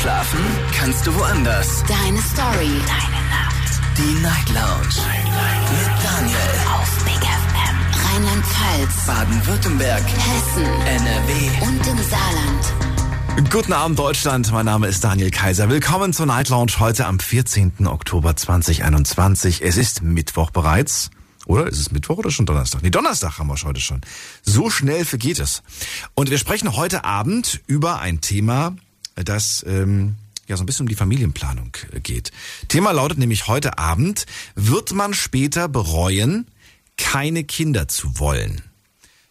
Schlafen kannst du woanders. Deine Story. Deine Nacht. Die Night Lounge. Night, Mit Daniel. Auf Big FM. Rheinland-Pfalz. Baden-Württemberg. Hessen. NRW. Und im Saarland. Guten Abend Deutschland, mein Name ist Daniel Kaiser. Willkommen zur Night Lounge heute am 14. Oktober 2021. Es ist Mittwoch bereits. Oder ist es Mittwoch oder schon Donnerstag? Nee, Donnerstag haben wir heute schon. So schnell vergeht es. Und wir sprechen heute Abend über ein Thema, das ähm, ja so ein bisschen um die Familienplanung äh, geht. Thema lautet nämlich heute Abend, wird man später bereuen, keine Kinder zu wollen?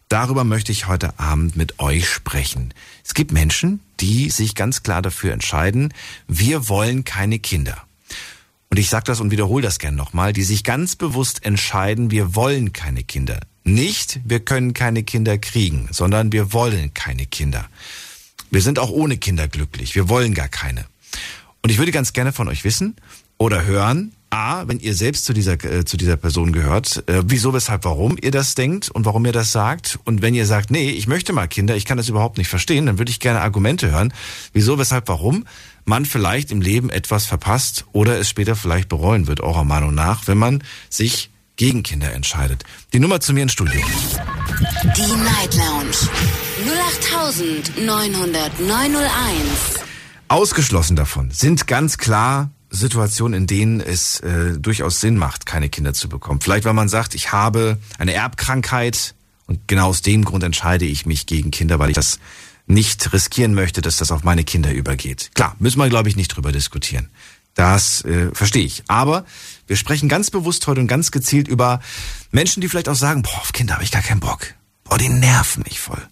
Darüber möchte ich heute Abend mit euch sprechen. Es gibt Menschen, die sich ganz klar dafür entscheiden, wir wollen keine Kinder. Und ich sage das und wiederhole das gern nochmal, die sich ganz bewusst entscheiden, wir wollen keine Kinder. Nicht, wir können keine Kinder kriegen, sondern wir wollen keine Kinder. Wir sind auch ohne Kinder glücklich. Wir wollen gar keine. Und ich würde ganz gerne von euch wissen oder hören, A, wenn ihr selbst zu dieser, äh, zu dieser Person gehört, äh, wieso, weshalb, warum ihr das denkt und warum ihr das sagt. Und wenn ihr sagt, nee, ich möchte mal Kinder, ich kann das überhaupt nicht verstehen, dann würde ich gerne Argumente hören, wieso, weshalb, warum man vielleicht im Leben etwas verpasst oder es später vielleicht bereuen wird, eurer Meinung nach, wenn man sich gegen Kinder entscheidet. Die Nummer zu mir ins Studio. Die Night Lounge. 08901. Ausgeschlossen davon sind ganz klar Situationen, in denen es äh, durchaus Sinn macht, keine Kinder zu bekommen. Vielleicht, weil man sagt, ich habe eine Erbkrankheit und genau aus dem Grund entscheide ich mich gegen Kinder, weil ich das nicht riskieren möchte, dass das auf meine Kinder übergeht. Klar, müssen wir, glaube ich, nicht drüber diskutieren. Das äh, verstehe ich. Aber wir sprechen ganz bewusst heute und ganz gezielt über Menschen, die vielleicht auch sagen, boah, auf Kinder habe ich gar keinen Bock. Boah, die nerven mich voll.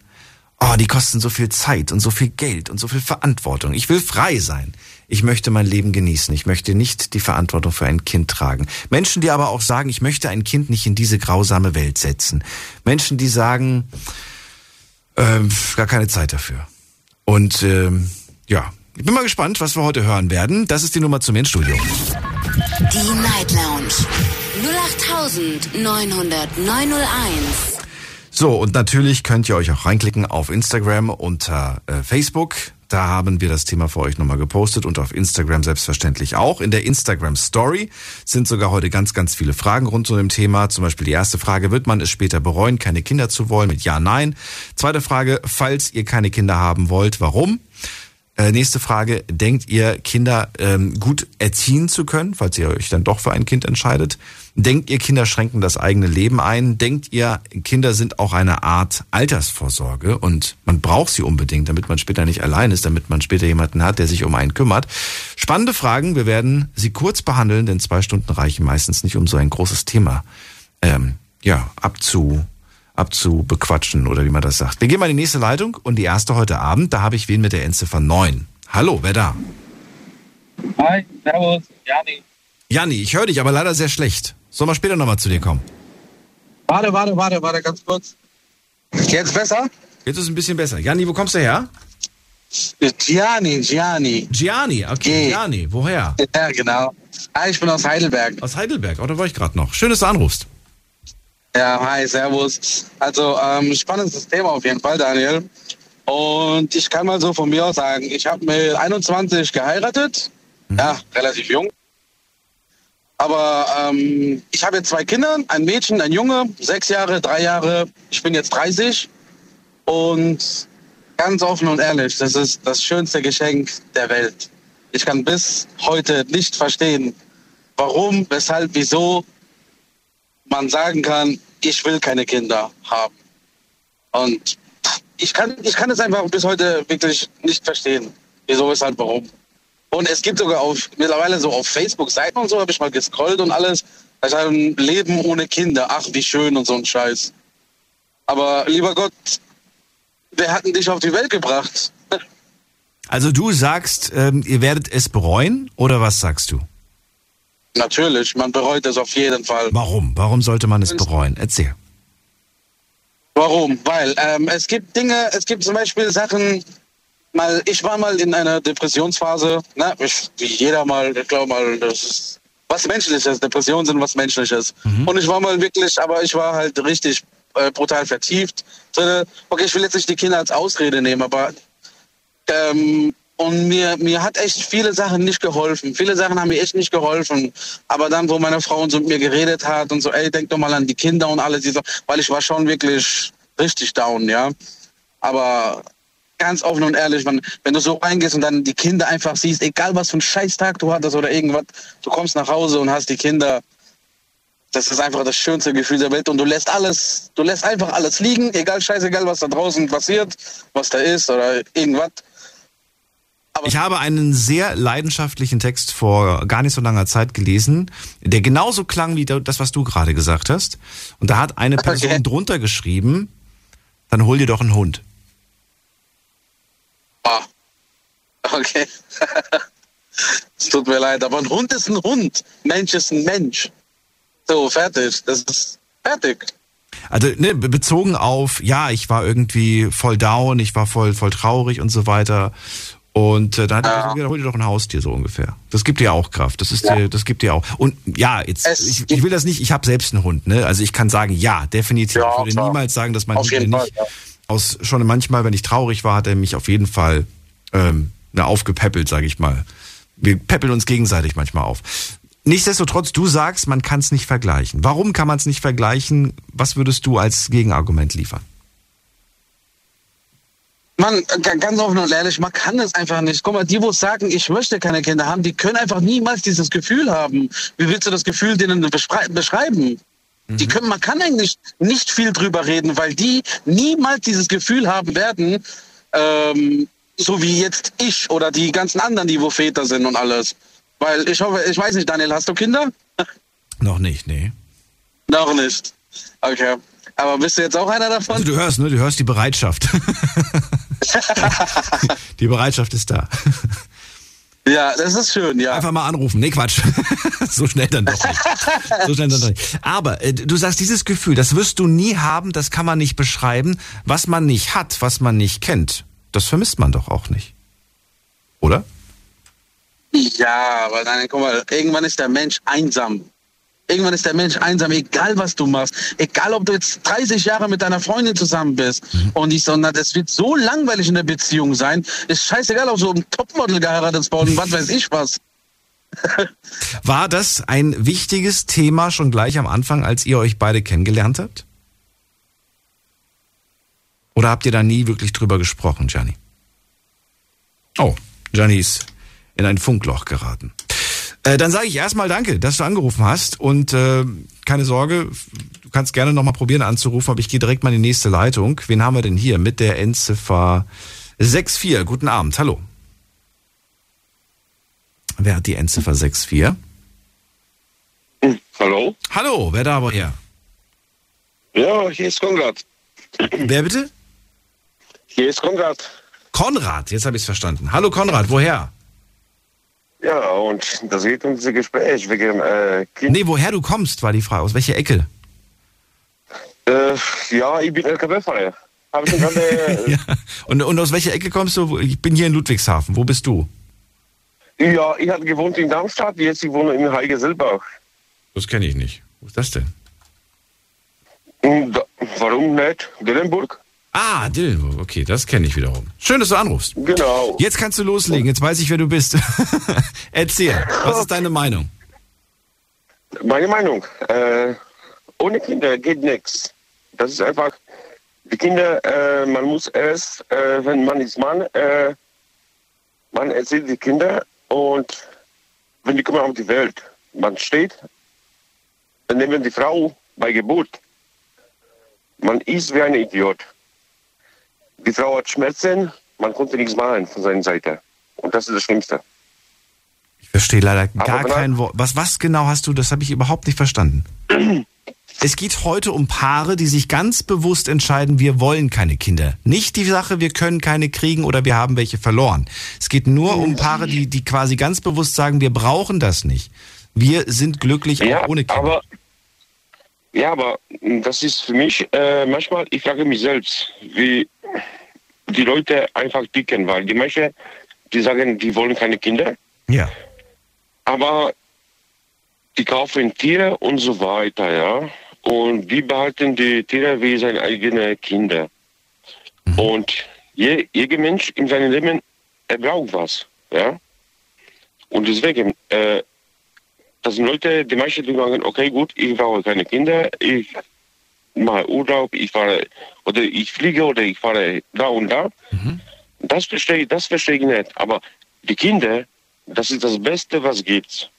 Oh, die kosten so viel Zeit und so viel Geld und so viel Verantwortung. Ich will frei sein. Ich möchte mein Leben genießen. Ich möchte nicht die Verantwortung für ein Kind tragen. Menschen, die aber auch sagen, ich möchte ein Kind nicht in diese grausame Welt setzen. Menschen, die sagen, ähm, gar keine Zeit dafür. Und ähm, ja, ich bin mal gespannt, was wir heute hören werden. Das ist die Nummer zum Studio. Die Night Lounge. 08901. So, und natürlich könnt ihr euch auch reinklicken auf Instagram unter äh, Facebook. Da haben wir das Thema für euch nochmal gepostet und auf Instagram selbstverständlich auch. In der Instagram Story sind sogar heute ganz, ganz viele Fragen rund zu dem Thema. Zum Beispiel die erste Frage, wird man es später bereuen, keine Kinder zu wollen? Mit Ja, Nein. Zweite Frage, falls ihr keine Kinder haben wollt, warum? Äh, nächste Frage, denkt ihr, Kinder ähm, gut erziehen zu können, falls ihr euch dann doch für ein Kind entscheidet? Denkt ihr, Kinder schränken das eigene Leben ein? Denkt ihr, Kinder sind auch eine Art Altersvorsorge und man braucht sie unbedingt, damit man später nicht allein ist, damit man später jemanden hat, der sich um einen kümmert? Spannende Fragen, wir werden sie kurz behandeln, denn zwei Stunden reichen meistens nicht, um so ein großes Thema ähm, ja, abzu, abzubequatschen oder wie man das sagt. Wir gehen mal in die nächste Leitung und die erste heute Abend, da habe ich wen mit der Endziffer 9. Hallo, wer da? Hi, servus, Jani. Janni, ich höre dich aber leider sehr schlecht. Sollen wir später nochmal zu dir kommen? Warte, warte, warte, warte, ganz kurz. Jetzt besser? Jetzt ist es ein bisschen besser. Janni, wo kommst du her? Gianni, Gianni. Gianni, okay, G. Gianni, woher? Ja, genau. Ah, ich bin aus Heidelberg. Aus Heidelberg, oh, da war ich gerade noch. Schön, dass du anrufst. Ja, hi, servus. Also, ähm, spannendes Thema auf jeden Fall, Daniel. Und ich kann mal so von mir aus sagen, ich habe mit 21 geheiratet. Ja, relativ jung. Aber ähm, ich habe jetzt zwei Kinder, ein Mädchen, ein Junge, sechs Jahre, drei Jahre. Ich bin jetzt 30. Und ganz offen und ehrlich, das ist das schönste Geschenk der Welt. Ich kann bis heute nicht verstehen, warum, weshalb, wieso man sagen kann, ich will keine Kinder haben. Und ich kann, ich kann es einfach bis heute wirklich nicht verstehen, wieso, weshalb, warum. Und es gibt sogar auf, mittlerweile so auf Facebook-Seiten und so, habe ich mal gescrollt und alles. Da ist ein Leben ohne Kinder. Ach, wie schön und so ein Scheiß. Aber lieber Gott, wer hat denn dich auf die Welt gebracht? Also du sagst, ähm, ihr werdet es bereuen oder was sagst du? Natürlich, man bereut es auf jeden Fall. Warum? Warum sollte man es bereuen? Erzähl. Warum? Weil ähm, es gibt Dinge, es gibt zum Beispiel Sachen, mal, ich war mal in einer Depressionsphase, ne? ich, wie jeder mal, ich glaube mal, das ist was Menschliches, Depressionen sind was Menschliches. Und ich war mal wirklich, aber ich war halt richtig äh, brutal vertieft. drinne. Okay, ich will jetzt nicht die Kinder als Ausrede nehmen, aber ähm, Und mir, mir hat echt viele Sachen nicht geholfen. Viele Sachen haben mir echt nicht geholfen. Aber dann, wo meine Frau so mit mir geredet hat und so, ey, denk doch mal an die Kinder und alles, so, weil ich war schon wirklich richtig down, ja. Aber ganz offen und ehrlich, wenn, wenn du so reingehst und dann die Kinder einfach siehst, egal was für einen Scheißtag du hattest oder irgendwas, du kommst nach Hause und hast die Kinder, das ist einfach das schönste Gefühl der Welt und du lässt alles, du lässt einfach alles liegen, egal scheißegal, was da draußen passiert, was da ist oder irgendwas. Aber ich habe einen sehr leidenschaftlichen Text vor gar nicht so langer Zeit gelesen, der genauso klang wie das, was du gerade gesagt hast. Und da hat eine Person okay. drunter geschrieben, dann hol dir doch einen Hund. Oh. Okay. es tut mir leid, aber ein Hund ist ein Hund. Mensch ist ein Mensch. So, fertig. Das ist fertig. Also ne, bezogen auf, ja, ich war irgendwie voll down, ich war voll, voll traurig und so weiter. Und äh, da hat ja. er hol dir doch ein Haustier so ungefähr. Das gibt dir auch Kraft. Das ist ja. dir, das gibt dir auch. Und ja, jetzt ich, ich will das nicht. Ich habe selbst einen Hund. Ne, also ich kann sagen, ja, definitiv. Ja, ich würde klar. niemals sagen, dass mein auf Hund nicht. Ja. Aus schon manchmal, wenn ich traurig war, hat er mich auf jeden Fall ähm, ne, aufgepäppelt, sage ich mal. Wir peppeln uns gegenseitig manchmal auf. Nichtsdestotrotz, du sagst, man kann es nicht vergleichen. Warum kann man es nicht vergleichen? Was würdest du als Gegenargument liefern? Man, ganz offen und ehrlich, man kann es einfach nicht. Guck mal, die, wo sagen, ich möchte keine Kinder haben, die können einfach niemals dieses Gefühl haben. Wie willst du das Gefühl denen beschreiben? Mhm. Die können, man kann eigentlich nicht viel drüber reden, weil die niemals dieses Gefühl haben werden, ähm, so wie jetzt ich oder die ganzen anderen, die wo Väter sind und alles. Weil ich hoffe, ich weiß nicht, Daniel, hast du Kinder? Noch nicht, nee. Noch nicht. Okay. Aber bist du jetzt auch einer davon? Also du hörst, ne? Du hörst die Bereitschaft. die Bereitschaft ist da. Ja, das ist schön, ja. Einfach mal anrufen. Nee, Quatsch. so schnell dann doch nicht. So schnell dann doch nicht. Aber äh, du sagst, dieses Gefühl, das wirst du nie haben, das kann man nicht beschreiben. Was man nicht hat, was man nicht kennt, das vermisst man doch auch nicht. Oder? Ja, aber dann, guck mal, irgendwann ist der Mensch einsam. Irgendwann ist der Mensch einsam, egal was du machst. Egal, ob du jetzt 30 Jahre mit deiner Freundin zusammen bist. Mhm. Und ich so, na, das wird so langweilig in der Beziehung sein. Ist scheißegal, ob du ein Topmodel geheiratet und was weiß ich was. War das ein wichtiges Thema schon gleich am Anfang, als ihr euch beide kennengelernt habt? Oder habt ihr da nie wirklich drüber gesprochen, Gianni? Oh, Gianni ist in ein Funkloch geraten. Äh, dann sage ich erstmal danke, dass du angerufen hast und äh, keine Sorge, du kannst gerne nochmal probieren anzurufen, aber ich gehe direkt mal in die nächste Leitung. Wen haben wir denn hier mit der Endziffer 64? Guten Abend, hallo. Wer hat die Endziffer 64? Hm, hallo? Hallo, wer da woher? Ja, hier ist Konrad. Wer bitte? Hier ist Konrad. Konrad, jetzt habe ich es verstanden. Hallo Konrad, woher? Ja, und das geht um unser Gespräch wegen äh, Kind. Nee, woher du kommst, war die Frage. Aus welcher Ecke? Äh, ja, ich bin LKW-Fahrer. Habe ich gerade. Äh, ja. und, und aus welcher Ecke kommst du? Ich bin hier in Ludwigshafen. Wo bist du? Ja, ich hatte gewohnt in Darmstadt, jetzt ich wohne in Heige Silbach. Das kenne ich nicht. Wo ist das denn? Da, warum nicht? Dillenburg? Ah, Dillenburg, okay, das kenne ich wiederum. Schön, dass du anrufst. Genau. Jetzt kannst du loslegen, jetzt weiß ich, wer du bist. Erzähl, was ist deine Meinung? Meine Meinung, äh, ohne Kinder geht nichts. Das ist einfach, die Kinder, äh, man muss erst, äh, wenn man ist Mann, äh, man erzählt die Kinder und wenn die kommen auf die Welt, man steht, dann nehmen die Frau bei Geburt. Man ist wie ein Idiot. Die Frau hat Schmerzen, man konnte nichts machen von seiner Seite. Und das ist das Schlimmste. Ich verstehe leider gar Aber kein Wort. Was, was genau hast du, das habe ich überhaupt nicht verstanden. es geht heute um Paare, die sich ganz bewusst entscheiden, wir wollen keine Kinder. Nicht die Sache, wir können keine kriegen oder wir haben welche verloren. Es geht nur um Paare, die, die quasi ganz bewusst sagen, wir brauchen das nicht. Wir sind glücklich ja, auch ohne Kinder. Aber, ja, aber das ist für mich äh, manchmal, ich frage mich selbst, wie, die Leute einfach dicken, weil die Menschen, die sagen, die wollen keine Kinder. Ja. Aber die kaufen Tiere und so weiter, ja. Und die behalten die Tiere wie seine eigenen Kinder. Mhm. Und je, jeder Mensch in seinem Leben er braucht was, ja. Und deswegen, äh, das sind Leute, die meisten, die sagen, okay, gut, ich brauche keine Kinder, ich mache Urlaub, ich fahre, oder ich fliege oder ich fahre da und da. Das verstehe ich, das verstehe ich nicht. Aber die Kinder, das ist das Beste, was gibt's.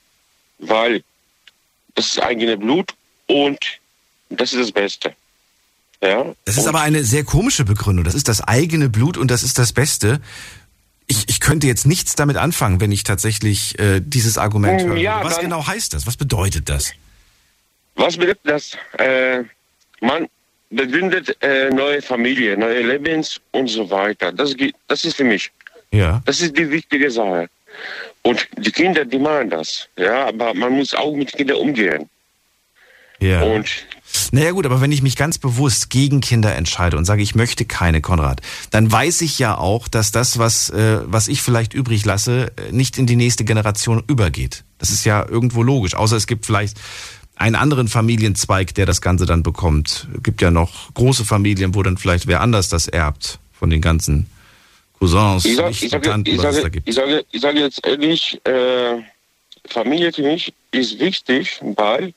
Weil das ist eigene Blut und das ist das Beste. Ja. Das ist und aber eine sehr komische Begründung. Das ist das eigene Blut und das ist das Beste. Ich, ich könnte jetzt nichts damit anfangen, wenn ich tatsächlich äh, dieses Argument Mm, höre. ja, Was genau heißt das? Was bedeutet das? Was bedeutet das? Äh, man begründet äh, neue Familie, neue Lebens und so weiter. Das, geht- das ist für mich. Ja. Das ist die wichtige Sache. Und die Kinder, die machen das. Ja, aber man muss auch mit Kindern umgehen. Ja. Und Naja gut, aber wenn ich mich ganz bewusst gegen Kinder entscheide und sage, ich möchte keine, Konrad, dann weiß ich ja auch, dass das, was, äh, was ich vielleicht übrig lasse, äh, nicht in die nächste Generation übergeht. Das ist ja irgendwo logisch. Außer es gibt vielleicht einen anderen Familienzweig, der das Ganze dann bekommt. Es gibt ja noch große Familien, wo dann vielleicht wer anders das erbt von den ganzen Cousins, ich, sag, ich, sage, Tanten, ich, was es da sage, gibt. ich, sage, ich sage jetzt ehrlich, äh, Familie für mich ist wichtig, weil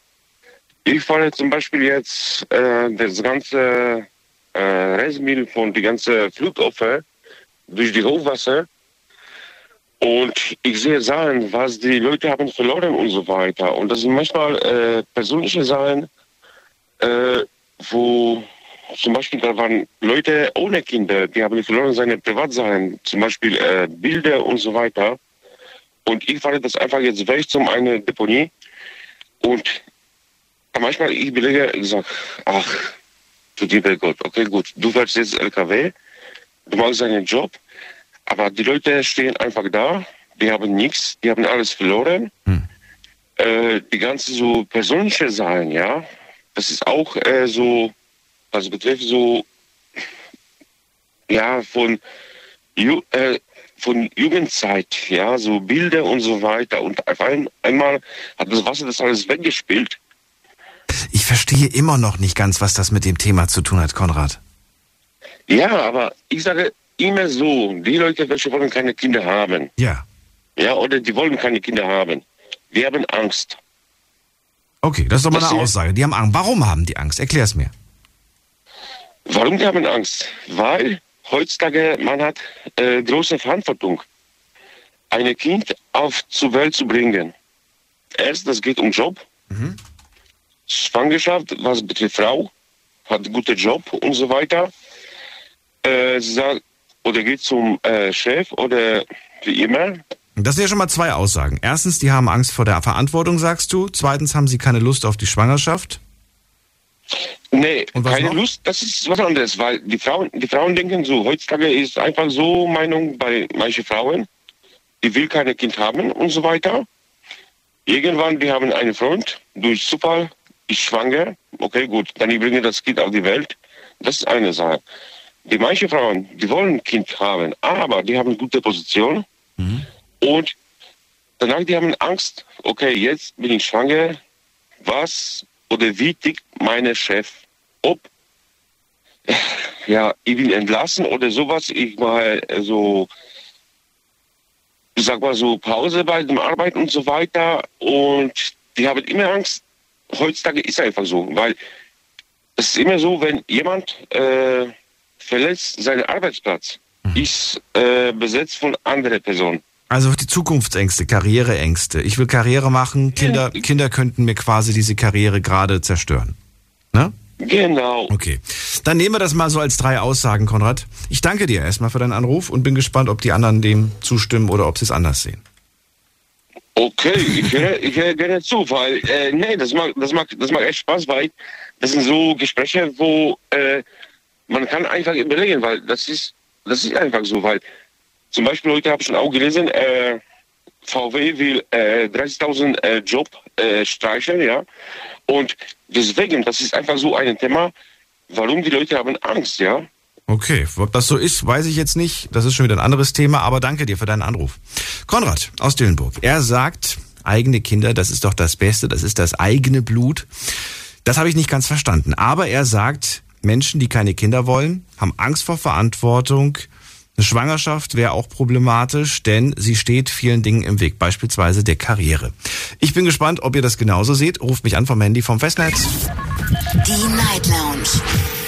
ich fahre zum Beispiel jetzt äh, das ganze äh, Restmittel von die ganze Flugopfer durch die Hochwasser und ich sehe Sachen, was die Leute haben verloren und so weiter. Und das sind manchmal äh, persönliche Sachen, äh, wo zum Beispiel da waren Leute ohne Kinder, die haben verloren seine Privatsachen, zum Beispiel äh, Bilder und so weiter. Und ich fahre das einfach jetzt weg zum eine Deponie und manchmal ich belege, ich sag, ach, du lieber Gott, okay, gut, du fährst jetzt LKW, du machst deinen Job, aber die Leute stehen einfach da, die haben nichts, die haben alles verloren. Äh, die ganze so persönliche Sachen, ja, das ist auch äh, so, was betrifft so, ja, von, Ju äh, von Jugendzeit, ja, so Bilder und so weiter. Und auf ein, einmal hat das Wasser das alles weggespielt. Ich verstehe immer noch nicht ganz, was das mit dem Thema zu tun hat, Konrad. Ja, aber ich sage immer so, die Leute, welche wollen keine Kinder haben, Ja. ja, oder die wollen keine Kinder haben, die haben Angst. Okay, das ist doch mal Das eine Aussage. Die haben Angst. Warum haben die Angst? Erklär's mir. Warum die haben Angst? Weil heutzutage man hat äh, große Verantwortung, ein Kind auf zur Welt zu bringen. Erst, das geht um Job, Schwangerschaft, was betrifft Frau, hat guten Job und so weiter. Äh, sie sagt, oder geht zum äh, Chef oder wie immer. Das sind ja schon mal zwei Aussagen. Erstens, die haben Angst vor der Verantwortung, sagst du. Zweitens, haben sie keine Lust auf die Schwangerschaft. Nee, keine noch? Lust, das ist was anderes, weil die Frauen, die Frauen denken so, heutzutage ist einfach so Meinung bei manchen Frauen, die will keine Kind haben und so weiter. Irgendwann, die haben einen Freund, durch Zufall, ist schwanger, okay, gut, dann ich bringe das Kind auf die Welt. Das ist eine Sache. Die manche Frauen, die wollen ein Kind haben, aber die haben eine gute Position und danach, die haben Angst, okay, jetzt bin ich schwanger, was oder wie tickt meine Chef? Ob ja, ich will entlassen oder sowas, ich mache äh, so, sag mal so Pause bei dem Arbeiten und so weiter und die haben immer Angst. Heutzutage ist einfach so, weil es ist immer so, wenn jemand äh, verlässt seinen Arbeitsplatz, ist äh, besetzt von anderen Personen. Also die Zukunftsängste, Karriereängste. Ich will Karriere machen. Kinder, Kinder könnten mir quasi diese Karriere gerade zerstören. Ne? Genau. Okay. Dann nehmen wir das mal so als drei Aussagen, Konrad. Ich danke dir erstmal für deinen Anruf und bin gespannt, ob die anderen dem zustimmen oder ob sie es anders sehen. Okay, ich höre, höre gerne zu, weil, äh, nee, das macht, das macht, das macht echt Spaß, weil das sind so Gespräche, wo äh, man kann einfach überlegen, weil das ist, das ist einfach so, weil zum Beispiel heute habe ich schon auch gelesen, äh, VW will äh, 30.000 äh, Job äh, streichen, ja, und deswegen, das ist einfach so ein Thema, warum die Leute haben Angst, ja. Okay, ob das so ist, weiß ich jetzt nicht. Das ist schon wieder ein anderes Thema, aber danke dir für deinen Anruf. Konrad aus Dillenburg. Er sagt, eigene Kinder, das ist doch das Beste, das ist das eigene Blut. Das habe ich nicht ganz verstanden. Aber er sagt, Menschen, die keine Kinder wollen, haben Angst vor Verantwortung, Eine Schwangerschaft wäre auch problematisch, denn sie steht vielen Dingen im Weg, beispielsweise der Karriere. Ich bin gespannt, ob ihr das genauso seht. Ruft mich an vom Handy vom Festnetz. Die Night Lounge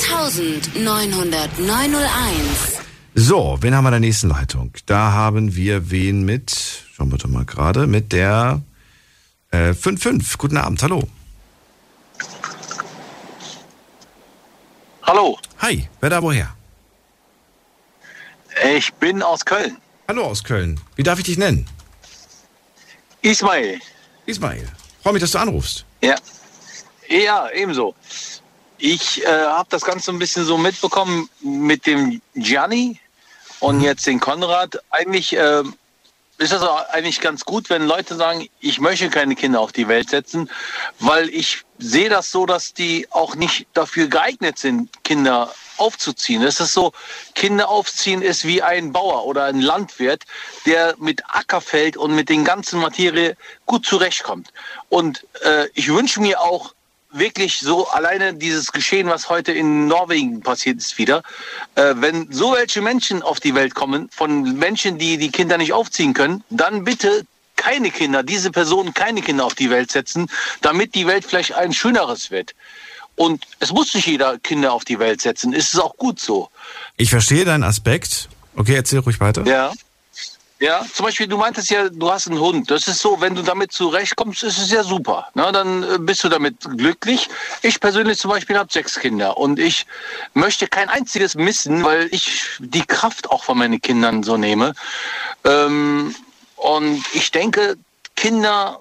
0890901. So, wen haben wir in der nächsten Leitung? Da haben wir wen mit, schauen wir doch mal gerade, mit der äh, 55. Guten Abend, hallo. Hallo, Hi, wer da woher? ich bin aus Köln. Hallo aus Köln. Wie darf ich dich nennen? Ismail. Ismail. Freue mich, dass du anrufst. Ja. Ja, ebenso. Ich äh, habe das Ganze ein bisschen so mitbekommen mit dem Gianni und jetzt den Konrad. Eigentlich äh, ist das auch eigentlich ganz gut, wenn Leute sagen, ich möchte keine Kinder auf die Welt setzen, weil ich sehe das so, dass die auch nicht dafür geeignet sind, Kinder aufzuziehen. Es ist so, Kinder aufziehen ist wie ein Bauer oder ein Landwirt, der mit Ackerfeld und mit den ganzen Materie gut zurechtkommt. Und äh, ich wünsche mir auch wirklich so alleine dieses Geschehen, was heute in Norwegen passiert ist wieder, äh, wenn so welche Menschen auf die Welt kommen, von Menschen, die die Kinder nicht aufziehen können, dann bitte keine Kinder, diese Personen keine Kinder auf die Welt setzen, damit die Welt vielleicht ein schöneres wird. Und es muss nicht jeder Kinder auf die Welt setzen. Es ist auch gut so. Ich verstehe deinen Aspekt. Okay, erzähl ruhig weiter. Ja. Ja, zum Beispiel, du meintest ja, du hast einen Hund. Das ist so, wenn du damit zurechtkommst, ist es ja super. Na, dann äh, bist du damit glücklich. Ich persönlich zum Beispiel habe sechs Kinder und ich möchte kein einziges missen, weil ich die Kraft auch von meinen Kindern so nehme. Ähm, und ich denke, Kinder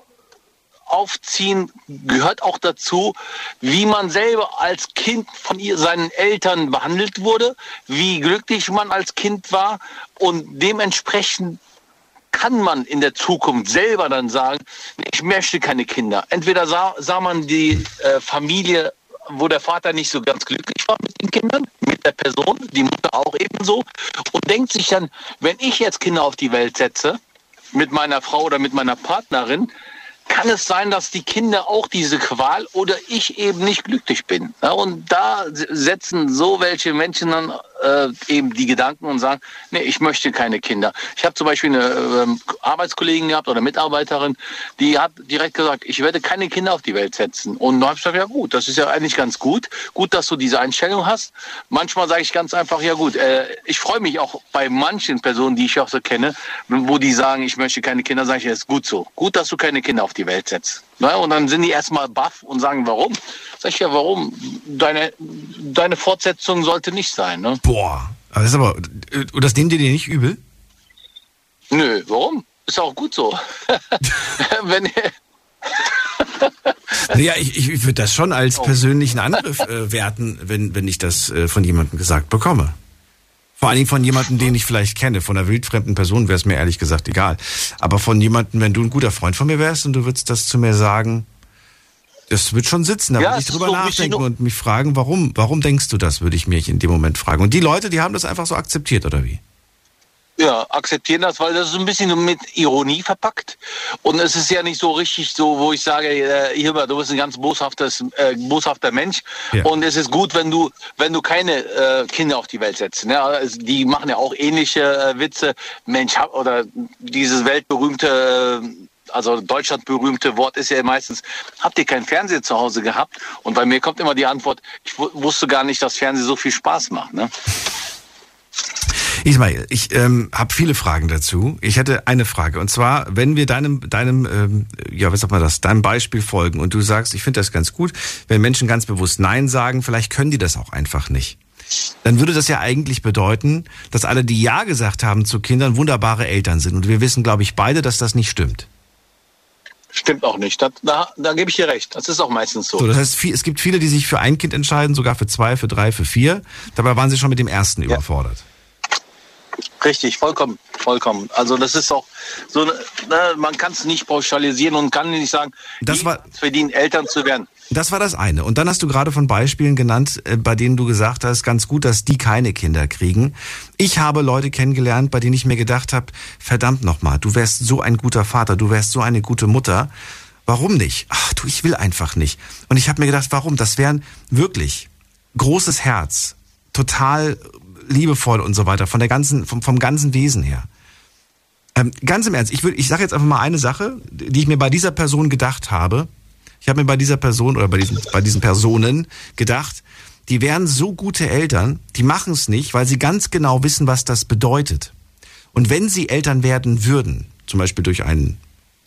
aufziehen gehört auch dazu, wie man selber als Kind von ihr, seinen Eltern behandelt wurde, wie glücklich man als Kind war und dementsprechend kann man in der Zukunft selber dann sagen, ich möchte keine Kinder. Entweder sah, sah man die äh, Familie, wo der Vater nicht so ganz glücklich war mit den Kindern, mit der Person, die Mutter auch ebenso, und denkt sich dann, wenn ich jetzt Kinder auf die Welt setze, mit meiner Frau oder mit meiner Partnerin, kann es sein, dass die Kinder auch diese Qual oder ich eben nicht glücklich bin. Ja, und da setzen so welche Menschen dann äh, eben die Gedanken und sagen, nee, ich möchte keine Kinder. Ich habe zum Beispiel eine ähm, Arbeitskollegin gehabt oder Mitarbeiterin, die hat direkt gesagt, ich werde keine Kinder auf die Welt setzen. Und da habe ich gesagt, ja gut, das ist ja eigentlich ganz gut. Gut, dass du diese Einstellung hast. Manchmal sage ich ganz einfach, ja gut, äh, ich freue mich auch bei manchen Personen, die ich auch so kenne, wo die sagen, ich möchte keine Kinder, sage ich, es ist gut so. Gut, dass du keine Kinder auf die Welt setzt. Na, und dann sind die erstmal baff und sagen, warum? Sag ich ja, warum? Deine, deine Fortsetzung sollte nicht sein. Ne? Boah, aber das ist aber, und das nehmt ihr dir nicht übel? Nö, warum? Ist auch gut so. Wenn, Ja, ich, ich würde das schon als persönlichen Angriff äh, werten, wenn, wenn ich das äh, von jemandem gesagt bekomme. Vor allen Dingen von jemandem, den ich vielleicht kenne. Von einer wildfremden Person wäre es mir ehrlich gesagt egal. Aber von jemandem, wenn du ein guter Freund von mir wärst und du würdest das zu mir sagen, das wird schon sitzen. Da Ja, würde ich drüber so nachdenken und mich fragen, warum? Warum denkst du das, würde ich mich in dem Moment fragen. Und die Leute, die haben das einfach so akzeptiert, oder wie? Ja, akzeptieren das, weil das ist ein bisschen mit Ironie verpackt. Und es ist ja nicht so richtig so, wo ich sage, äh, Hilbert, du bist ein ganz boshaftes, äh, boshafter Mensch. Ja. Und es ist gut, wenn du, wenn du keine äh, Kinder auf die Welt setzt. Ne? Also Die machen ja auch ähnliche äh, Witze. Mensch, hab, oder dieses weltberühmte äh, also Deutschland berühmte Wort ist ja meistens, habt ihr kein Fernseher zu Hause gehabt? Und bei mir kommt immer die Antwort, ich wu- wusste gar nicht, dass Fernsehen so viel Spaß macht. Ne? Ismail, ich ähm, habe viele Fragen dazu. Ich hätte eine Frage und zwar, wenn wir deinem deinem ähm, ja, was sagt man das, deinem Beispiel folgen und du sagst, ich finde das ganz gut, wenn Menschen ganz bewusst Nein sagen, vielleicht können die das auch einfach nicht. Dann würde das ja eigentlich bedeuten, dass alle, die Ja gesagt haben zu Kindern, wunderbare Eltern sind. Und wir wissen, glaube ich, beide, dass das nicht stimmt. Stimmt auch nicht. Da, da, da gebe ich dir recht. Das ist auch meistens so. So, das heißt, es gibt viele, die sich für ein Kind entscheiden, sogar für zwei, für drei, für vier. Dabei waren sie schon mit dem ersten überfordert. Richtig, vollkommen, vollkommen. Also das ist auch so, ne, man kann es nicht pauschalisieren und kann nicht sagen, Das war- verdienen Eltern zu werden. Das war das eine. Und dann hast du gerade von Beispielen genannt, äh, bei denen du gesagt hast, ganz gut, dass die keine Kinder kriegen. Ich habe Leute kennengelernt, bei denen ich mir gedacht habe, verdammt nochmal, du wärst so ein guter Vater, du wärst so eine gute Mutter. Warum nicht? Ach du, ich will einfach nicht. Und ich habe mir gedacht, warum? Das wären wirklich großes Herz, total liebevoll und so weiter, von der ganzen, vom, vom ganzen Wesen her. Ähm, ganz im Ernst, ich, würd, ich sage jetzt einfach mal eine Sache, die ich mir bei dieser Person gedacht habe. Ich habe mir bei dieser Person oder bei diesen, bei diesen Personen gedacht, die wären so gute Eltern, die machen es nicht, weil sie ganz genau wissen, was das bedeutet. Und wenn sie Eltern werden würden, zum Beispiel durch einen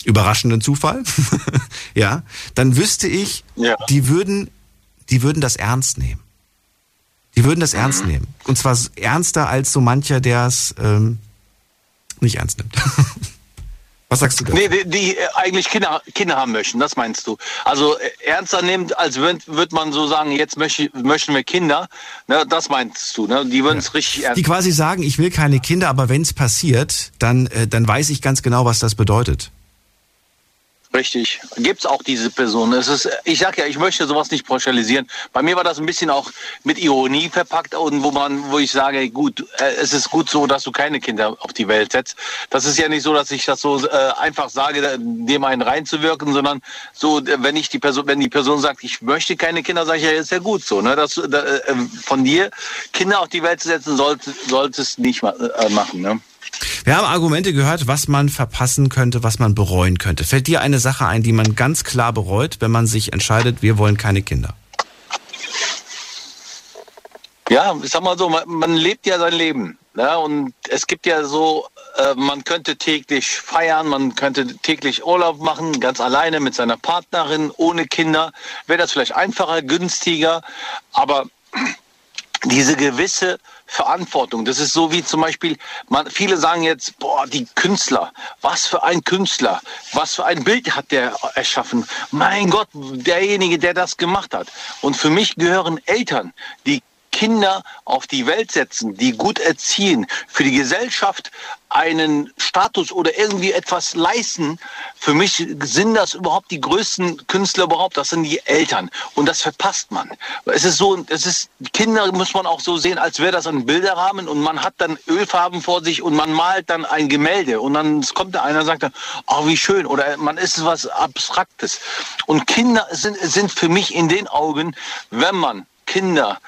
überraschenden Zufall, ja, dann wüsste ich, Ja. die würden, die würden das ernst nehmen. Die würden das ernst nehmen. Und zwar ernster als so mancher, der es ähm, nicht ernst nimmt. Was sagst du da? Nee, die, die äh, eigentlich Kinder, Kinder haben möchten, das meinst du. Also äh, ernster nimmt, als würde würd man so sagen, jetzt möchte, möchten wir Kinder. Ne, das meinst du, ne? Die würden es richtig ernst Die quasi sagen, ich will keine Kinder, aber wenn es passiert, dann, äh, dann weiß ich ganz genau, was das bedeutet. Richtig. Gibt's auch diese Person. Es ist, ich sag ja, ich möchte sowas nicht pauschalisieren. Bei mir war das ein bisschen auch mit Ironie verpackt und wo man, wo ich sage, gut, äh, es ist gut so, dass du keine Kinder auf die Welt setzt. Das ist ja nicht so, dass ich das so äh, einfach sage, dem einen reinzuwirken, sondern so, äh, wenn ich die Person, wenn die Person sagt, ich möchte keine Kinder, sage ich ja, ist ja gut so. Ne? Das, da, äh, von dir Kinder auf die Welt zu setzen, sollte, solltest nicht ma äh, machen. Ne? Wir haben Argumente gehört, was man verpassen könnte, was man bereuen könnte. Fällt dir eine Sache ein, die man ganz klar bereut, wenn man sich entscheidet, wir wollen keine Kinder? Ja, ich sag mal so, man, man lebt ja sein Leben. Ne? Und es gibt ja so, äh, man könnte täglich feiern, man könnte täglich Urlaub machen, ganz alleine mit seiner Partnerin, ohne Kinder. Wäre das vielleicht einfacher, günstiger, aber diese gewisse Verantwortung, das ist so wie zum Beispiel, man, viele sagen jetzt, boah, die Künstler, was für ein Künstler, was für ein Bild hat der erschaffen. Mein Gott, derjenige, der das gemacht hat. Und für mich gehören Eltern, die Kinder auf die Welt setzen, die gut erziehen, für die Gesellschaft einen Status oder irgendwie etwas leisten. Für mich sind das überhaupt die größten Künstler überhaupt. Das sind die Eltern. Und das verpasst man. Es ist so, es ist, Kinder muss man auch so sehen, als wäre das ein Bilderrahmen und man hat dann Ölfarben vor sich und man malt dann ein Gemälde und dann kommt da einer und sagt dann, oh, wie schön. Oder man ist was Abstraktes. Und Kinder sind, sind für mich in den Augen, wenn man Kinder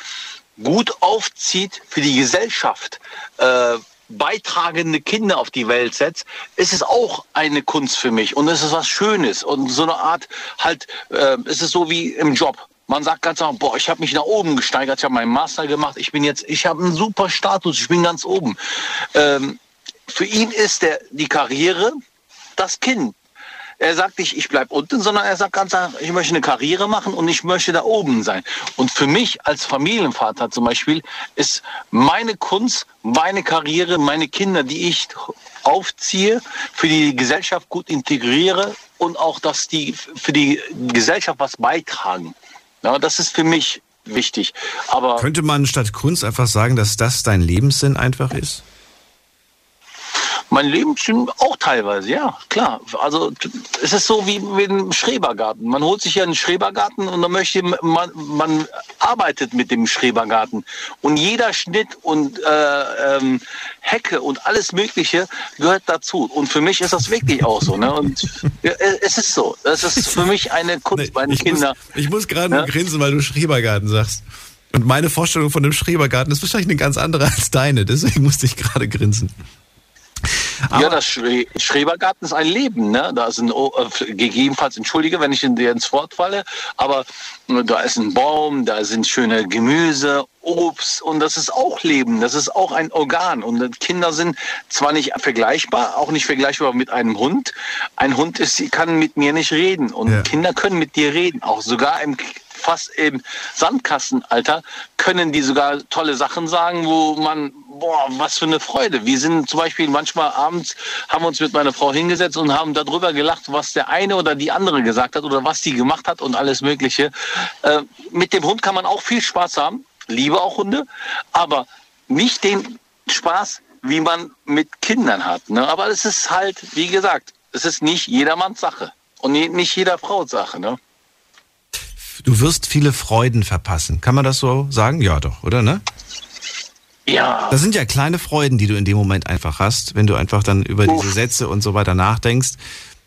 gut aufzieht für die Gesellschaft, äh, beitragende Kinder auf die Welt setzt, ist es auch eine Kunst für mich und es ist was Schönes und so eine Art halt, äh, es ist so wie im Job. Man sagt ganz einfach, boah, ich habe mich nach oben gesteigert, ich habe meinen Master gemacht, ich bin jetzt, ich habe einen super Status, ich bin ganz oben. Ähm, für ihn ist der, die Karriere das Kind. Er sagt nicht, ich bleib unten, sondern er sagt ganz einfach, ich möchte eine Karriere machen und ich möchte da oben sein. Und für mich als Familienvater zum Beispiel ist meine Kunst, meine Karriere, meine Kinder, die ich aufziehe, für die Gesellschaft gut integriere und auch, dass die für die Gesellschaft was beitragen. Ja, das ist für mich wichtig. Aber Könnte man statt Kunst einfach sagen, dass das dein Lebenssinn einfach ist? Mein Lebenssinn auch teilweise, ja, klar. Also es ist so wie mit einem Schrebergarten. Man holt sich ja einen Schrebergarten und dann möchte man, man arbeitet mit dem Schrebergarten. Und jeder Schnitt und äh, ähm, Hecke und alles Mögliche gehört dazu. Und für mich ist das wirklich auch so. Ne? Und ja, es ist so. Das ist für mich eine Kunst, meine ich, Kinder. muss, ich muss gerade Ja? nur grinsen, weil du Schrebergarten sagst. Und meine Vorstellung von dem Schrebergarten ist wahrscheinlich eine ganz andere als deine. Deswegen musste ich gerade grinsen. Ja, das Schre Schrebergarten ist ein Leben. Ne? Da sind oh, äh, gegebenenfalls, entschuldige, wenn ich in dir ins Wort falle, aber äh, da ist ein Baum, da sind schöne Gemüse, Obst und das ist auch Leben. Das ist auch ein Organ. Und Kinder sind zwar nicht vergleichbar, auch nicht vergleichbar mit einem Hund. Ein Hund ist, sie kann mit mir nicht reden und Ja. Kinder können mit dir reden, auch sogar im fast im Sandkastenalter können die sogar tolle Sachen sagen, wo man, boah, was für eine Freude. Wir sind zum Beispiel manchmal abends, haben uns mit meiner Frau hingesetzt und haben darüber gelacht, was der eine oder die andere gesagt hat oder was die gemacht hat und alles Mögliche. Äh, mit dem Hund kann man auch viel Spaß haben, liebe auch Hunde, aber nicht den Spaß, wie man mit Kindern hat. Ne? Aber es ist halt, wie gesagt, es ist nicht jedermanns Sache und nicht jeder Frau Sache. Ne? Du wirst viele Freuden verpassen. Kann man das so sagen? Ja, doch, oder ne? Ja. Das sind ja kleine Freuden, die du in dem Moment einfach hast, wenn du einfach dann über diese Sätze und so weiter nachdenkst.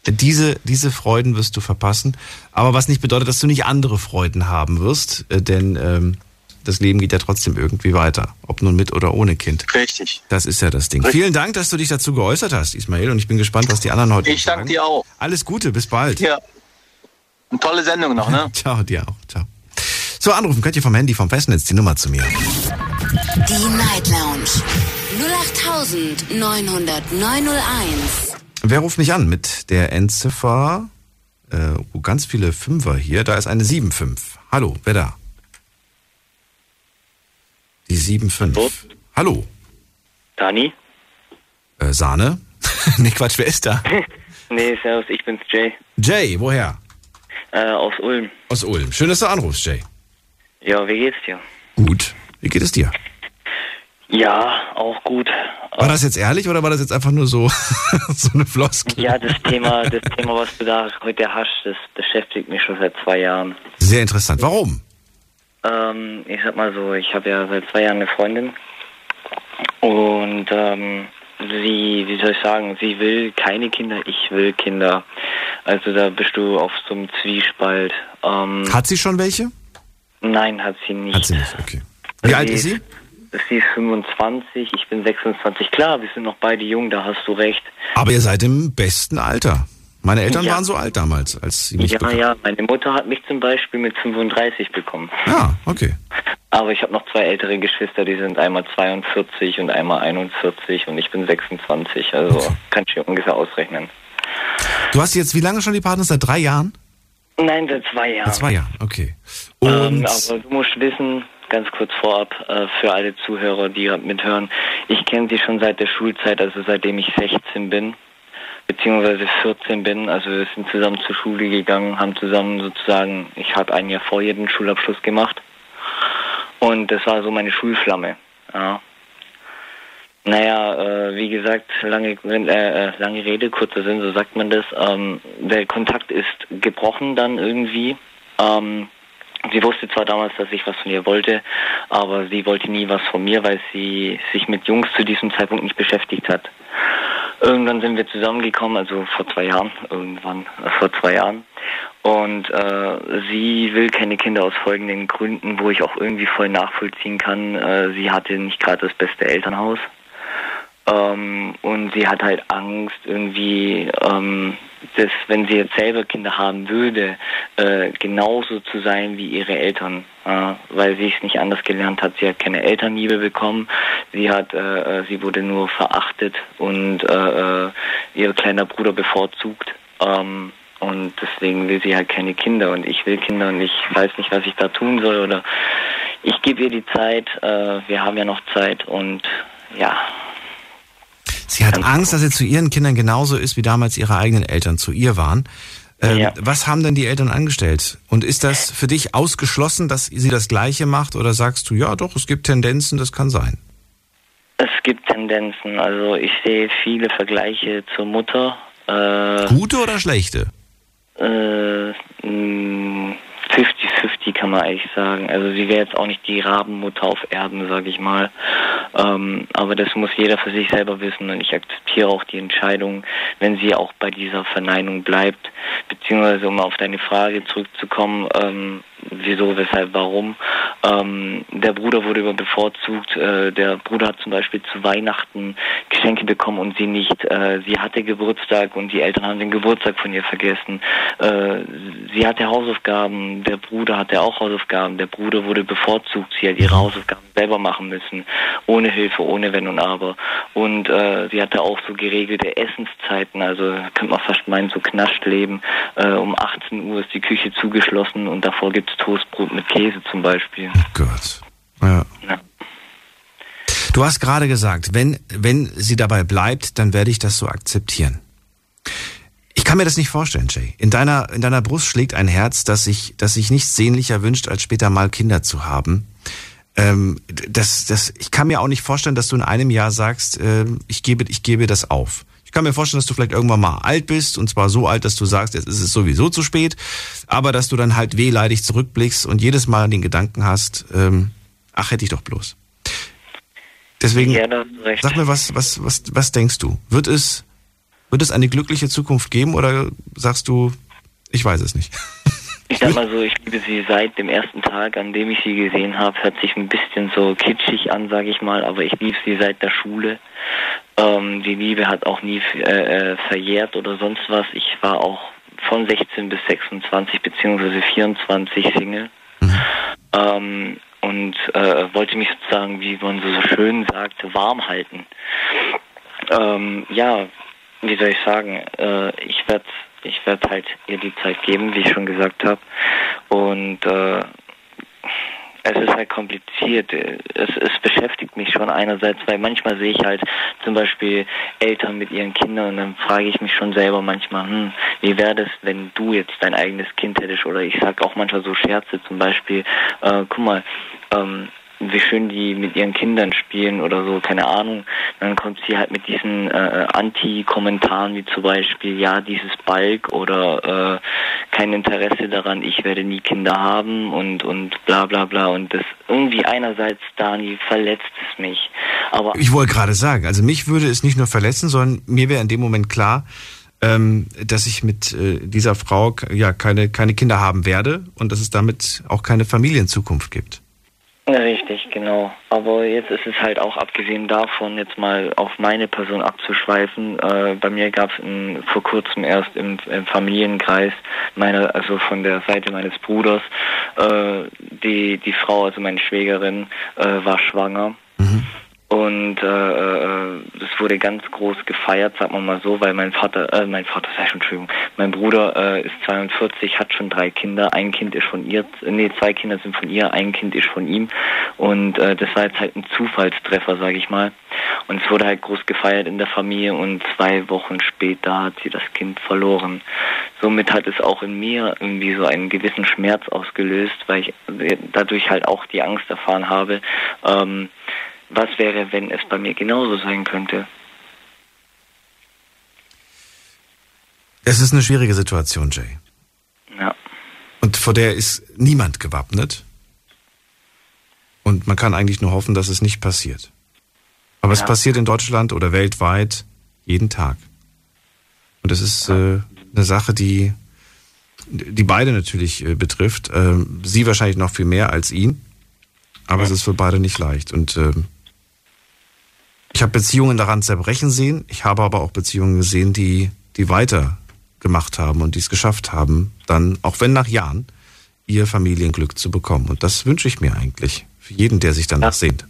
Diese, diese Freuden wirst du verpassen. Aber was nicht bedeutet, dass du nicht andere Freuden haben wirst. Äh, Denn ähm, das Leben geht ja trotzdem irgendwie weiter. Ob nun mit oder ohne Kind. Richtig. Das ist ja das Ding. Vielen Dank, dass du dich dazu geäußert hast, Ismail. Und ich bin gespannt, was die anderen heute Ich danke sagen. dir auch. Alles Gute, bis bald. Ja. Eine tolle Sendung noch, ne? Ciao, dir auch. Ciao. So, anrufen könnt ihr vom Handy, vom Festnetz die Nummer zu mir. Die Night Lounge 0890901. Wer ruft mich an mit der Endziffer? Äh, oh, ganz viele Fünfer hier. Da ist eine 75. Hallo, wer da? Die 75. Hallo? Hallo. Dani? Äh, Sahne? nee, Quatsch, wer ist da? Nee, servus, ich bin's Jay. Jay, woher? Äh, aus Ulm. Aus Ulm. Schön, dass du anrufst, Jay. Ja, wie geht's dir? Gut. Wie geht es dir? Ja, auch gut. War das jetzt ehrlich oder war das jetzt einfach nur so, so eine Floskel? Ja, das Thema, das Thema, was du da heute hast, das beschäftigt mich schon seit zwei Jahren. Sehr interessant. Warum? Ähm, ich sag mal so, ich habe ja seit zwei Jahren eine Freundin und ähm, sie, wie soll ich sagen, sie will keine Kinder, ich will Kinder. Also da bist du auf so einem Zwiespalt. Ähm, Hat sie schon welche? nein, hat sie nicht. Hat sie nicht, okay. Wie alt ist sie? Sie ist 25, ich bin 26. Klar, wir sind noch beide jung, da hast du recht. Aber ihr seid im besten Alter. Meine Eltern Ja. waren so alt damals, als sie mich Ja, bekamen. ja, meine Mutter hat mich zum Beispiel mit 35 bekommen. Ah, okay. Aber ich habe noch zwei ältere Geschwister, die sind einmal 42 und einmal 41 und ich bin 26. Also kann ich mir ungefähr ausrechnen. Du hast jetzt wie lange schon die Partner? Seit drei Jahren? Nein, seit zwei Jahren. Seit zwei Jahren, okay. Ähm, Und aber du musst wissen, ganz kurz vorab, äh, für alle Zuhörer, die mithören, ich kenne sie schon seit der Schulzeit, also seitdem ich 16 bin, beziehungsweise 14 bin. Also wir sind zusammen zur Schule gegangen, haben zusammen sozusagen, ich habe ein Jahr vor ihr den Schulabschluss gemacht. Und das war so meine Schulflamme. Ja. Naja, äh, wie gesagt, lange, äh, äh, lange Rede, kurzer Sinn, so sagt man das. Ähm, der Kontakt ist gebrochen dann irgendwie. Ähm, sie wusste zwar damals, dass ich was von ihr wollte, aber sie wollte nie was von mir, weil sie sich mit Jungs zu diesem Zeitpunkt nicht beschäftigt hat. Irgendwann sind wir zusammengekommen, also vor zwei Jahren, irgendwann, äh, vor zwei Jahren. Und äh, sie will keine Kinder aus folgenden Gründen, wo ich auch irgendwie voll nachvollziehen kann. Äh, sie hatte nicht gerade das beste Elternhaus. Ähm, und sie hat halt Angst, irgendwie, ähm, dass wenn sie jetzt selber Kinder haben würde, äh, genauso zu sein wie ihre Eltern, äh, weil sie es nicht anders gelernt hat. Sie hat keine Elternliebe bekommen, sie hat, äh, äh, sie wurde nur verachtet und äh, äh, ihr kleiner Bruder bevorzugt. Ähm, und deswegen will sie halt keine Kinder und ich will Kinder und ich weiß nicht, was ich da tun soll oder ich gebe ihr die Zeit. Wir haben ja noch Zeit und ja, sie hat Angst, dass sie zu ihren Kindern genauso ist, wie damals ihre eigenen Eltern zu ihr waren. Ähm, Ja. Was haben denn die Eltern angestellt? Und ist das für dich ausgeschlossen, dass sie das Gleiche macht? Oder sagst du, ja doch, es gibt Tendenzen, das kann sein? Es gibt Tendenzen. Also ich sehe viele Vergleiche zur Mutter. Äh, Gute oder schlechte? äh, mh, 50-50 kann man eigentlich sagen. Also sie wäre jetzt auch nicht die Rabenmutter auf Erden, sage ich mal. Ähm, aber das muss jeder für sich selber wissen und ich akzeptiere auch die Entscheidung, wenn sie auch bei dieser Verneinung bleibt. Beziehungsweise um auf deine Frage zurückzukommen, ähm, wieso, weshalb, warum. Ähm, der Bruder wurde immer bevorzugt. Äh, der Bruder hat zum Beispiel zu Weihnachten Geschenke bekommen und sie nicht. Äh, sie hatte Geburtstag und die Eltern haben den Geburtstag von ihr vergessen. Äh, sie hatte Hausaufgaben, der Bruder hatte auch Hausaufgaben. Der Bruder wurde bevorzugt. Sie hat ihre Hausaufgaben selber machen müssen, ohne Hilfe, ohne Wenn und Aber. Und äh, sie hatte auch so geregelte Essenszeiten. Also könnte man fast meinen, so Knascht-Leben. Äh, um 18 Uhr ist die Küche zugeschlossen und davor gibt Toastbrot mit Käse zum Beispiel. Oh Gott. Ja. Ja. Du hast gerade gesagt, wenn, wenn sie dabei bleibt, dann werde ich das so akzeptieren. Ich kann mir das nicht vorstellen, Jay. In deiner, in deiner Brust schlägt ein Herz, das sich, das sich nichts sehnlicher wünscht, als später mal Kinder zu haben. Ähm, das, das, ich kann mir auch nicht vorstellen, dass du in einem Jahr sagst, äh, ich gebe, ich gebe das auf. Ich kann mir vorstellen, dass du vielleicht irgendwann mal alt bist und zwar so alt, dass du sagst, jetzt ist es sowieso zu spät, aber dass du dann halt wehleidig zurückblickst und jedes Mal den Gedanken hast, ähm, ach hätte ich doch bloß. Deswegen, Ja, sag mir, was, was, was, was denkst du? Wird es, wird es eine glückliche Zukunft geben oder sagst du, ich weiß es nicht? Ich sag mal so, ich liebe sie seit dem ersten Tag, an dem ich sie gesehen habe. Hört sich ein bisschen so kitschig an, sage ich mal, aber ich liebe sie seit der Schule. Ähm, die Liebe hat auch nie äh, äh, verjährt oder sonst was. Ich war auch von 16 bis 26 beziehungsweise 24 Single. Ähm, und äh, wollte mich sozusagen, wie man so schön sagt, warm halten. Ähm, ja, wie soll ich sagen, äh, ich werde ich werd halt ihr die Zeit geben, wie ich schon gesagt habe. Und äh, es ist halt kompliziert. Es, es beschäftigt mich schon einerseits, weil manchmal sehe ich halt zum Beispiel Eltern mit ihren Kindern und dann frage ich mich schon selber manchmal, hm, wie wäre das, wenn du jetzt dein eigenes Kind hättest? Oder ich sage auch manchmal so Scherze zum Beispiel, äh, guck mal, ähm, wie schön die mit ihren Kindern spielen oder so, keine Ahnung. Dann kommt sie halt mit diesen äh, Anti-Kommentaren wie zum Beispiel, ja, dieses Balk oder äh, kein Interesse daran, ich werde nie Kinder haben und, und bla bla bla. Und das irgendwie einerseits, Dani, verletzt es mich. Aber Ich wollte gerade sagen, also mich würde es nicht nur verletzen, sondern mir wäre in dem Moment klar, ähm, dass ich mit äh, dieser Frau ja keine, keine Kinder haben werde und dass es damit auch keine Familienzukunft gibt. Richtig, genau. Aber jetzt ist es halt auch abgesehen davon, jetzt mal auf meine Person abzuschweifen. Äh, bei mir gab es vor kurzem erst im, im Familienkreis meiner, also von der Seite meines Bruders, äh, die die Frau, also meine Schwägerin, äh, war schwanger. Und äh, äh, das wurde ganz groß gefeiert, sagt man mal so, weil mein Vater, äh, mein Vater, sei schon Entschuldigung, mein Bruder äh, ist 42, hat schon drei Kinder, ein Kind ist von ihr, nee, zwei Kinder sind von ihr, ein Kind ist von ihm. Und äh, das war jetzt halt ein Zufallstreffer, sage ich mal. Und es wurde halt groß gefeiert in der Familie und zwei Wochen später hat sie das Kind verloren. Somit hat es auch in mir irgendwie so einen gewissen Schmerz ausgelöst, weil ich dadurch halt auch die Angst erfahren habe, ähm, was wäre, wenn es bei mir genauso sein könnte? Es ist eine schwierige Situation, Jay. Ja. Und vor der ist niemand gewappnet. Und man kann eigentlich nur hoffen, dass es nicht passiert. Aber es Ja. passiert in Deutschland oder weltweit jeden Tag. Und es ist äh, eine Sache, die, die beide natürlich äh, betrifft. Ähm, sie wahrscheinlich noch viel mehr als ihn. Aber es ist für beide nicht leicht. Und ähm, ich habe Beziehungen daran zerbrechen sehen. Ich habe aber auch Beziehungen gesehen, die, die weiter gemacht haben und die es geschafft haben, dann, auch wenn nach Jahren, ihr Familienglück zu bekommen. Und das wünsche ich mir eigentlich. Für jeden, der sich danach sehnt.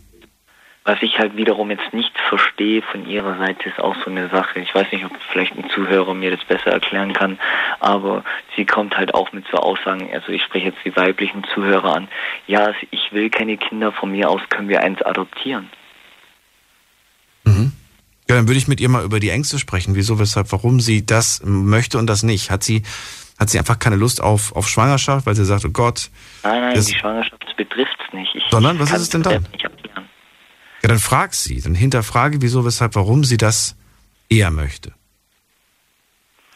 Was ich halt wiederum jetzt nicht verstehe von ihrer Seite, ist auch so eine Sache. Ich weiß nicht, ob vielleicht ein Zuhörer mir das besser erklären kann, aber sie kommt halt auch mit so Aussagen, also ich spreche jetzt die weiblichen Zuhörer an, ja, ich will keine Kinder, von mir aus können wir eins adoptieren. Ja, dann würde ich mit ihr mal über die Ängste sprechen. Wieso, weshalb, warum sie das möchte und das nicht. Hat sie, hat sie einfach keine Lust auf, auf Schwangerschaft, weil sie sagt, oh Gott. Nein, nein, Das- die Schwangerschaft betrifft es nicht. Ich Sondern, was ist es denn dann? Ja, dann frag sie. Dann hinterfrage, wieso, weshalb, warum sie das eher möchte.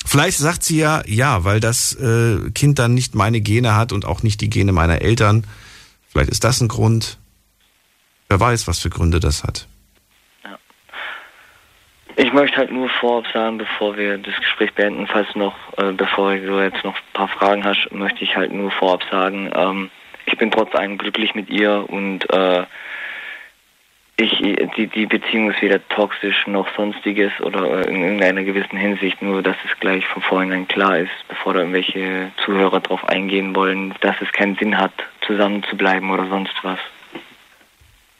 Vielleicht sagt sie ja, ja, weil das äh, Kind dann nicht meine Gene hat und auch nicht die Gene meiner Eltern. Vielleicht ist das ein Grund. Wer weiß, was für Gründe das hat. Ich möchte halt nur vorab sagen, bevor wir das Gespräch beenden, falls noch, äh, bevor du jetzt noch ein paar Fragen hast, möchte ich halt nur vorab sagen, ähm, ich bin trotz allem glücklich mit ihr und äh, ich, die, die Beziehung ist weder toxisch noch sonstiges oder in irgendeiner gewissen Hinsicht, nur dass es gleich von vornherein klar ist, bevor da irgendwelche Zuhörer drauf eingehen wollen, dass es keinen Sinn hat, zusammen zu bleiben oder sonst was.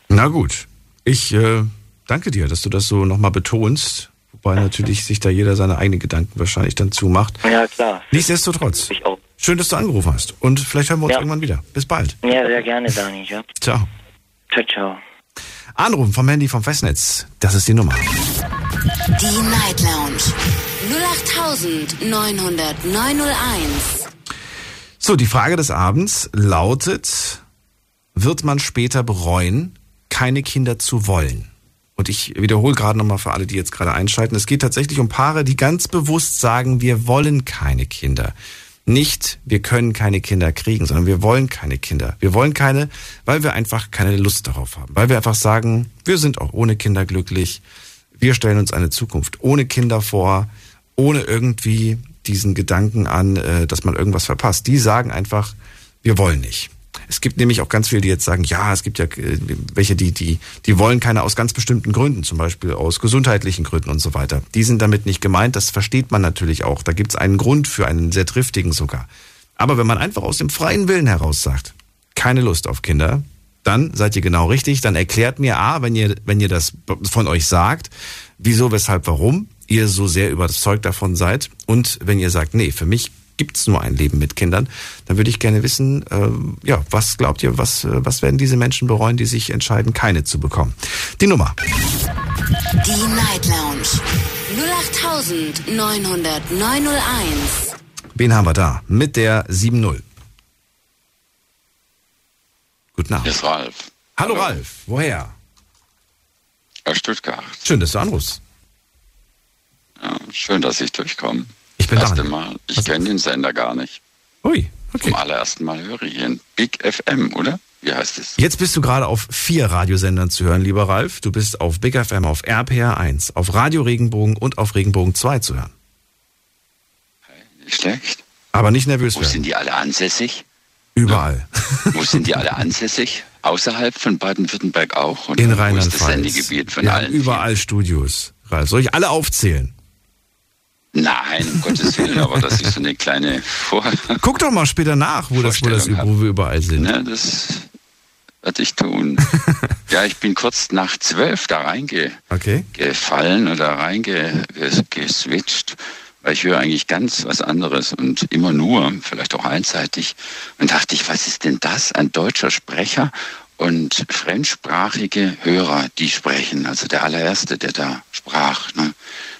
Na gut. Ich äh, danke dir, dass du das so nochmal betonst. Wobei natürlich sich da jeder seine eigenen Gedanken wahrscheinlich dann zumacht. Ja, klar. Nichtsdestotrotz. Ich auch. Schön, dass du angerufen hast. Und vielleicht hören wir uns Ja. irgendwann wieder. Bis bald. Ja, sehr gerne, Dani. Ja. Ciao. Ciao, ciao. Anrufen vom Handy vom Festnetz. Das ist die Nummer. Die Night Lounge 0890901. So, die Frage des Abends lautet, wird man später bereuen, keine Kinder zu wollen? Und ich wiederhole gerade nochmal für alle, die jetzt gerade einschalten. Es geht tatsächlich um Paare, die ganz bewusst sagen, wir wollen keine Kinder. Nicht, wir können keine Kinder kriegen, sondern wir wollen keine Kinder. Wir wollen keine, weil wir einfach keine Lust darauf haben. Weil wir einfach sagen, wir sind auch ohne Kinder glücklich. Wir stellen uns eine Zukunft ohne Kinder vor, ohne irgendwie diesen Gedanken an, äh, dass man irgendwas verpasst. Die sagen einfach, wir wollen nicht. Es gibt nämlich auch ganz viele, die jetzt sagen, ja, es gibt ja äh, welche, die, die, die wollen keine aus ganz bestimmten Gründen, zum Beispiel aus gesundheitlichen Gründen und so weiter. Die sind damit nicht gemeint, das versteht man natürlich auch. Da gibt es einen Grund für einen sehr triftigen sogar. Aber wenn man einfach aus dem freien Willen heraus sagt, keine Lust auf Kinder, dann seid ihr genau richtig. Dann erklärt mir A, wenn ihr, wenn ihr das von euch sagt, wieso, weshalb, warum ihr so sehr überzeugt davon seid. Und wenn ihr sagt, nee, für mich gibt's nur ein Leben mit Kindern, dann würde ich gerne wissen, ähm, ja, was glaubt ihr, was, äh, was werden diese Menschen bereuen, die sich entscheiden, keine zu bekommen? Die Nummer. Die Night Lounge 0890901. Wen haben wir da? Mit der 7-0. Guten Abend. Hier ist Ralf. Hallo, Ralf, woher? Aus Stuttgart. Schön, dass du anrufst. Ja, schön, dass ich durchkomme. Ich bin Erste da. Mal. Ich kenne den Sender gar nicht. Ui, okay. Zum allerersten Mal höre ich ihn. Big FM, oder? Wie heißt es? Jetzt bist du gerade auf vier Radiosendern zu hören, lieber Ralf. Du bist auf Big FM, auf RPR 1, auf Radio Regenbogen und auf Regenbogen 2 zu hören. Nicht schlecht. Aber nicht nervös Wo werden. sind die alle ansässig? Überall. Wo sind die alle ansässig? Außerhalb von Baden-Württemberg auch? Oder In Wo das Rheinland-Pfalz. Sendegebiet von allen? überall Studios. Ralf, soll ich alle aufzählen? Nein, um Gottes Willen, aber das ist so eine kleine Vor... Guck doch mal später nach, wo, das, wo, das, wo wir überall sind. Ne, das werde ich tun. ja, ich bin kurz nach zwölf da reinge Okay. oder reingeswitcht, weil ich höre eigentlich ganz was anderes und immer nur, vielleicht auch einseitig. Und dachte ich, was ist denn das? Ein deutscher Sprecher und fremdsprachige Hörer, die sprechen. Also der allererste, der da sprach. Ne?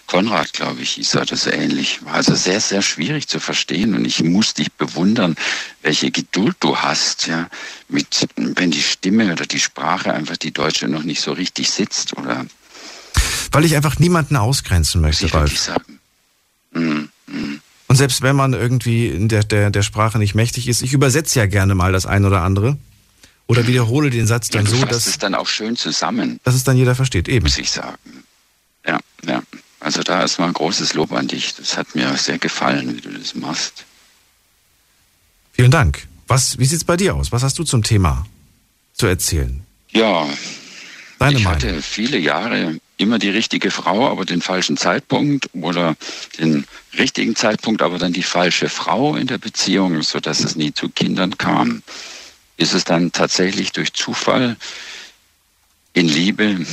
Konrad, glaube ich, hieß er das ähnlich. War also sehr, sehr schwierig zu verstehen und ich muss dich bewundern, welche Geduld du hast, ja, mit, wenn die Stimme oder die Sprache einfach die Deutsche noch nicht so richtig sitzt oder Weil ich einfach niemanden ausgrenzen möchte, Ralf. sagen. Mhm. mhm. Und selbst wenn man irgendwie in der, der, der Sprache nicht mächtig ist, ich übersetze ja gerne mal das ein oder andere. Oder wiederhole den Satz Ja, dann du so, dass, es dann auch schön zusammen, dass es dann jeder versteht. Eben. muss ich sagen. Ja, ja. Also da ist mal ein großes Lob an dich. Das hat mir sehr gefallen, wie du das machst. Vielen Dank. Was, wie sieht's bei dir aus? Was hast du zum Thema zu erzählen? Ja, Deine ich Meinung. hatte viele Jahre immer die richtige Frau, aber den falschen Zeitpunkt oder den richtigen Zeitpunkt, aber dann die falsche Frau in der Beziehung, so dass es nie zu Kindern kam. Ist es dann tatsächlich durch Zufall in Liebe,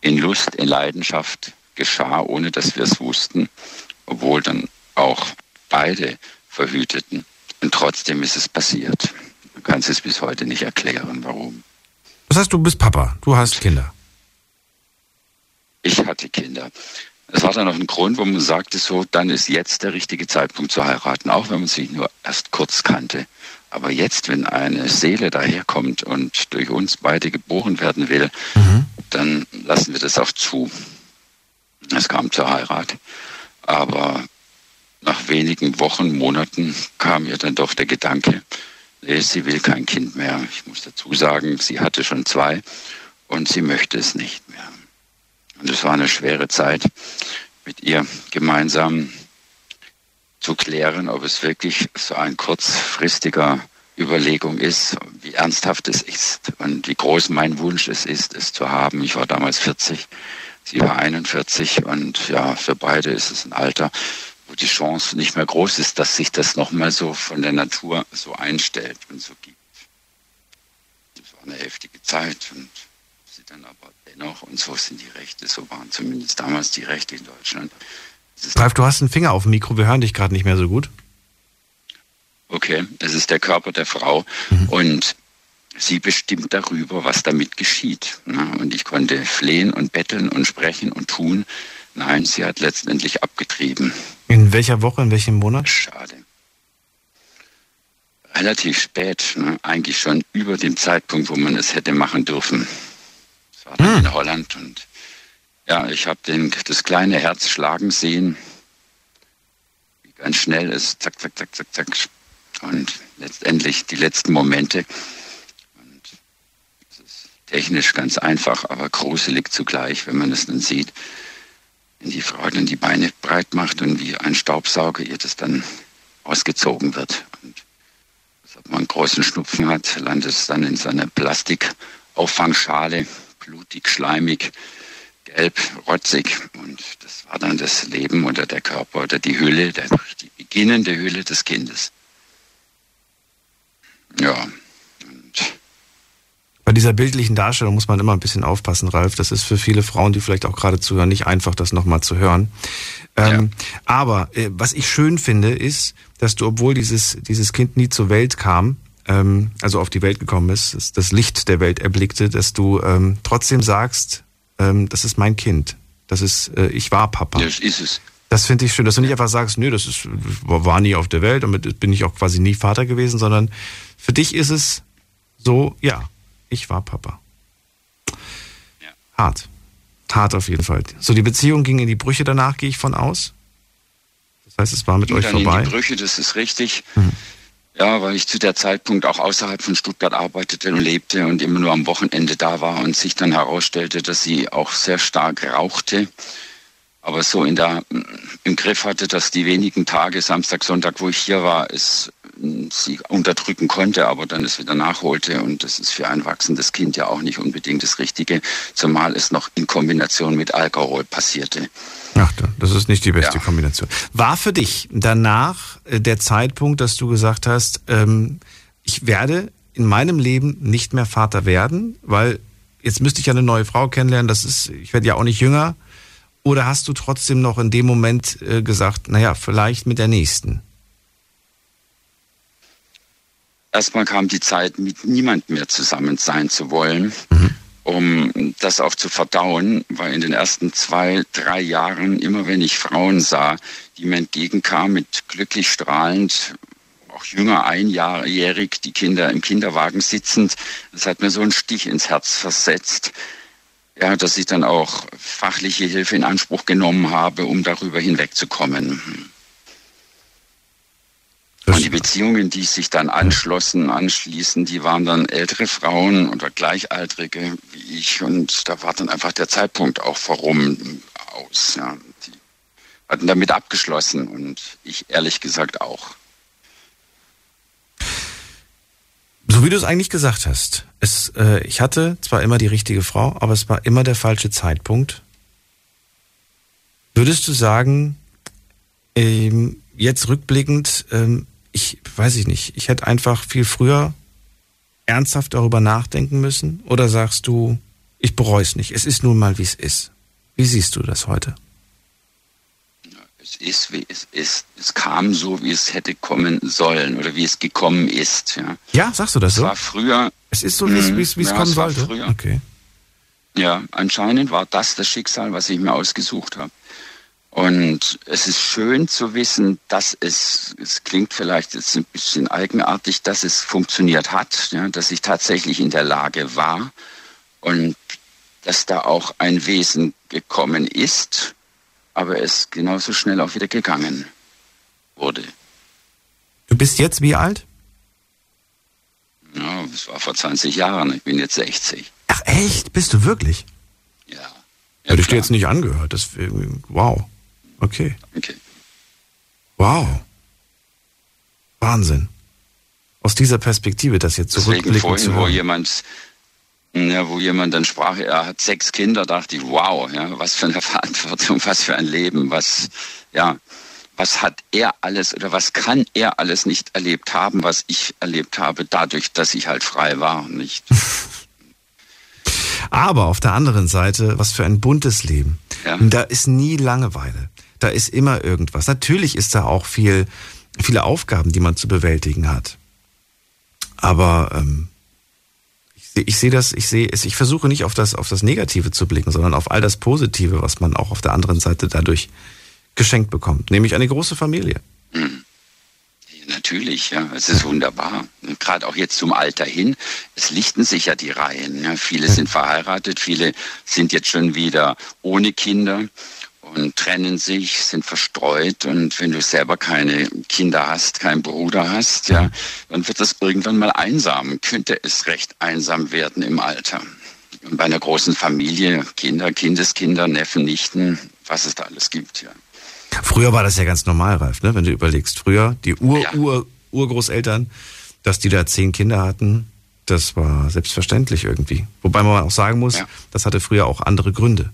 in Lust, in Leidenschaft geschah, ohne dass wir es wussten, obwohl dann auch beide verhüteten. Und trotzdem ist es passiert. Du kannst es bis heute nicht erklären, warum. Das heißt, du bist Papa, du hast Kinder. Ich hatte Kinder. Es war dann auch ein Grund, wo man sagte, so, dann ist jetzt der richtige Zeitpunkt zu heiraten, auch wenn man sich nur erst kurz kannte. Aber jetzt, wenn eine Seele daherkommt und durch uns beide geboren werden will, dann lassen wir das auch zu. Es kam zur Heirat. Aber nach wenigen Wochen, Monaten kam ihr dann doch der Gedanke, nee, sie will kein Kind mehr. Ich muss dazu sagen, sie hatte schon zwei und sie möchte es nicht mehr. Und es war eine schwere Zeit, mit ihr gemeinsam zu klären, ob es wirklich so ein kurzfristiger Überlegung ist, wie ernsthaft es ist und wie groß mein Wunsch es ist, es zu haben. Ich war damals 40, sie war 41 und ja, für beide ist es ein Alter, wo die Chance nicht mehr groß ist, dass sich das nochmal so von der Natur so einstellt und so gibt. Das war eine heftige Zeit und sie dann aber dennoch, und so sind die Rechte, so waren zumindest damals die Rechte in Deutschland. Ist Ralf, du hast einen Finger auf dem Mikro, wir hören dich gerade nicht mehr so gut. Okay, es ist der Körper der Frau und sie bestimmt darüber, was damit geschieht. Ne? Und ich konnte flehen und betteln und sprechen und tun. Nein, sie hat letztendlich abgetrieben. In welcher Woche, in welchem Monat? Schade. Relativ spät, ne? eigentlich schon über dem Zeitpunkt, wo man es hätte machen dürfen. Es war dann in Holland und ja, ich habe das kleine Herz schlagen sehen, wie ganz schnell es zack, zack, zack, zack, zack. Und letztendlich die letzten Momente. Technisch ganz einfach, aber gruselig zugleich, wenn man es dann sieht. wenn die Frau dann die Beine breit macht und wie ein Staubsauger ihr das dann ausgezogen wird. Und ob man einen großen Schnupfen hat, landet es dann in seiner Plastikauffangschale, blutig, schleimig, gelb, rotzig. Und das war dann das Leben oder der Körper oder die Hülle, der, die beginnende Hülle des Kindes. Ja. Bei dieser bildlichen Darstellung muss man immer ein bisschen aufpassen, Ralf. Das ist für viele Frauen, die vielleicht auch gerade zuhören, nicht einfach, das nochmal zu hören. Ähm, ja. Aber äh, was ich schön finde, ist, dass du, obwohl dieses, dieses Kind nie zur Welt kam, ähm, also auf die Welt gekommen ist, das, Licht der Welt erblickte, dass du ähm, trotzdem sagst, ähm, das ist mein Kind. Das ist, äh, ich war Papa. Das ist es. Das finde ich schön, dass du nicht einfach sagst, nö, das ist, war nie auf der Welt, damit bin ich auch quasi nie Vater gewesen, sondern für dich ist es so, ja, ich war Papa. Ja. Hart. Hart auf jeden Fall. So, die Beziehung ging in die Brüche danach, gehe ich von aus. Das heißt, es war mit ging euch dann vorbei. In die Brüche, das ist richtig. Hm. Ja, weil ich zu der Zeitpunkt auch außerhalb von Stuttgart arbeitete und lebte und immer nur am Wochenende da war und sich dann herausstellte, dass sie auch sehr stark rauchte aber so in der, im Griff hatte, dass die wenigen Tage, Samstag, Sonntag, wo ich hier war, es sie unterdrücken konnte, aber dann es wieder nachholte. Und das ist für ein wachsendes Kind ja auch nicht unbedingt das Richtige, zumal es noch in Kombination mit Alkohol passierte. Ach, das ist nicht die beste ja. Kombination. War für dich danach äh, der Zeitpunkt, dass du gesagt hast, ähm, ich werde in meinem Leben nicht mehr Vater werden, weil jetzt müsste ich ja eine neue Frau kennenlernen, das ist, ich werde ja auch nicht jünger. Oder hast du trotzdem noch in dem Moment äh, gesagt, naja, vielleicht mit der nächsten? Erstmal kam die Zeit, mit niemandem mehr zusammen sein zu wollen, mhm. um das auch zu verdauen, weil in den ersten zwei, drei Jahren, immer wenn ich Frauen sah, die mir entgegenkamen mit glücklich strahlend, auch jünger, einjährig, die Kinder im Kinderwagen sitzend, das hat mir so einen Stich ins Herz versetzt ja, dass ich dann auch fachliche Hilfe in Anspruch genommen habe, um darüber hinwegzukommen. Und die Beziehungen, die sich dann anschlossen, anschließen, die waren dann ältere Frauen oder Gleichaltrige wie ich. Und da war dann einfach der Zeitpunkt auch vorum aus. Ja. Die hatten damit abgeschlossen und ich ehrlich gesagt auch. So wie du es eigentlich gesagt hast. Es, äh, ich hatte zwar immer die richtige Frau, aber es war immer der falsche Zeitpunkt. Würdest du sagen, ähm, jetzt rückblickend, ähm, ich weiß ich nicht, ich hätte einfach viel früher ernsthaft darüber nachdenken müssen? Oder sagst du, ich bereue es nicht, es ist nun mal, wie es ist? Wie siehst du das heute? es ist, wie es ist. Es kam so, wie es hätte kommen sollen oder wie es gekommen ist. Ja, ja sagst du das es so? war früher. Es ist so, wie es, wie es, ja, kommen es sollte. Früher. Okay. Ja, anscheinend war das das Schicksal, was ich mir ausgesucht habe. Und es ist schön zu wissen, dass es, es klingt vielleicht jetzt ein bisschen eigenartig, dass es funktioniert hat, ja, dass ich tatsächlich in der Lage war und dass da auch ein Wesen gekommen ist, aber es genauso schnell auch wieder gegangen wurde. Du bist jetzt wie alt? Ja, das war vor 20 Jahren. Ich bin jetzt 60. Ach echt? Bist du wirklich? Ja. ja Hätte ich dir jetzt nicht angehört. Das wow. Okay. Okay. Wow. Wahnsinn. Aus dieser Perspektive, das jetzt zurückblicken Deswegen vorhin, zu hören. wo jemand ja, wo jemand dann sprach, er hat sechs Kinder, dachte ich, wow, ja, was für eine Verantwortung, was für ein Leben, was, ja, was hat er alles oder was kann er alles nicht erlebt haben, was ich erlebt habe, dadurch, dass ich halt frei war, nicht? Aber auf der anderen Seite, was für ein buntes Leben. Ja. Da ist nie Langeweile. Da ist immer irgendwas. Natürlich ist da auch viel, viele Aufgaben, die man zu bewältigen hat. Aber ähm, ich sehe das, ich sehe es, ich versuche nicht auf das, auf das Negative zu blicken, sondern auf all das Positive, was man auch auf der anderen Seite dadurch geschenkt bekommt, nämlich eine große Familie. Mhm. Natürlich, ja, es ist wunderbar. Gerade auch jetzt zum Alter hin, es lichten sich ja die Reihen. Ja. Viele sind verheiratet, viele sind jetzt schon wieder ohne Kinder und trennen sich, sind verstreut. Und wenn du selber keine Kinder hast, keinen Bruder hast, ja, dann wird das irgendwann mal einsam. Könnte es recht einsam werden im Alter. Und bei einer großen Familie, Kinder, Kindeskinder, Neffen, Nichten, was es da alles gibt, ja. Früher war das ja ganz normal, Ralf, ne? wenn du überlegst. Früher, die Ur, Ja. Ur, Urgroßeltern, dass die da zehn Kinder hatten, das war selbstverständlich irgendwie. Wobei man auch sagen muss, Ja. das hatte früher auch andere Gründe.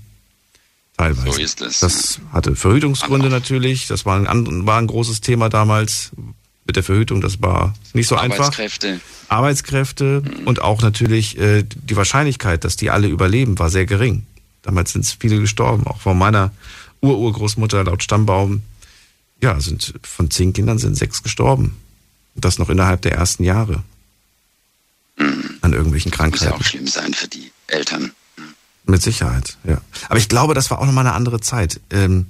Teilweise. So ist es. Das hatte Verhütungsgründe Aber- natürlich. Das war ein, war ein großes Thema damals mit der Verhütung. Das war nicht so einfach. Arbeitskräfte. Arbeitskräfte und auch natürlich äh, die Wahrscheinlichkeit, dass die alle überleben, war sehr gering. Damals sind viele gestorben, auch von meiner Ururgroßmutter laut Stammbaum. Ja, sind von zehn Kindern sind sechs gestorben. Und das noch innerhalb der ersten Jahre. An irgendwelchen Muss ja Krankheiten. auch schlimm sein für die Eltern. Mit Sicherheit, ja. Aber ich glaube, das war auch nochmal eine andere Zeit, ähm,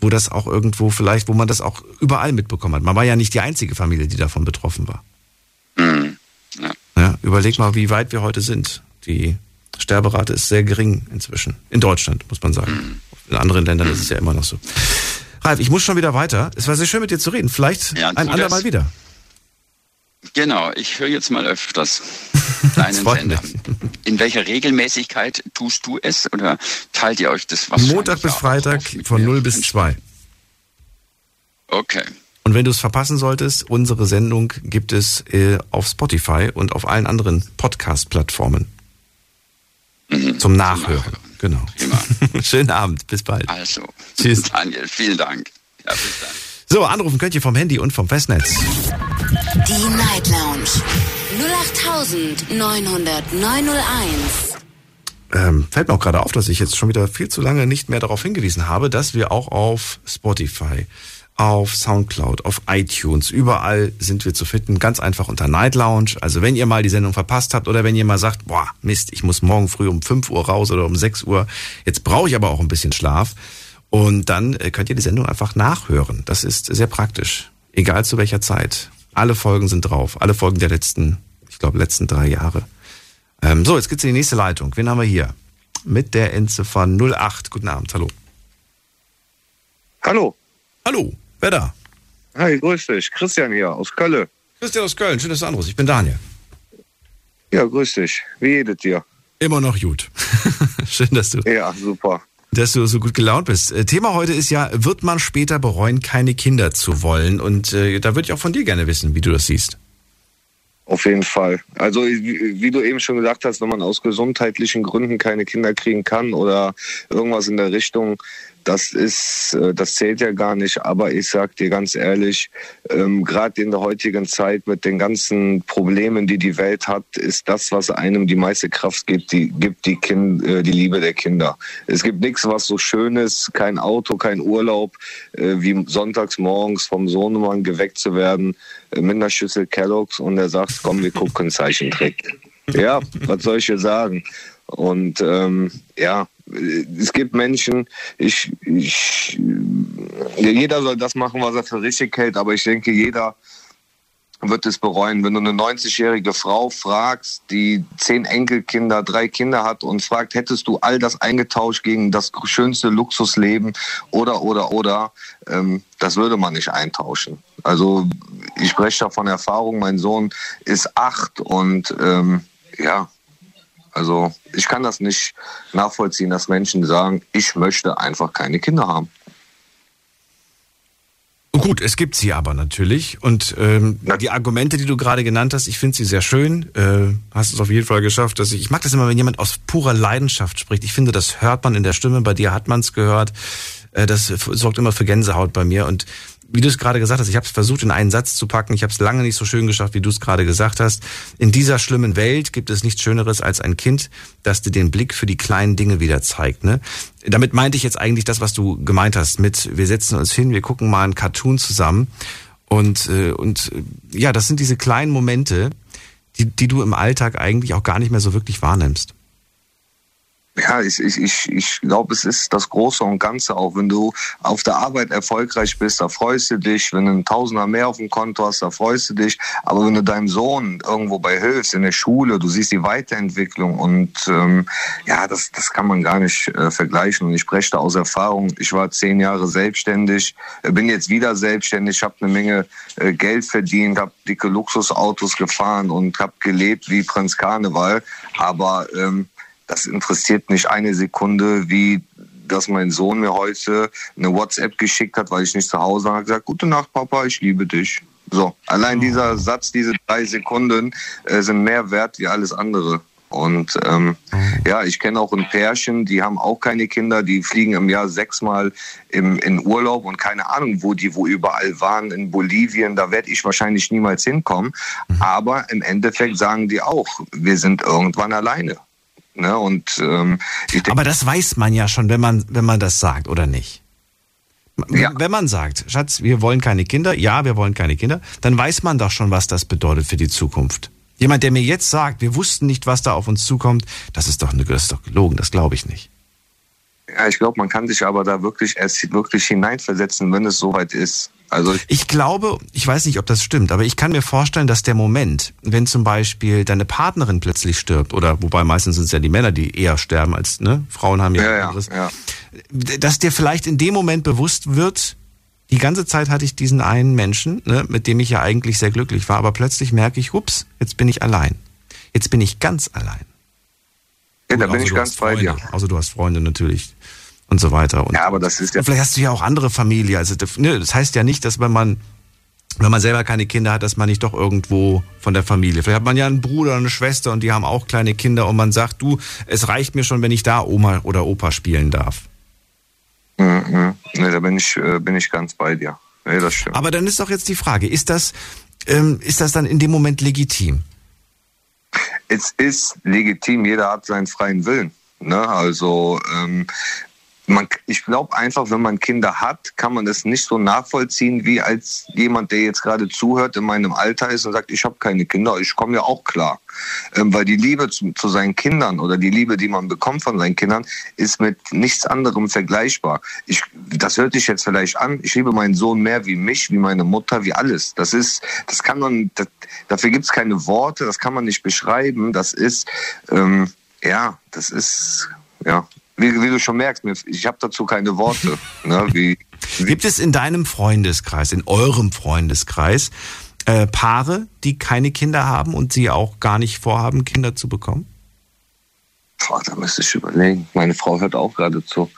wo das auch irgendwo vielleicht, wo man das auch überall mitbekommen hat. Man war ja nicht die einzige Familie, die davon betroffen war. Mhm. Ja. Ja, überleg mal, wie weit wir heute sind. Die Sterberate ist sehr gering inzwischen. In Deutschland, muss man sagen. In anderen Ländern ist es ja immer noch so. Ralf, ich muss schon wieder weiter. Es war sehr schön mit dir zu reden. Vielleicht Ja, ein andermal wieder. Genau, ich höre jetzt mal öfters deinen Sender. In welcher Regelmäßigkeit tust du es oder teilt ihr euch das wahrscheinlich Montag bis Freitag von mir? 0 bis 2. Okay. Und wenn du es verpassen solltest, unsere Sendung gibt es äh, auf Spotify und auf allen anderen Podcast-Plattformen. Mhm. Zum Nachhören. Genau. Prima. Schönen Abend. Bis bald. Also, Tschüss. Daniel, vielen Dank. Ja, bis dann. So, anrufen könnt ihr vom Handy und vom Festnetz. Die Night Lounge 0890901. ähm, fällt mir auch gerade auf, dass ich jetzt schon wieder viel zu lange nicht mehr darauf hingewiesen habe, dass wir auch auf Spotify, auf Soundcloud, auf iTunes, überall sind wir zu finden, ganz einfach unter Night Lounge. Also wenn ihr mal die Sendung verpasst habt oder wenn ihr mal sagt, boah, Mist, ich muss morgen früh um 5 Uhr raus oder um 6 Uhr, jetzt brauche ich aber auch ein bisschen Schlaf. Und dann äh, könnt ihr die Sendung einfach nachhören. Das ist sehr praktisch. Egal zu welcher Zeit. Alle Folgen sind drauf. Alle Folgen der letzten, ich glaube, letzten drei Jahre. Ähm, so, jetzt geht's in die nächste Leitung. Wen haben wir hier? Mit der Endziffer 08. Guten Abend, hallo. Hallo. Hallo, wer da? Hi, grüß dich. Christian hier aus Köln. Christian aus Köln, schön, dass du anrufst. Ich bin Daniel. Ja, grüß dich. Wie geht es dir? Immer noch gut. schön, dass du, Ja, super. Dass du so gut gelaunt bist. Äh, Thema heute ist ja, wird man später bereuen, keine Kinder zu wollen? Und äh, da würde ich auch von dir gerne wissen, wie du das siehst. Auf jeden Fall. Also wie, wie du eben schon gesagt hast, wenn man aus gesundheitlichen Gründen keine Kinder kriegen kann oder irgendwas in der Richtung, das ist, äh, das zählt ja gar nicht. Aber ich sag dir ganz ehrlich, ähm, gerade in der heutigen Zeit mit den ganzen Problemen, die die Welt hat, ist das, was einem die meiste Kraft gibt, die gibt die kind, äh, die Liebe der Kinder. Es gibt nichts, was so schön ist, kein Auto, kein Urlaub, äh, wie sonntags morgens vom Sohnemann geweckt zu werden äh, mit einer Schüssel Kelloggs und er sagt, komm, wir gucken Zeichentrick. Ja, was soll ich hier sagen? Und ähm, ja, es gibt Menschen, ich, ich, äh, jeder soll das machen, was er für richtig hält, aber ich denke, jeder wird es bereuen. Wenn du eine 90-jährige Frau fragst, die zehn Enkelkinder, drei Kinder hat und fragt, hättest du all das eingetauscht gegen das schönste Luxusleben oder, oder, oder, ähm, das würde man nicht eintauschen. Also ich spreche da von Erfahrung. Mein Sohn ist acht und ähm, ja, also ich kann das nicht nachvollziehen, dass Menschen sagen, ich möchte einfach keine Kinder haben. Gut, es gibt sie aber natürlich. Und ähm, die Argumente, die du gerade genannt hast, ich finde sie sehr schön. Äh, hast es auf jeden Fall geschafft, dass ich. Ich mag das immer, wenn jemand aus purer Leidenschaft spricht. Ich finde, das hört man in der Stimme. Bei dir hat man es gehört. Äh, das sorgt immer für Gänsehaut bei mir. Und wie du es gerade gesagt hast, ich habe es versucht, in einen Satz zu packen. Ich habe es lange nicht so schön geschafft, wie du es gerade gesagt hast. In dieser schlimmen Welt gibt es nichts Schöneres als ein Kind, das dir den Blick für die kleinen Dinge wieder zeigt. Ne? Damit meinte ich jetzt eigentlich das, was du gemeint hast, mit wir setzen uns hin, wir gucken mal einen Cartoon zusammen. Und, äh, und äh, ja, das sind diese kleinen Momente, die, die du im Alltag eigentlich auch gar nicht mehr so wirklich wahrnimmst. Ja, ich, ich, ich, ich glaube, es ist das Große und Ganze auch. Wenn du auf der Arbeit erfolgreich bist, da freust du dich. Wenn du einen Tausender mehr auf dem Konto hast, da freust du dich. Aber wenn du deinem Sohn irgendwo bei hilfst, in der Schule, du siehst die Weiterentwicklung und ähm, ja, das, das kann man gar nicht äh, vergleichen. Und ich spreche da aus Erfahrung. Ich war zehn Jahre selbstständig, äh, bin jetzt wieder selbstständig, habe eine Menge äh, Geld verdient, habe dicke Luxusautos gefahren und habe gelebt wie Prinz Karneval. Aber ähm, das interessiert mich eine Sekunde, wie dass mein Sohn mir heute eine WhatsApp geschickt hat, weil ich nicht zu Hause war, hat gesagt, gute Nacht, Papa, ich liebe dich. So, allein dieser Satz, diese drei Sekunden äh, sind mehr wert wie alles andere. Und ähm, ja, ich kenne auch ein Pärchen, die haben auch keine Kinder, die fliegen im Jahr sechsmal im, in Urlaub und keine Ahnung, wo die wo überall waren, in Bolivien, da werde ich wahrscheinlich niemals hinkommen. Aber im Endeffekt sagen die auch, wir sind irgendwann alleine. Ne? Und, ähm, Aber das weiß man ja schon, wenn man, wenn man das sagt, oder nicht? Ja. Wenn man sagt, Schatz, wir wollen keine Kinder, ja, wir wollen keine Kinder, dann weiß man doch schon, was das bedeutet für die Zukunft. Jemand, der mir jetzt sagt, wir wussten nicht, was da auf uns zukommt, das ist doch, eine- das ist doch gelogen, das glaube ich nicht. ja, ich glaube, man kann sich aber da wirklich erst wirklich hineinversetzen, wenn es soweit ist. Also ich, Ich glaube, ich weiß nicht, ob das stimmt, aber ich kann mir vorstellen, dass der Moment, wenn zum Beispiel deine Partnerin plötzlich stirbt, oder wobei meistens sind es ja die Männer, die eher sterben als, ne? Frauen haben ja, ja, anderes, ja. dass dir vielleicht in dem Moment bewusst wird, die ganze Zeit hatte ich diesen einen Menschen, ne, mit dem ich ja eigentlich sehr glücklich war, aber plötzlich merke ich, ups, jetzt bin ich allein. Jetzt bin ich ganz allein. ja, da bin ich ganz bei dir. Also du hast Freunde natürlich und so weiter. Und, Ja, aber das ist ja und vielleicht hast du ja auch andere Familie. Also das- ne, das heißt ja nicht, dass wenn man wenn man selber keine Kinder hat, dass man nicht doch irgendwo von der Familie. Vielleicht hat man ja einen Bruder oder eine Schwester und die haben auch kleine Kinder und man sagt, du, es reicht mir schon, wenn ich da Oma oder Opa spielen darf. Mhm. Nee, da bin ich, äh, bin ich ganz bei dir. Nee, das stimmt. Aber dann ist doch jetzt die Frage, ist das, ähm, ist das dann in dem Moment legitim? es ist legitim, jeder hat seinen freien Willen. Ne? Also ähm, man, ich glaube einfach, wenn man Kinder hat, kann man das nicht so nachvollziehen, wie als jemand, der jetzt gerade zuhört, in meinem Alter ist und sagt, ich habe keine Kinder, ich komme ja auch klar. Ähm, weil die Liebe zu, zu seinen Kindern oder die Liebe, die man bekommt von seinen Kindern, ist mit nichts anderem vergleichbar. Ich, das hört sich jetzt vielleicht an, ich liebe meinen Sohn mehr wie mich, wie meine Mutter, wie alles. Das ist, das kann man, das, dafür gibt es keine Worte, das kann man nicht beschreiben. Das ist, ähm, ja, das ist, ja, wie, wie du schon merkst, ich habe dazu keine Worte. ne, wie, Gibt es in deinem Freundeskreis, in eurem Freundeskreis, äh, Paare, die keine Kinder haben und sie auch gar nicht vorhaben, Kinder zu bekommen? boah, da müsste ich überlegen. Meine Frau hört auch gerade zu.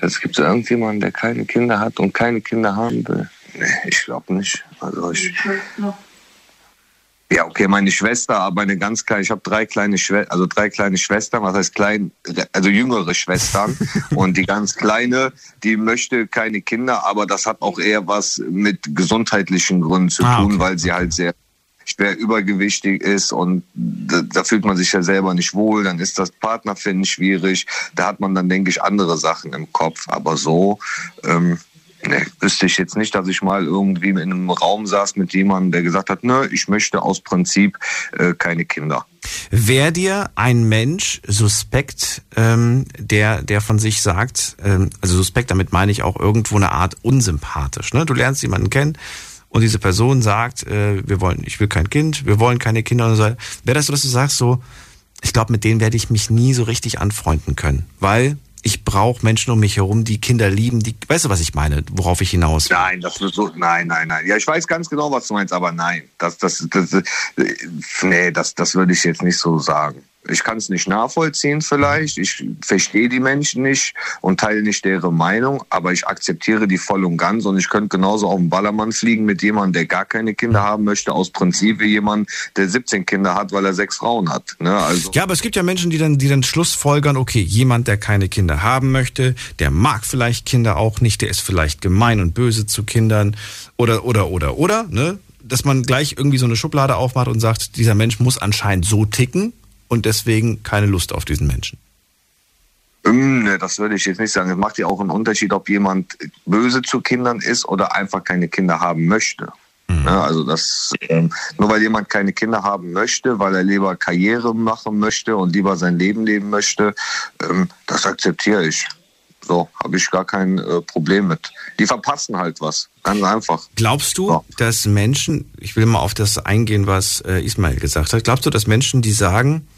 Es gibt irgendjemanden, der keine Kinder hat und keine Kinder haben will. Nee, ich glaube nicht. Also ich, ja, okay, meine Schwester, aber eine ganz kleine, ich habe drei kleine Schwestern, also drei kleine Schwestern, was heißt klein, also jüngere Schwestern. und die ganz kleine, die möchte keine Kinder, aber das hat auch eher was mit gesundheitlichen Gründen zu Ah, tun, okay. weil sie halt sehr schwer übergewichtig ist und da, da fühlt man sich ja selber nicht wohl, dann ist das Partnerfinden schwierig, da hat man dann, denke ich, andere Sachen im Kopf. Aber so, ähm, ne, wüsste ich jetzt nicht, dass ich mal irgendwie in einem Raum saß mit jemandem, der gesagt hat, ne, ich möchte aus Prinzip äh, keine Kinder. Wäre dir ein Mensch suspekt, ähm, der, der von sich sagt, ähm, also suspekt, damit meine ich auch irgendwo eine Art unsympathisch. Ne? Du lernst jemanden kennen und diese Person sagt, äh, wir wollen, ich will kein Kind, wir wollen keine Kinder. Und so. Wäre das so, dass du sagst so, ich glaube, mit denen werde ich mich nie so richtig anfreunden können, weil ich brauche Menschen um mich herum, die Kinder lieben, die, weißt du, was ich meine, worauf ich hinaus will? Nein, das so, nein, nein, nein. Ja, ich weiß ganz genau, was du meinst, aber nein, das, das, das, das nee, das, das würde ich jetzt nicht so sagen. Ich kann es nicht nachvollziehen vielleicht. Ich verstehe die Menschen nicht und teile nicht deren Meinung, aber ich akzeptiere die voll und ganz und ich könnte genauso auf den Ballermann fliegen mit jemandem, der gar keine Kinder haben möchte, aus Prinzip wie jemand, der 17 Kinder hat, weil er sechs Frauen hat. Ne? Also, Ja, aber es gibt ja Menschen, die dann, die dann Schlussfolgern, okay, jemand, der keine Kinder haben möchte, der mag vielleicht Kinder auch nicht, der ist vielleicht gemein und böse zu Kindern oder, oder, oder, oder, ne? Dass man gleich irgendwie so eine Schublade aufmacht und sagt, dieser Mensch muss anscheinend so ticken und deswegen keine Lust auf diesen Menschen. Ähm, ne, das würde ich jetzt nicht sagen. Es macht ja auch einen Unterschied, ob jemand böse zu Kindern ist oder einfach keine Kinder haben möchte. Ja, also das ähm, nur weil jemand keine Kinder haben möchte, weil er lieber Karriere machen möchte und lieber sein Leben leben möchte, ähm, das akzeptiere ich. So habe ich gar kein äh, Problem mit. Die verpassen halt was, ganz einfach. Glaubst du, Ja. dass Menschen, ich will mal auf das eingehen, was äh, Ismail gesagt hat, glaubst du, dass Menschen, die sagen,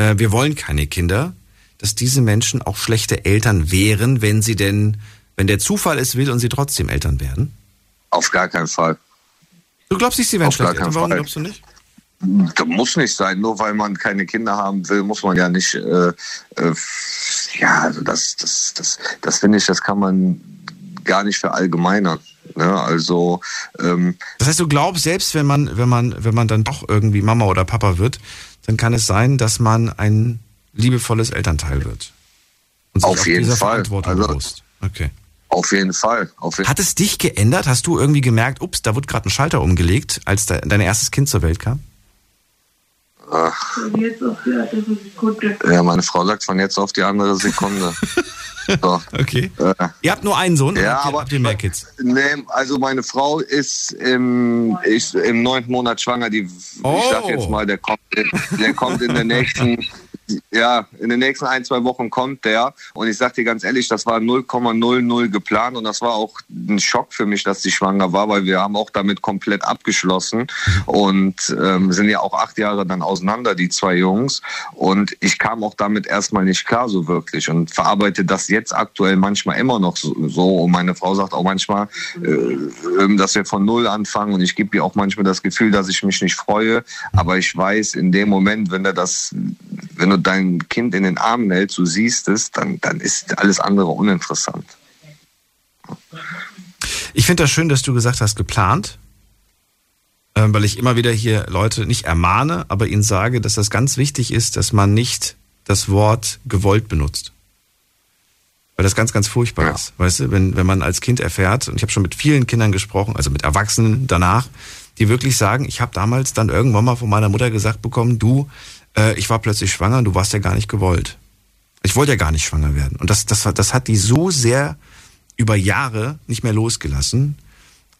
äh, wir wollen keine Kinder, dass diese Menschen auch schlechte Eltern wären, wenn sie denn, wenn der Zufall es will und sie trotzdem Eltern werden? Auf gar keinen Fall. Du glaubst nicht, sie Auf gar schlechte Eltern. Warum Fall. glaubst du nicht? das muss nicht sein. Nur weil man keine Kinder haben will, muss man ja nicht. Äh, äh, ja, also das, das, das, das finde ich, das kann man gar nicht verallgemeinern. Ne? Also ähm, Das heißt, du glaubst, selbst wenn man, wenn man, wenn man dann doch irgendwie Mama oder Papa wird, dann kann es sein, dass man ein liebevolles Elternteil wird. Und sich Auf jeden dieser Fall. Verantwortung Also- bewusst. Okay. auf jeden Fall. Auf jeden Hat es dich geändert? Hast du irgendwie gemerkt, ups, da wird gerade ein Schalter umgelegt, als de dein erstes Kind zur Welt kam? Jetzt auf die andere Sekunde. Ja, meine Frau sagt von jetzt auf die andere Sekunde. so. Okay. Äh, Ihr habt nur einen Sohn, Ja, habt ihr, aber- habt ihr mehr Kids? nee, also meine Frau ist im, ist im neunten Monat schwanger. Die, Oh. Ich sag jetzt mal, der kommt, der kommt in den nächsten, ja, in den nächsten ein, zwei Wochen kommt der. Und ich sag dir ganz ehrlich, das war 0,00 geplant und das war auch ein Schock für mich, dass sie schwanger war, weil wir haben auch damit komplett abgeschlossen und ähm, sind ja auch acht Jahre dann auseinander, die zwei Jungs. Und ich kam auch damit erstmal nicht klar so wirklich und verarbeite das jetzt aktuell manchmal immer noch so. Und meine Frau sagt auch manchmal, äh, ähm, dass wir von Null anfangen und ich gebe ihr auch manchmal das Gefühl, dass ich mich nicht freue. Aber ich weiß, in dem Moment, wenn du das, wenn du dein Kind in den Armen hältst, du siehst es, dann, dann ist alles andere uninteressant. Ich finde das schön, dass du gesagt hast, geplant. Ähm, weil ich immer wieder hier Leute nicht ermahne, aber ihnen sage, dass das ganz wichtig ist, dass man nicht das Wort gewollt benutzt. Weil das ganz, ganz furchtbar Ja. ist. Weißt du, wenn, wenn man als Kind erfährt, und ich habe schon mit vielen Kindern gesprochen, also mit Erwachsenen danach, die wirklich sagen, ich habe damals dann irgendwann mal von meiner Mutter gesagt bekommen, du, äh, ich war plötzlich schwanger und du warst ja gar nicht gewollt. Ich wollte ja gar nicht schwanger werden. Und das, das, das hat die so sehr über Jahre nicht mehr losgelassen,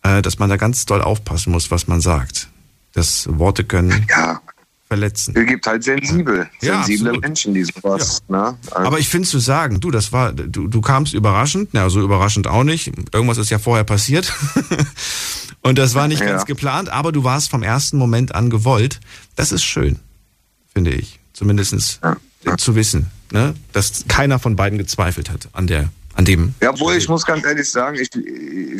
äh, dass man da ganz doll aufpassen muss, was man sagt. Das Worte können Ja, verletzen. es gibt halt sensibel, Ja, sensible absolut. Menschen, die sowas. Ne? Also, Aber ich finde zu sagen, du, das war, du, du kamst überraschend, na, so überraschend auch nicht. Irgendwas ist ja vorher passiert. Und das war nicht Ja. ganz geplant, aber du warst vom ersten Moment an gewollt. Das ist schön, finde ich. Zumindestens Ja. zu wissen, ne? dass keiner von beiden gezweifelt hat an der, an dem. Ja, obwohl ich muss ganz ehrlich sagen, ich,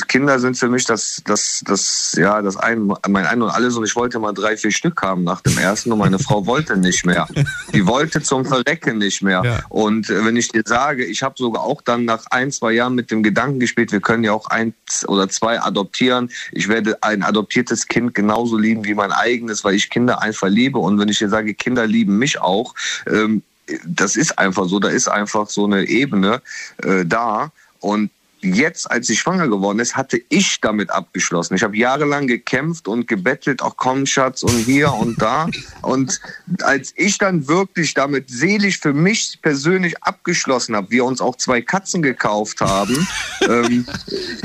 Kinder sind für mich das, das, das, ja, das ein, mein Ein und Alles. Und ich wollte mal drei, vier Stück haben nach dem ersten und meine Frau wollte nicht mehr. Die wollte zum Verrecken nicht mehr. Ja. Und äh, wenn ich dir sage, ich habe sogar auch dann nach ein, zwei Jahren mit dem Gedanken gespielt, wir können ja auch eins oder zwei adoptieren. Ich werde ein adoptiertes Kind genauso lieben wie mein eigenes, weil ich Kinder einfach liebe. Und wenn ich dir sage, Kinder lieben mich auch, ähm, das ist einfach so, da ist einfach so eine Ebene äh, da. Und jetzt, als sie schwanger geworden ist, hatte ich damit abgeschlossen. Ich habe jahrelang gekämpft und gebettelt, auch komm Schatz und hier und da. Und als ich dann wirklich damit seelisch für mich persönlich abgeschlossen habe, wir uns auch zwei Katzen gekauft haben, ähm,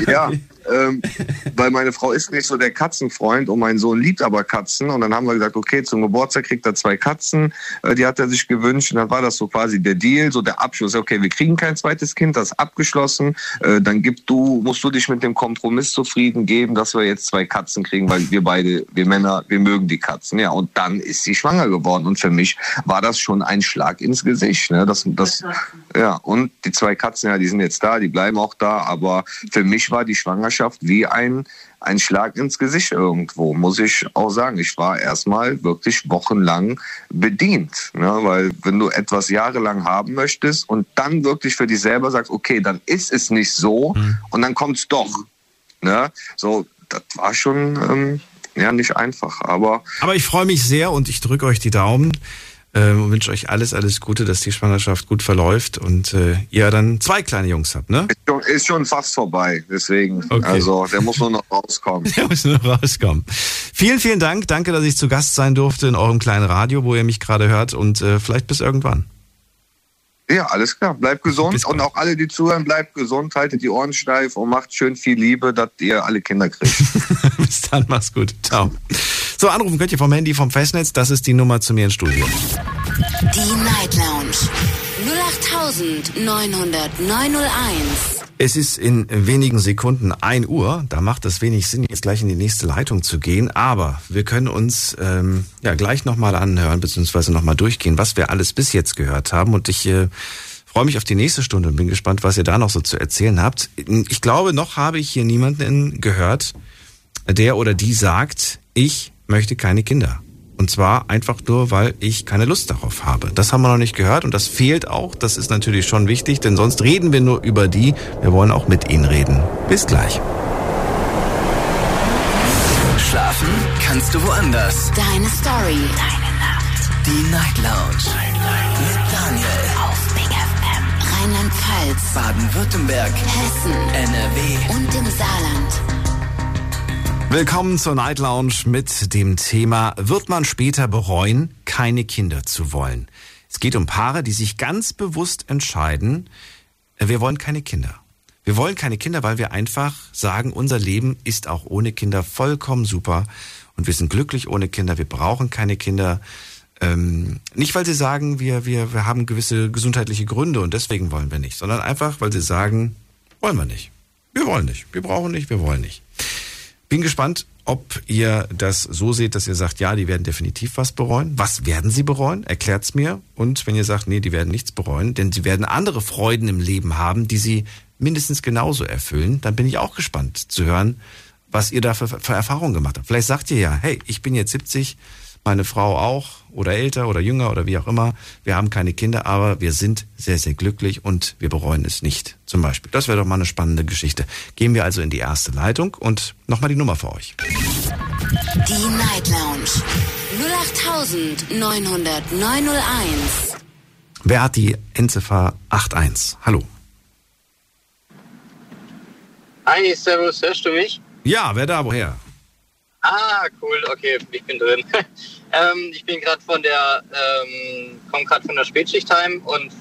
ja, ähm, weil meine Frau ist nicht so der Katzenfreund und mein Sohn liebt aber Katzen. Und dann haben wir gesagt, okay, zum Geburtstag kriegt er zwei Katzen, äh, die hat er sich gewünscht. Und dann war das so quasi der Deal, so der Abschluss. Okay, wir kriegen kein zweites Kind, das ist abgeschlossen. Äh, dann gib du, musst du dich mit dem Kompromiss zufrieden geben, dass wir jetzt zwei Katzen kriegen, weil wir beide, wir Männer, wir mögen die Katzen. Ja, und dann ist sie schwanger geworden. Und für mich war das schon ein Schlag ins Gesicht. Ne? Das, das, ja, und die zwei Katzen, ja, die sind jetzt da, die bleiben auch da. Aber für mich war die Schwangerschaft wie ein, ein Schlag ins Gesicht irgendwo, muss ich auch sagen. Ich war erstmal wirklich wochenlang bedient. Ne? Weil wenn du etwas jahrelang haben möchtest und dann wirklich für dich selber sagst, okay, dann ist es nicht so und dann kommt es doch. Ne? So, das war schon ähm, ja nicht einfach. Aber Aber ich freue mich sehr und ich drücke euch die Daumen. Ähm, wünsche euch alles, alles Gute, dass die Schwangerschaft gut verläuft und äh, ihr dann zwei kleine Jungs habt, ne? ist schon, ist schon fast vorbei. Deswegen, Okay. also der muss nur noch rauskommen. Der muss nur rauskommen. Vielen, vielen Dank. Danke, dass ich zu Gast sein durfte in eurem kleinen Radio, wo ihr mich gerade hört und äh, vielleicht bis irgendwann. Ja, alles klar. Bleibt gesund Bis und auch alle, die zuhören, bleibt gesund, haltet die Ohren steif und macht schön viel Liebe, dass ihr alle Kinder kriegt. bis dann, mach's gut. Ciao. So, anrufen könnt ihr vom Handy vom Festnetz. Das ist die Nummer zu mir ins Studio. Die Night Lounge. 0890901. Es ist in wenigen Sekunden 1 Uhr. Da macht es wenig Sinn, jetzt gleich in die nächste Leitung zu gehen. Aber wir können uns ähm, ja gleich nochmal anhören, beziehungsweise nochmal durchgehen, was wir alles bis jetzt gehört haben. Und ich äh, freue mich auf die nächste Stunde und bin gespannt, was ihr da noch so zu erzählen habt. Ich glaube, noch habe ich hier niemanden gehört, der oder die sagt, ich möchte keine Kinder. Und zwar einfach nur, weil ich keine Lust darauf habe. Das haben wir noch nicht gehört und das fehlt auch. Das ist natürlich schon wichtig, denn sonst reden wir nur über die. Wir wollen auch mit ihnen reden. Bis gleich. Schlafen kannst du woanders. Deine Story. Deine Nacht. Die Night Lounge. Mit Daniel. Auf Big FM. Rheinland-Pfalz. Baden-Württemberg. Hessen. NRW. Willkommen zur Night Lounge mit dem Thema Wird man später bereuen, keine Kinder zu wollen? Es geht um Paare, die sich ganz bewusst entscheiden, äh, wir wollen keine Kinder. Wir wollen keine Kinder, weil wir einfach sagen, unser Leben ist auch ohne Kinder vollkommen super und wir sind glücklich ohne Kinder, wir brauchen keine Kinder. Ähm, nicht, weil sie sagen, wir, wir, wir haben gewisse gesundheitliche Gründe und deswegen wollen wir nicht, sondern einfach, weil sie sagen, wollen wir nicht. Wir wollen nicht. Wir brauchen nicht, wir wollen nicht. Bin gespannt, ob ihr das so seht, dass ihr sagt, ja, die werden definitiv was bereuen. Was werden sie bereuen? Erklärt's mir. Und wenn ihr sagt, nee, die werden nichts bereuen, denn sie werden andere Freuden im Leben haben, die sie mindestens genauso erfüllen, dann bin ich auch gespannt zu hören, was ihr da für, für Erfahrungen gemacht habt. Vielleicht sagt ihr ja, hey, ich bin jetzt 70, meine Frau auch oder älter oder jünger oder wie auch immer. Wir haben keine Kinder, aber wir sind sehr, sehr glücklich und wir bereuen es nicht. Zum Beispiel. Das wäre doch mal eine spannende Geschichte. Gehen wir also in die erste Leitung und nochmal die Nummer für euch. Die Night Lounge. 08901. Wer hat die Endziffer 81? Hallo. Hi, Servus, hörst du mich? Ja, wer da, woher? Ah, cool, okay, ich bin drin. ähm, ich bin gerade von der, ähm, komme gerade von der Spätschicht heim und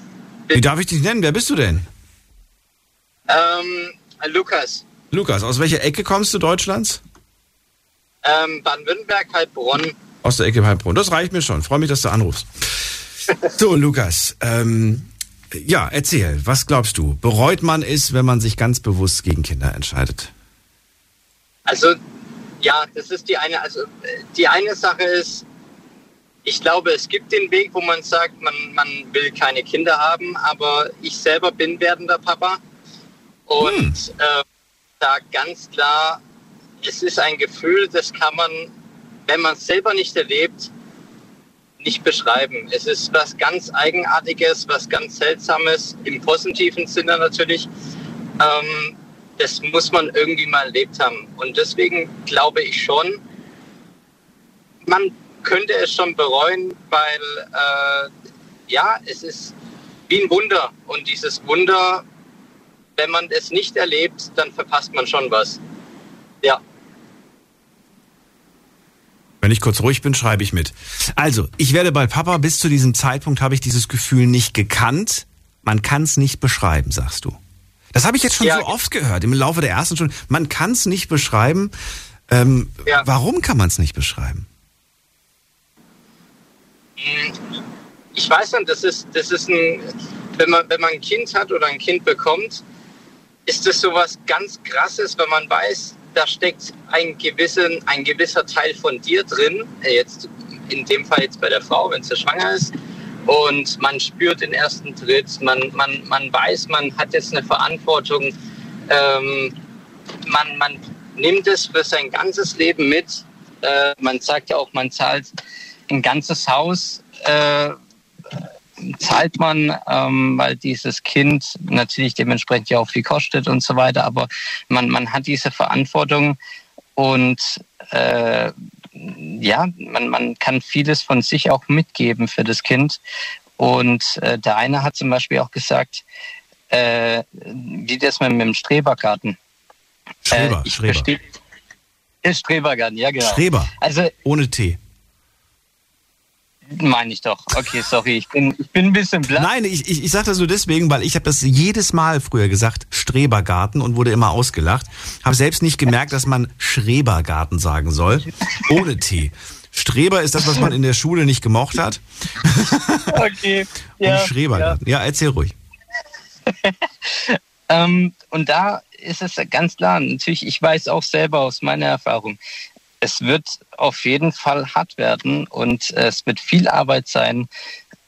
Wie darf ich dich nennen? Wer bist du denn? ähm, Lukas, Lukas, aus welcher Ecke kommst du Deutschlands? ähm, Baden-Württemberg, Heilbronn. Aus der Ecke Heilbronn. Das reicht mir schon. Freue mich, dass du anrufst. So, Lukas, ähm, ja, erzähl, was glaubst du? Bereut man es, wenn man sich ganz bewusst gegen Kinder entscheidet? Also, ja, das ist die eine, also die eine Sache ist, ich glaube, es gibt den Weg, wo man sagt, man, man will keine Kinder haben, aber ich selber bin werdender Papa und äh, da ganz klar, es ist ein Gefühl, das kann man, wenn man es selber nicht erlebt, nicht beschreiben. Es ist was ganz Eigenartiges, was ganz Seltsames, im positiven Sinne natürlich. Ähm, das muss man irgendwie mal erlebt haben. Und deswegen glaube ich schon, man könnte es schon bereuen, weil äh, ja, es ist wie ein Wunder. Und dieses Wunder, wenn man es nicht erlebt, dann verpasst man schon was. Ja. Wenn ich kurz ruhig bin, schreibe ich mit. Also, ich werde bei Papa, bis zu diesem Zeitpunkt habe ich dieses Gefühl nicht gekannt. Man kann es nicht beschreiben, sagst du. Das habe ich jetzt schon Ja. so oft gehört im Laufe der ersten Stunde. Man kann es nicht beschreiben. Ähm, Warum kann man es nicht beschreiben? Ich weiß nicht, das ist, das ist ein, wenn man, wenn man ein Kind hat oder ein Kind bekommt, ist das sowas ganz krasses, wenn man weiß, da steckt ein, gewissen, ein gewisser Teil von dir drin, äh, jetzt in dem Fall jetzt bei der Frau, wenn sie schwanger ist, und man spürt den ersten Tritt, man, man, man weiß, man hat jetzt eine Verantwortung, ähm, man, man nimmt es für sein ganzes Leben mit. Äh, man sagt ja auch, man zahlt ein ganzes Haus, äh, zahlt man, ähm, weil dieses Kind natürlich dementsprechend ja auch viel kostet und so weiter. Aber man, man hat diese Verantwortung und äh, ja, man, man kann vieles von sich auch mitgeben für das Kind. Und äh, der eine hat zum Beispiel auch gesagt, äh, wie das mit, mit dem Strebergarten. Streber, ich Streber. verstehe- Äh, Strebergarten, ja genau. Streber. Also Ohne T. meine ich doch. Okay, sorry, ich bin, ich bin ein bisschen blass. Nein, ich, ich, ich sage das nur deswegen, weil ich habe das jedes Mal früher gesagt, Strebergarten und wurde immer ausgelacht. Habe selbst nicht gemerkt, dass man Schrebergarten sagen soll, ohne T. Streber ist das, was man in der Schule nicht gemocht hat. Okay. Und Ja, Schrebergarten. Ja, erzähl ruhig. Ähm, und da ist es ganz klar, natürlich, ich weiß auch selber aus meiner Erfahrung, es wird auf jeden Fall hart werden und es wird viel Arbeit sein,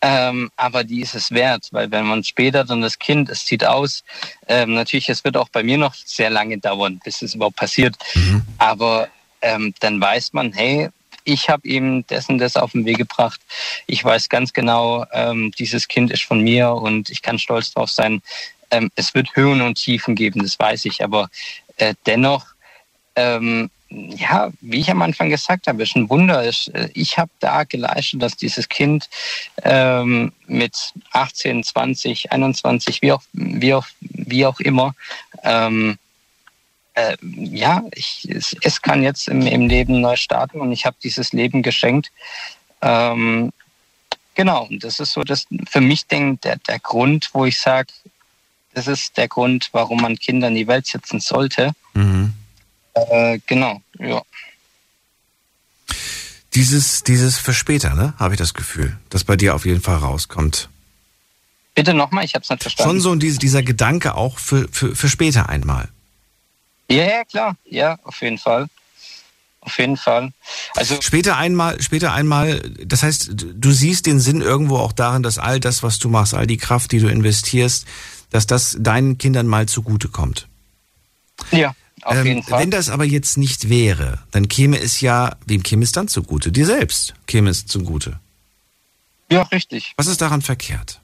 ähm, aber die ist es wert, weil wenn man später dann das Kind, es zieht aus, ähm, natürlich, es wird auch bei mir noch sehr lange dauern, bis es überhaupt passiert, aber ähm, dann weiß man, hey, ich habe ihm dessen das auf den Weg gebracht. Ich weiß ganz genau, ähm, dieses Kind ist von mir und ich kann stolz drauf sein. Ähm, es wird Höhen und Tiefen geben, das weiß ich, aber äh, dennoch ähm, ja, wie ich am Anfang gesagt habe, ist ein Wunder. Äh, ich habe da geleistet, dass dieses Kind ähm, mit 18, 20, 21, wie auch, wie auch, wie auch immer, ähm, äh, ja, ich, es, es, kann jetzt im, im, Leben neu starten und ich habe dieses Leben geschenkt. Ähm, genau, und das ist so das für mich denk, der, der Grund, wo ich sage, das ist der Grund, warum man Kinder in die Welt setzen sollte. Mhm. Äh, genau, ja. Dieses, dieses für später, ne? Habe ich das Gefühl, dass bei dir auf jeden Fall rauskommt. Bitte nochmal, ich habe es nicht verstanden. Schon so dieser, dieser Gedanke auch für, für, für später einmal. Ja, ja, klar. Ja, auf jeden Fall. Auf jeden Fall. Also später einmal, später einmal, das heißt, du siehst den Sinn irgendwo auch darin, dass all das, was du machst, all die Kraft, die du investierst, dass das deinen Kindern mal zugutekommt. Ja. Auf ähm, jeden Fall. Wenn das aber jetzt nicht wäre, dann käme es ja, wem käme es dann zugute? Dir selbst käme es zugute. Ja, richtig. Was ist daran verkehrt?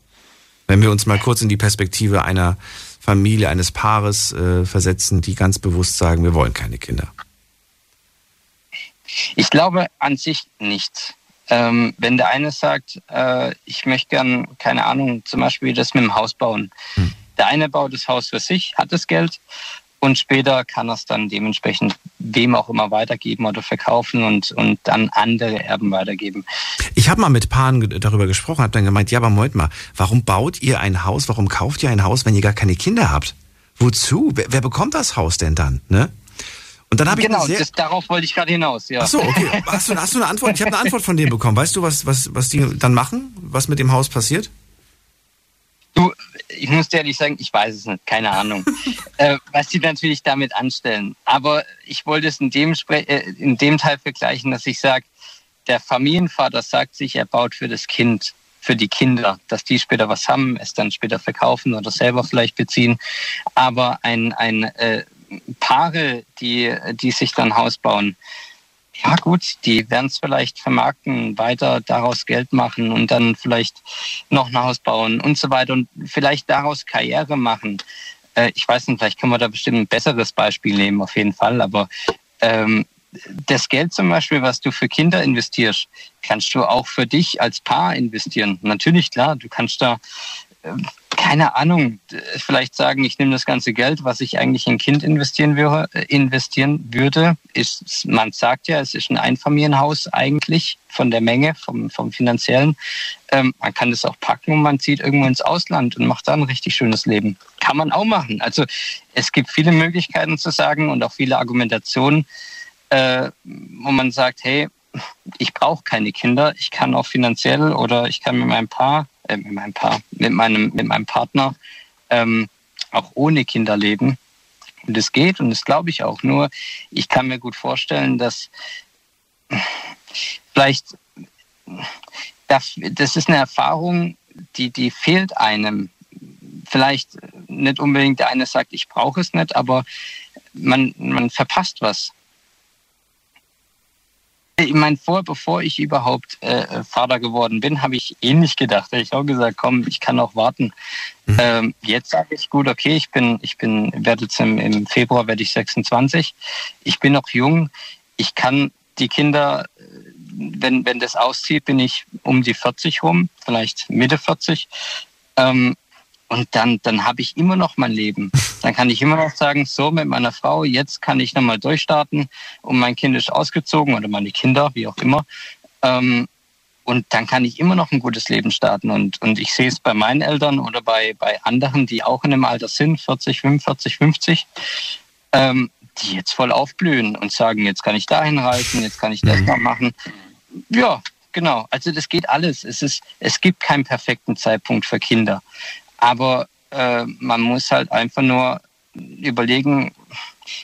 Wenn wir uns mal kurz in die Perspektive einer Familie, eines Paares äh, versetzen, die ganz bewusst sagen, wir wollen keine Kinder. Ich glaube an sich nichts. Ähm, wenn der eine sagt, äh, ich möchte gern, keine Ahnung, zum Beispiel das mit dem Haus bauen. Hm. Der eine baut das Haus für sich, hat das Geld und später kann er es dann dementsprechend wem auch immer weitergeben oder verkaufen und, und dann andere Erben weitergeben. Ich habe mal mit Paaren darüber gesprochen, habe dann gemeint, ja, aber Moment mal, warum baut ihr ein Haus, warum kauft ihr ein Haus, wenn ihr gar keine Kinder habt? Wozu? Wer, wer bekommt das Haus denn dann? Ne? Und dann habe ich genau, das, darauf wollte ich gerade hinaus. Ja. Ach so, okay. Hast du, hast du eine Antwort? Ich habe eine Antwort von dir bekommen. Weißt du, was, was, was die dann machen? Was mit dem Haus passiert? Du, ich muss dir ehrlich sagen, ich weiß es nicht, keine Ahnung, äh, was sie natürlich damit anstellen. Aber ich wollte es in dem, äh, in dem Teil vergleichen, dass ich sage, der Familienvater sagt sich, er baut für das Kind, für die Kinder, dass die später was haben, es dann später verkaufen oder selber vielleicht beziehen. Aber ein, ein äh, Paare, die, die sich dann Haus bauen, ja gut, die werden es vielleicht vermarkten, weiter daraus Geld machen und dann vielleicht noch ein Haus bauen und so weiter und vielleicht daraus Karriere machen. Äh, ich weiß nicht, vielleicht können wir da bestimmt ein besseres Beispiel nehmen, auf jeden Fall, aber ähm, das Geld zum Beispiel, was du für Kinder investierst, kannst du auch für dich als Paar investieren. Natürlich, klar, du kannst da keine Ahnung, vielleicht sagen, ich nehme das ganze Geld, was ich eigentlich in Kind investieren würde, investieren würde, ist, man sagt ja, es ist ein Einfamilienhaus eigentlich von der Menge, vom, vom finanziellen. Ähm, man kann das auch packen und man zieht irgendwo ins Ausland und macht da ein richtig schönes Leben. Kann man auch machen. Also es gibt viele Möglichkeiten zu sagen und auch viele Argumentationen, äh, wo man sagt, hey, ich brauche keine Kinder, ich kann auch finanziell oder ich kann mit meinem Paar äh, mit meinem Paar, mit meinem, mit meinem Partner ähm, auch ohne Kinder leben. Und es geht und das glaube ich auch. Nur ich kann mir gut vorstellen, dass vielleicht das, das ist eine Erfahrung, die, die fehlt einem. Vielleicht nicht unbedingt der eine sagt, ich brauche es nicht, aber man, man verpasst was. Ich meine, vor, bevor ich überhaupt äh, Vater geworden bin, habe ich ähnlich gedacht. Ich habe gesagt, komm, ich kann auch warten. Mhm. Ähm, jetzt sage ich, gut, okay, ich bin, ich bin, werde jetzt im, im Februar werde ich 26. Ich bin noch jung. Ich kann die Kinder, äh, wenn, wenn das auszieht, bin ich um die 40 rum, vielleicht Mitte 40. Ähm, und dann, dann habe ich immer noch mein Leben. Dann kann ich immer noch sagen, so mit meiner Frau, jetzt kann ich nochmal durchstarten und mein Kind ist ausgezogen oder meine Kinder, wie auch immer. Ähm, und dann kann ich immer noch ein gutes Leben starten. Und, und ich sehe es bei meinen Eltern oder bei, bei anderen, die auch in dem Alter sind, 40, 45, 50, ähm, die jetzt voll aufblühen und sagen, jetzt kann ich dahin reisen, jetzt kann ich das mal machen. Ja, genau. Also das geht alles. Es, ist, es gibt keinen perfekten Zeitpunkt für Kinder. Aber äh, man muss halt einfach nur überlegen,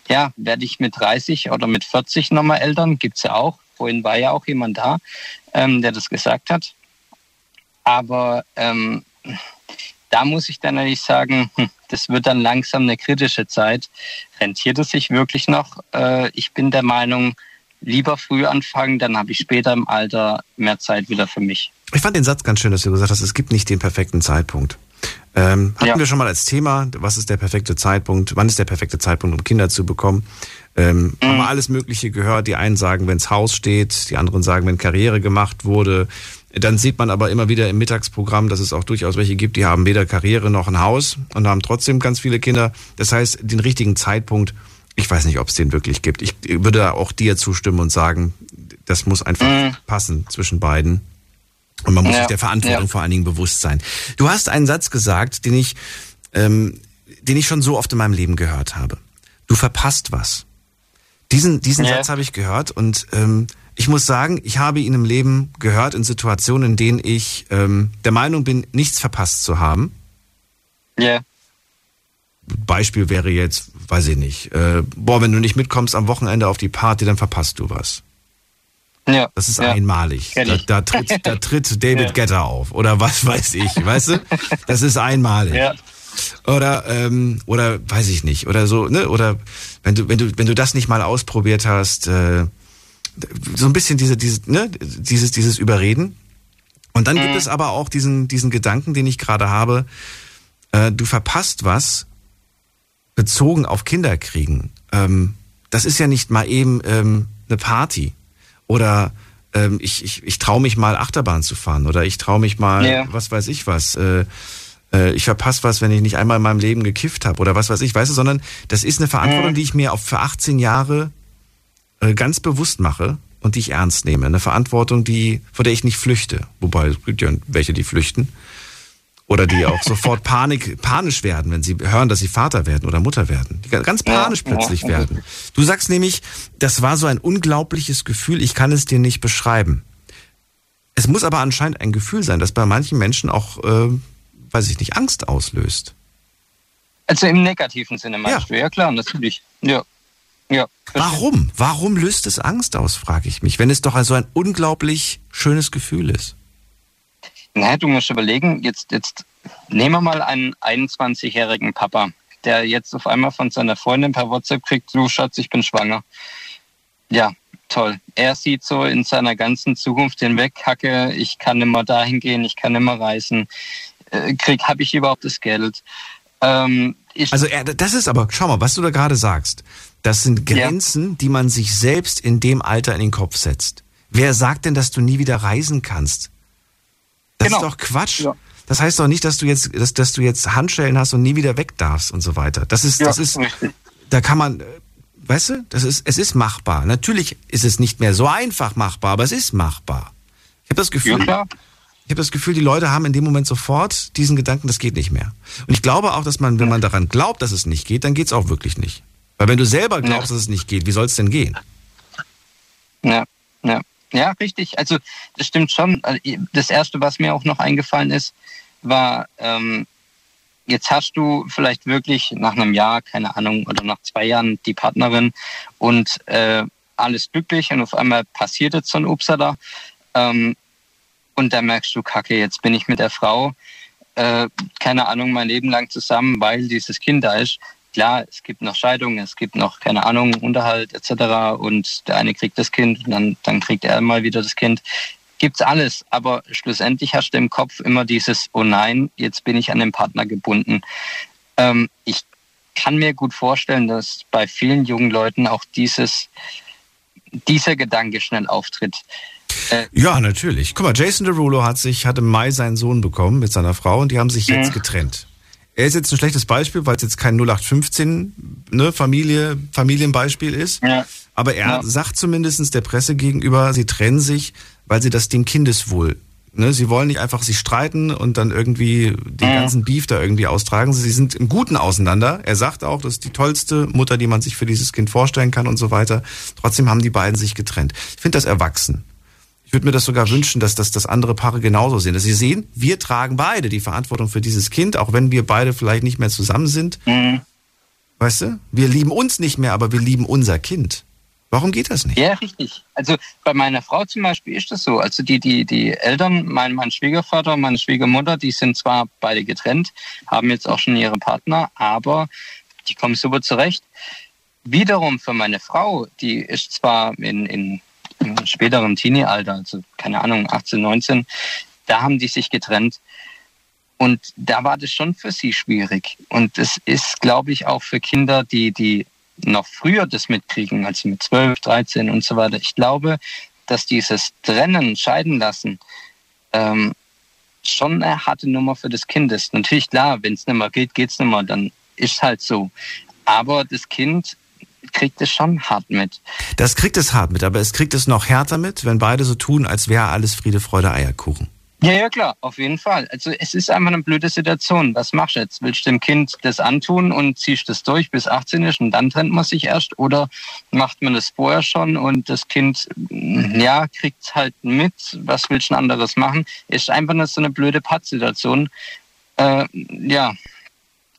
ja, werde ich mit 30 oder mit 40 nochmal Eltern? Gibt es ja auch. Vorhin war ja auch jemand da, ähm, der das gesagt hat. Aber ähm, da muss ich dann natürlich sagen, hm, das wird dann langsam eine kritische Zeit. Rentiert es sich wirklich noch? Äh, ich bin der Meinung, lieber früh anfangen, dann habe ich später im Alter mehr Zeit wieder für mich. Ich fand den Satz ganz schön, dass du gesagt hast, es gibt nicht den perfekten Zeitpunkt. Ähm, hatten Ja. wir schon mal als Thema, was ist der perfekte Zeitpunkt, wann ist der perfekte Zeitpunkt, um Kinder zu bekommen? Ähm, Haben wir alles Mögliche gehört. Die einen sagen, wenns Haus steht, die anderen sagen, wenn Karriere gemacht wurde. Dann sieht man aber immer wieder im Mittagsprogramm, dass es auch durchaus welche gibt, die haben weder Karriere noch ein Haus und haben trotzdem ganz viele Kinder. Das heißt, den richtigen Zeitpunkt, ich weiß nicht, ob es den wirklich gibt. Ich würde auch dir zustimmen und sagen, das muss einfach passen zwischen beiden. Und man muss Ja, sich der Verantwortung ja. vor allen Dingen bewusst sein. Du hast einen Satz gesagt, den ich, ähm, den ich schon so oft in meinem Leben gehört habe. Du verpasst was. Diesen, diesen Ja. Satz habe ich gehört und ähm, ich muss sagen, ich habe ihn im Leben gehört in Situationen, in denen ich ähm, der Meinung bin, nichts verpasst zu haben. Ja. Beispiel wäre jetzt, weiß ich nicht, äh, boah, wenn du nicht mitkommst am Wochenende auf die Party, dann verpasst du was. Ja. Das ist ja. einmalig. Da, da, tritt, da tritt David Ja. Getter auf oder was weiß ich, weißt du? Das ist einmalig. Ja. Oder ähm, oder weiß ich nicht oder so ne oder wenn du wenn du wenn du das nicht mal ausprobiert hast, äh, so ein bisschen diese diese ne dieses dieses Überreden. Und dann gibt es aber auch diesen diesen Gedanken, den ich gerade habe. Äh, du verpasst was bezogen auf Kinderkriegen. Ähm, das ist ja nicht mal eben ähm, eine Party oder ähm, ich, ich, ich traue mich mal Achterbahn zu fahren oder ich traue mich mal, Ja. was weiß ich was. Äh, äh, ich verpasse was, wenn ich nicht einmal in meinem Leben gekifft habe oder was weiß ich, weißt du, sondern das ist eine Verantwortung, die ich mir auf für 18 Jahre äh, ganz bewusst mache und die ich ernst nehme. Eine Verantwortung, die, vor der ich nicht flüchte. Wobei es gibt ja welche, die flüchten. Oder die auch sofort Panik, panisch werden, wenn sie hören, dass sie Vater werden oder Mutter werden. Die ganz panisch Ja, plötzlich ja. werden. Du sagst nämlich, das war so ein unglaubliches Gefühl, ich kann es dir nicht beschreiben. Es muss aber anscheinend ein Gefühl sein, das bei manchen Menschen auch, äh, weiß ich nicht, Angst auslöst. Also im negativen Sinne meinst du? Ja klar, natürlich. Ja. Ja. Warum? Warum löst es Angst aus, frage ich mich, wenn es doch so ein unglaublich schönes Gefühl ist. Naja, du musst überlegen, jetzt, jetzt nehmen wir mal einen 21-jährigen Papa, der jetzt auf einmal von seiner Freundin per WhatsApp kriegt, du Schatz, ich bin schwanger. Ja, toll. Er sieht so in seiner ganzen Zukunft hinweg, Hacke, ich kann immer dahin gehen, ich kann immer reisen. Äh, krieg, habe ich überhaupt das Geld? Ähm, Also das ist aber, schau mal, was du da gerade sagst. Das sind Grenzen, die man sich selbst in dem Alter in den Kopf setzt. Wer sagt denn, dass du nie wieder reisen kannst? Das Genau. ist doch Quatsch. Das heißt doch nicht, dass du jetzt, dass, dass du jetzt Handschellen hast und nie wieder weg darfst und so weiter. Das ist, Ja, das ist, da kann man, äh, weißt du, das ist, es ist machbar. Natürlich ist es nicht mehr so einfach machbar, aber es ist machbar. Ich habe das Gefühl, Ja, ich habe das Gefühl, die Leute haben in dem Moment sofort diesen Gedanken, das geht nicht mehr. Und ich glaube auch, dass man, wenn man daran glaubt, dass es nicht geht, dann geht es auch wirklich nicht. Weil wenn du selber glaubst, dass es nicht geht, wie soll es denn gehen? Ja, ja. Ja, richtig. Also das stimmt schon. Also, Das Erste, was mir auch noch eingefallen ist, war, ähm, jetzt hast du vielleicht wirklich nach einem Jahr, keine Ahnung, oder nach zwei Jahren die Partnerin und äh, alles glücklich und auf einmal passiert jetzt so ein Upsala. Ähm, und da merkst du, Kacke, jetzt bin ich mit der Frau, äh, keine Ahnung, mein Leben lang zusammen, weil dieses Kind da ist. Klar, es gibt noch Scheidungen, es gibt noch, keine Ahnung, Unterhalt etc. Und der eine kriegt das Kind und dann, dann kriegt er mal wieder das Kind. Gibt's alles, aber schlussendlich hast du im Kopf immer dieses, oh nein, jetzt bin ich an den Partner gebunden. Ähm, ich kann mir gut vorstellen, dass bei vielen jungen Leuten auch dieses, dieser Gedanke schnell auftritt. Äh, Ja, natürlich. Guck mal, Jason Derulo hat sich, hat im Mai seinen Sohn bekommen mit seiner Frau und die haben sich jetzt Mhm. getrennt. Er ist jetzt ein schlechtes Beispiel, weil es jetzt kein 0815 ne, Familie, Familienbeispiel ist. Ja. Aber er Ja. sagt zumindest der Presse gegenüber, sie trennen sich, weil sie das dem Kindeswohl. Ne, sie wollen nicht einfach sich streiten und dann irgendwie den Mhm. ganzen Beef da irgendwie austragen. Sie sind im Guten auseinander. Er sagt auch, das ist die tollste Mutter, die man sich für dieses Kind vorstellen kann und so weiter. Trotzdem haben die beiden sich getrennt. Ich finde das erwachsen. Ich würde mir das sogar wünschen, dass das, das andere Paare genauso sehen. Dass sie sehen, wir tragen beide die Verantwortung für dieses Kind, auch wenn wir beide vielleicht nicht mehr zusammen sind. Mhm. Weißt du? Wir lieben uns nicht mehr, aber wir lieben unser Kind. Warum geht das nicht? Ja, richtig. Also bei meiner Frau zum Beispiel ist das so. Also die, die, die Eltern, mein, mein Schwiegervater und meine Schwiegermutter, die sind zwar beide getrennt, haben jetzt auch schon ihre Partner, aber die kommen super zurecht. wiederum für meine Frau, die ist zwar in, in, im späteren Teenie-Alter, also keine Ahnung, 18, 19, da haben die sich getrennt. Und da war das schon für sie schwierig. Und das ist, glaube ich, auch für Kinder, die, die noch früher das mitkriegen, also mit 12, 13 und so weiter. Ich glaube, dass dieses Trennen, Scheiden lassen, ähm, schon eine harte Nummer für das Kind ist. Natürlich, klar, wenn es nicht mehr geht, geht es nicht mehr, dann ist halt so. Aber das Kind kriegt es schon hart mit. Das kriegt es hart mit, aber es kriegt es noch härter mit, wenn beide so tun, als wäre alles Friede, Freude, Eierkuchen. Ja, ja, klar, auf jeden Fall. Also es ist einfach eine blöde Situation. Was machst du jetzt? Willst du dem Kind das antun und ziehst das durch bis 18 ist und dann trennt man sich erst? Oder macht man das vorher schon und das Kind, mm, ja, kriegt es halt mit. Was willst du anderes machen? Ist einfach nur so eine blöde Pattsituation. Äh, ja,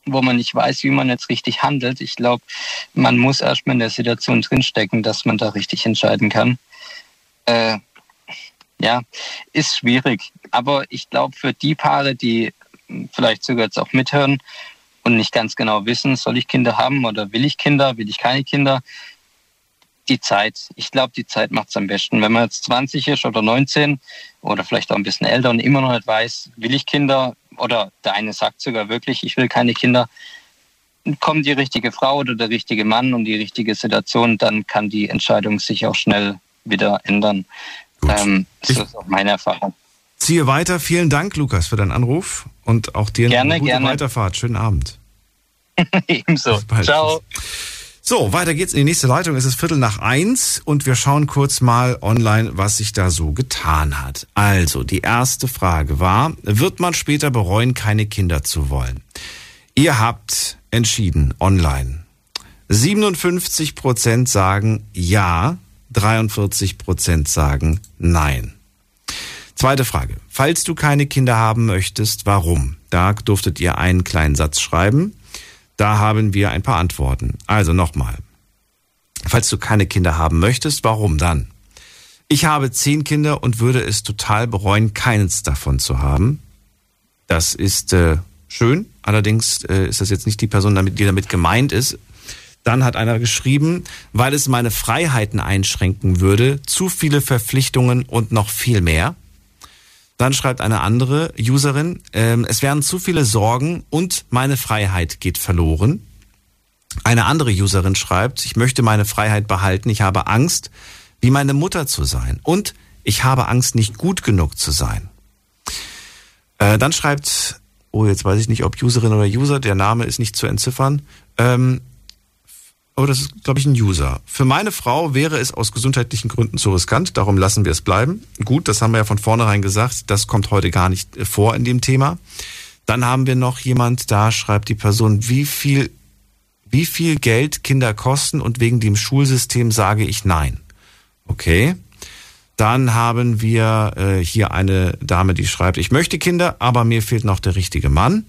wo man nicht weiß, wie man jetzt richtig handelt. Ich glaube, man muss erstmal in der Situation drinstecken, dass man da richtig entscheiden kann. Äh, ja, ist schwierig. Aber ich glaube, für die Paare, die vielleicht sogar jetzt auch mithören und nicht ganz genau wissen, soll ich Kinder haben oder will ich Kinder, will ich keine Kinder, die Zeit. Ich glaube, die Zeit macht es am besten. Wenn man jetzt 20 ist oder 19 oder vielleicht auch ein bisschen älter und immer noch nicht weiß, will ich Kinder oder der eine sagt sogar wirklich, ich will keine Kinder, kommt die richtige Frau oder der richtige Mann und die richtige Situation, dann kann die Entscheidung sich auch schnell wieder ändern. Ähm, das ist auch meine Erfahrung. Ziehe weiter. Vielen Dank, Lukas, für deinen Anruf und auch dir Gerne, eine gute gerne. Weiterfahrt. Schönen Abend. Ebenso. Ciao. So, weiter geht's in die nächste Leitung. Es ist Viertel nach eins und wir schauen kurz mal online, was sich da so getan hat. Also, die erste Frage war, wird man später bereuen, keine Kinder zu wollen? Ihr habt entschieden online. 57 Prozent sagen ja, 43 Prozent sagen nein. Zweite Frage. Falls du keine Kinder haben möchtest, warum? Da durftet ihr einen kleinen Satz schreiben. Da haben wir ein paar Antworten. Also nochmal. Falls du keine Kinder haben möchtest, warum dann? Ich habe zehn Kinder und würde es total bereuen, keines davon zu haben. Das ist äh, schön. Allerdings äh, ist das jetzt nicht die Person, die damit gemeint ist. Dann hat einer geschrieben, weil es meine Freiheiten einschränken würde, zu viele Verpflichtungen und noch viel mehr. Dann schreibt eine andere Userin, ähm, es wären zu viele Sorgen und meine Freiheit geht verloren. Eine andere Userin schreibt, ich möchte meine Freiheit behalten, ich habe Angst, wie meine Mutter zu sein. Und ich habe Angst, nicht gut genug zu sein. Äh, dann schreibt, oh, jetzt weiß ich nicht, ob Userin oder User, der Name ist nicht zu entziffern. Ähm, aber das ist, glaube ich, ein User. Für meine Frau wäre es aus gesundheitlichen Gründen zu riskant, darum lassen wir es bleiben. Gut, das haben wir ja von vornherein gesagt, das kommt heute gar nicht vor in dem Thema. Dann haben wir noch jemand, da schreibt die Person, wie viel, wie viel Geld Kinder kosten und wegen dem Schulsystem sage ich nein. Okay. Dann haben wir äh, hier eine Dame, die schreibt, ich möchte Kinder, aber mir fehlt noch der richtige Mann.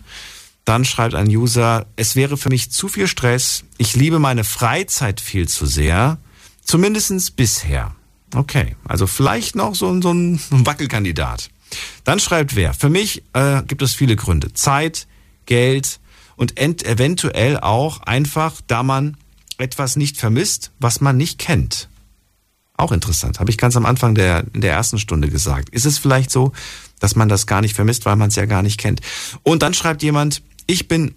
Dann schreibt ein User, es wäre für mich zu viel Stress. Ich liebe meine Freizeit viel zu sehr. Zumindestens bisher. Okay, also vielleicht noch so, so ein Wackelkandidat. Dann schreibt wer, für mich äh, gibt es viele Gründe. Zeit, Geld und ent eventuell auch einfach, da man etwas nicht vermisst, was man nicht kennt. Auch interessant, habe ich ganz am Anfang der, der ersten Stunde gesagt. Ist es vielleicht so, dass man das gar nicht vermisst, weil man es ja gar nicht kennt? Und dann schreibt jemand, ich bin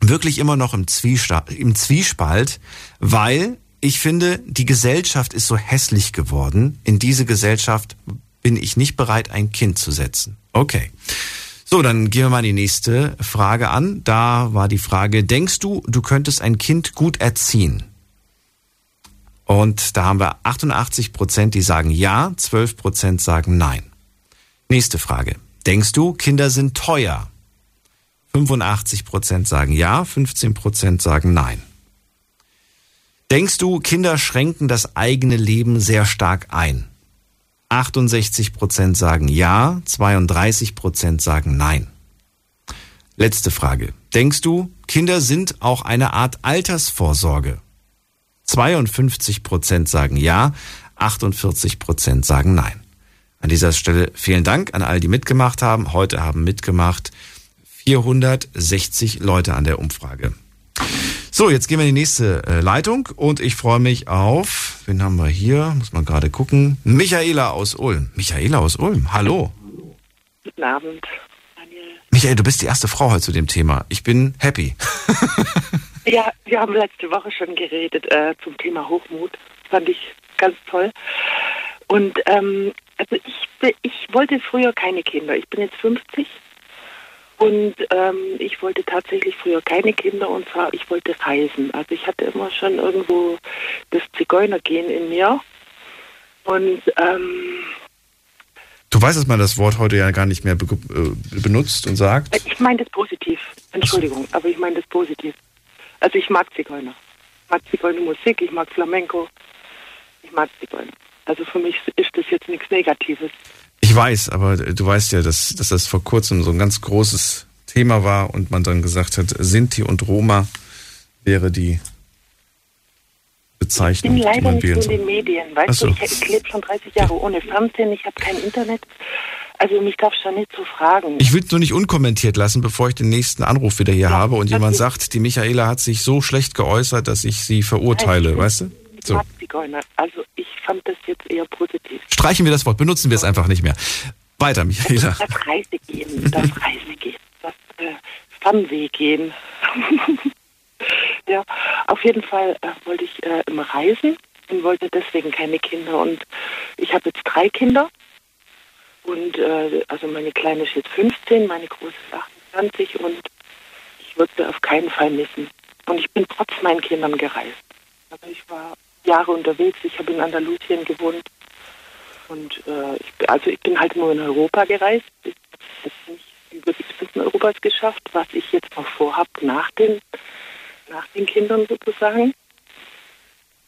wirklich immer noch im, Zwiesta im Zwiespalt, weil ich finde, die Gesellschaft ist so hässlich geworden. In diese Gesellschaft bin ich nicht bereit, ein Kind zu setzen. Okay. So, dann gehen wir mal die nächste Frage an. Da war die Frage, denkst du, du könntest ein Kind gut erziehen? Und da haben wir 88 Prozent, die sagen ja, 12 Prozent sagen nein. Nächste Frage. Denkst du, Kinder sind teuer? 85 Prozent sagen ja, 15 Prozent sagen nein. Denkst du, Kinder schränken das eigene Leben sehr stark ein? 68 Prozent sagen ja, 32 Prozent sagen nein. Letzte Frage. Denkst du, Kinder sind auch eine Art Altersvorsorge? 52 Prozent sagen ja, 48 Prozent sagen nein. An dieser Stelle vielen Dank an all die mitgemacht haben. Heute haben mitgemacht 460 Leute an der Umfrage. So, jetzt gehen wir in die nächste äh, Leitung und ich freue mich auf, wen haben wir hier? Muss man gerade gucken. Michaela aus Ulm. Michaela aus Ulm, hallo. Guten Abend. Michael, du bist die erste Frau heute zu dem Thema. Ich bin happy. Ja, wir haben letzte Woche schon geredet äh, zum Thema Hochmut. Fand ich ganz toll. Und ähm, also ich, ich wollte früher keine Kinder. Ich bin jetzt 50 und ähm, ich wollte tatsächlich früher keine Kinder und zwar ich wollte reisen. Also ich hatte immer schon irgendwo das Zigeunergehen in mir und ähm, Du weißt, dass man das Wort heute ja gar nicht mehr be äh, benutzt und sagt. ich meine das positiv. Entschuldigung, aber ich meine das positiv. Also ich mag Zigeuner. Ich mag Zigeunermusik, ich mag Flamenco. Ich mag Zigeuner. Also für mich ist das jetzt nichts Negatives. Ich weiß, aber du weißt ja, dass, dass das vor kurzem so ein ganz großes Thema war und man dann gesagt hat, Sinti und Roma wäre die Ich Bezeichnung, bin die leider nicht so in den. Medien. Weißt so. du, ich, ich lebe schon 30 Jahre ohne Fernsehen, ich habe kein Internet. Also mich darfst du nicht so fragen. Ich will es nur nicht unkommentiert lassen, bevor ich den nächsten Anruf wieder hier habe und jemand sagt, die Michaela hat sich so schlecht geäußert, dass ich sie verurteile, weißt du? So. Also ich fand das jetzt eher positiv. Streichen wir das Wort, benutzen wir es einfach nicht mehr. Weiter, Michaela. Das Reisegehen, das Reisegehen, das äh, Fernweh-Gehen. ja, auf jeden Fall äh, wollte ich äh, immer reisen und wollte deswegen keine Kinder. Und ich habe jetzt drei Kinder. Und äh, also meine Kleine ist jetzt 15, meine Große ist 28 und ich würde sie auf keinen Fall missen. Und ich bin trotz meinen Kindern gereist. Also ich war Jahre unterwegs, ich habe in Andalusien gewohnt. Und äh, ich, also ich bin halt nur in Europa gereist. Ich habe jetzt nicht über die Grenzen Europas geschafft, was ich jetzt noch vorhab nach den, nach den Kindern sozusagen.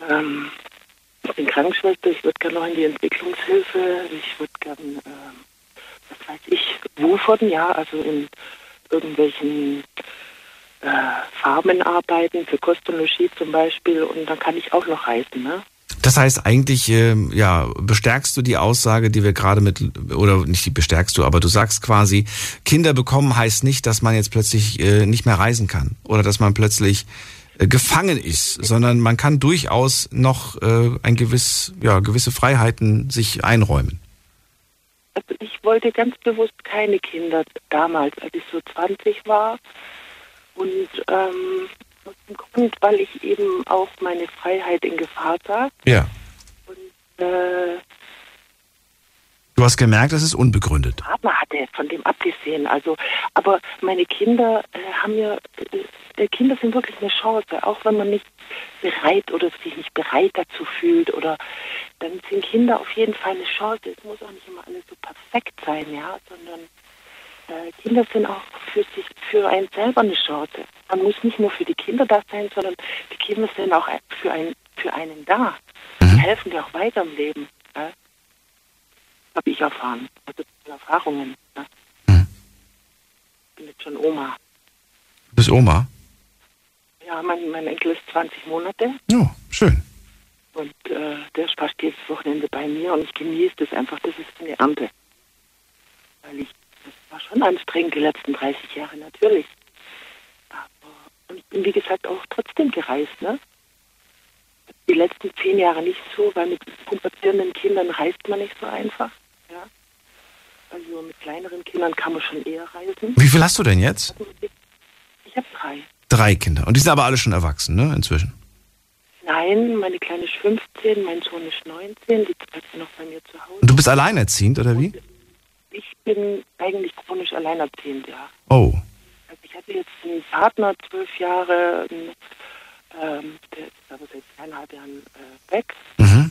Ähm, ich bin Krankenschwester, ich würde gerne noch in die Entwicklungshilfe, ich würde gerne, ähm, was weiß ich, wufern, ja, also in irgendwelchen äh, Farmen arbeiten, für Kost und Logis zum Beispiel, und dann kann ich auch noch reisen, ne? Das heißt eigentlich, ähm, ja, bestärkst du die Aussage, die wir gerade mit, oder nicht die bestärkst du, aber du sagst quasi, Kinder bekommen heißt nicht, dass man jetzt plötzlich äh, nicht mehr reisen kann oder dass man plötzlich äh, gefangen ist, sondern man kann durchaus noch äh, ein gewiss, ja, gewisse Freiheiten sich einräumen. Also ich wollte ganz bewusst keine Kinder damals, als ich so 20 war. Und ähm, aus dem Grund, weil ich eben auch meine Freiheit in Gefahr sah. Ja. Äh, Du hast gemerkt, es ist unbegründet. Partner hatte von dem abgesehen. Also, aber meine Kinder äh, haben mir, äh, äh, Kinder sind wirklich eine Chance, auch wenn man nicht bereit oder sich nicht bereit dazu fühlt oder dann sind Kinder auf jeden Fall eine Chance. Es muss auch nicht immer alles so perfekt sein, ja, sondern äh, Kinder sind auch für sich, für einen selber eine Chance. Man muss nicht nur für die Kinder da sein, sondern die Kinder sind auch für einen, für einen da. Die helfen dir auch weiter im Leben. Ja? Habe ich erfahren. Also Erfahrungen. Ja? Ich bin jetzt schon Oma. Du bist Oma? Ja, mein, mein Enkel ist 20 Monate Ja, schön. und äh, der ist fast jedes Wochenende bei mir und ich genieße das einfach. Das ist eine Ernte. Weil ich, das war schon anstrengend die letzten 30 Jahre, natürlich. Aber, und ich bin, wie gesagt, auch trotzdem gereist, ne? Die letzten zehn Jahre nicht so, weil mit pubertierenden Kindern reist man nicht so einfach. Ja? Also mit kleineren Kindern kann man schon eher reisen. Wie viel hast du denn jetzt? Ich habe drei. Drei Kinder. Und die sind aber alle schon erwachsen, ne, inzwischen. Nein, meine Kleine ist 15, mein Sohn ist 19, die sind noch bei mir zu Hause. Und du bist alleinerziehend, oder wie? Ich bin eigentlich chronisch alleinerziehend, ja. Oh. Also ich hatte jetzt einen Partner, zwölf Jahre, ähm, der ist aber seit zweieinhalb Jahren äh, weg. Mhm.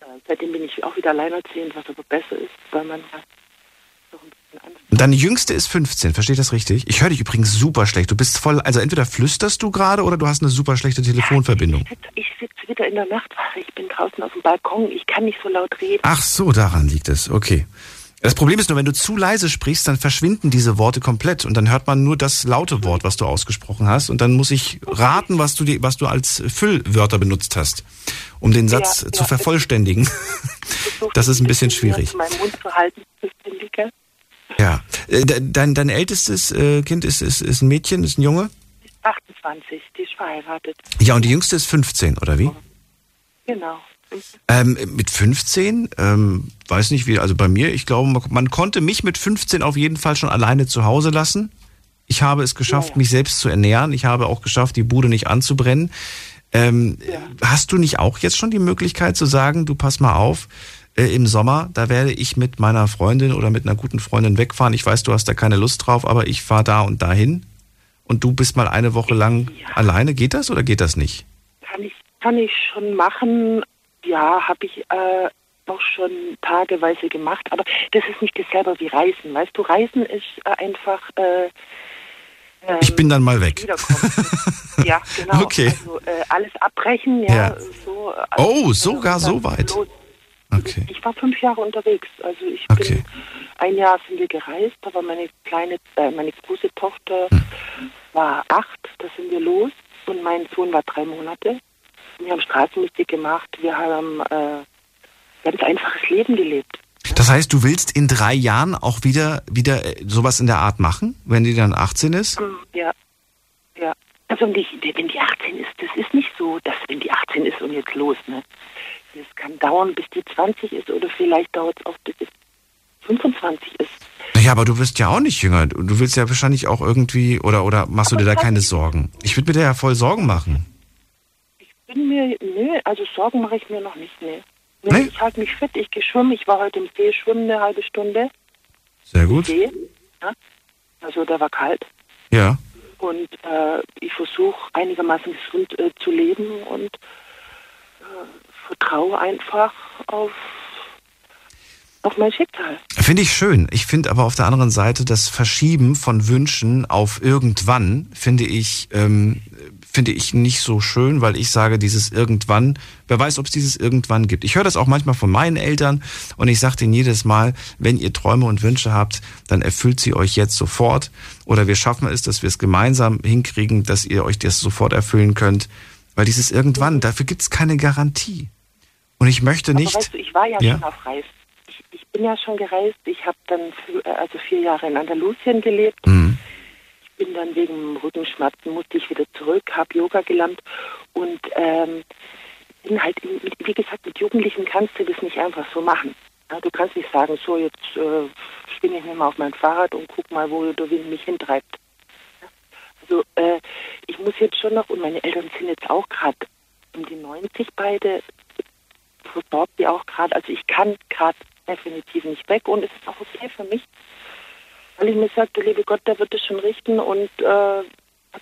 Äh, seitdem bin ich auch wieder alleinerziehend, was aber besser ist, weil man ja doch ein bisschen anders. Und deine Jüngste ist 15, verstehe ich das richtig? Ich höre dich übrigens super schlecht. Du bist voll, also entweder flüsterst du gerade oder du hast eine super schlechte Telefonverbindung. Ich sitze wieder in der Nachtwache, ich bin draußen auf dem Balkon, ich kann nicht so laut reden. Ach so, daran liegt es. Okay. Das Problem ist nur, wenn du zu leise sprichst, dann verschwinden diese Worte komplett und dann hört man nur das laute Wort, was du ausgesprochen hast und dann muss ich raten, was du die, was du als Füllwörter benutzt hast, um den Satz Ja, zu ja. vervollständigen. Das ist ein bisschen schwierig. Mund zu halten? Ja. Äh, de- Dein, dein ältestes äh, Kind ist, ist, ist ein Mädchen, ist ein Junge? 28, die ist verheiratet. Ja, und die jüngste ist 15, oder wie? Genau. Ähm, mit 15, ähm, weiß nicht wie, also bei mir, ich glaube, man, konnte mich mit 15 auf jeden Fall schon alleine zu Hause lassen. Ich habe es geschafft, mich selbst zu ernähren. Ich habe auch geschafft, die Bude nicht anzubrennen. Ähm, Hast du nicht auch jetzt schon die Möglichkeit zu sagen, du pass mal auf, äh, im Sommer, da werde ich mit meiner Freundin oder mit einer guten Freundin wegfahren. Ich weiß, du hast da keine Lust drauf, aber ich fahre da und dahin. Und du bist mal eine Woche lang alleine. Geht das oder geht das nicht? Kann ich, kann ich schon machen. Ja, habe ich äh, auch schon tageweise gemacht. Aber das ist nicht dasselbe wie Reisen. Weißt du, Reisen ist äh, einfach. Äh, ähm, Ich bin dann mal weg. ja, genau. Okay. Also äh, alles abbrechen, ja. Ja. So, äh, Oh, sogar so weit. los. Okay. Ich war fünf Jahre unterwegs. Also ich bin ein Jahr sind wir gereist, aber meine kleine, äh, meine große Tochter Hm. war acht, da sind wir los und mein Sohn war drei Monate. Wir haben Straßenmusik gemacht, wir haben äh, ganz einfaches Leben gelebt. Das heißt, du willst in drei Jahren auch wieder, wieder äh, sowas in der Art machen, wenn die dann 18 ist? Mm, Ja, ja. Also wenn die, wenn die 18 ist, das ist nicht so, dass wenn die 18 ist und jetzt los, ne? Es kann dauern, bis die 20 ist oder vielleicht dauert es auch bis sie 25 ist. Naja, aber du wirst ja auch nicht jünger. Du willst ja wahrscheinlich auch irgendwie, oder, oder machst du dir da keine Sorgen? Ich würde mir da ja voll Sorgen machen. Bin mir, nö, also Sorgen mache ich mir noch nicht, ne. Nee, Ich halte mich fit, ich gehe schwimmen, ich war heute im See schwimmen eine halbe Stunde. Sehr gut. See, ja. Also der war kalt. Ja. Und äh, ich versuche einigermaßen gesund äh, zu leben und äh, vertraue einfach auf, auf mein Schicksal. Finde ich schön. Ich finde aber auf der anderen Seite das Verschieben von Wünschen auf irgendwann finde ich ähm, finde ich nicht so schön, weil ich sage dieses irgendwann. Wer weiß, ob es dieses irgendwann gibt. Ich höre das auch manchmal von meinen Eltern und ich sage denen jedes Mal, wenn ihr Träume und Wünsche habt, dann erfüllt sie euch jetzt sofort oder wir schaffen es, dass wir es gemeinsam hinkriegen, dass ihr euch das sofort erfüllen könnt, weil dieses irgendwann dafür gibt es keine Garantie. Und ich möchte nicht. Aber weißt du, ich war ja, Ja. schon auf Reis. Ich, ich bin ja schon gereist. Ich habe dann für, äh, also vier Jahre in Andalusien gelebt. Mhm. Bin dann wegen Rückenschmerzen musste ich wieder zurück, habe Yoga gelernt und ähm, bin halt, wie gesagt, mit Jugendlichen kannst du das nicht einfach so machen. Ja, du kannst nicht sagen, so jetzt äh, schwinge ich mir mal auf mein Fahrrad und guck mal, wo der Wind mich hintreibt. Also äh, ich muss jetzt schon noch, und meine Eltern sind jetzt auch gerade um die 90 beide, versorgt die auch gerade. Also ich kann gerade definitiv nicht weg und es ist auch okay für mich, weil ich mir sage, der liebe Gott, der wird es schon richten und äh,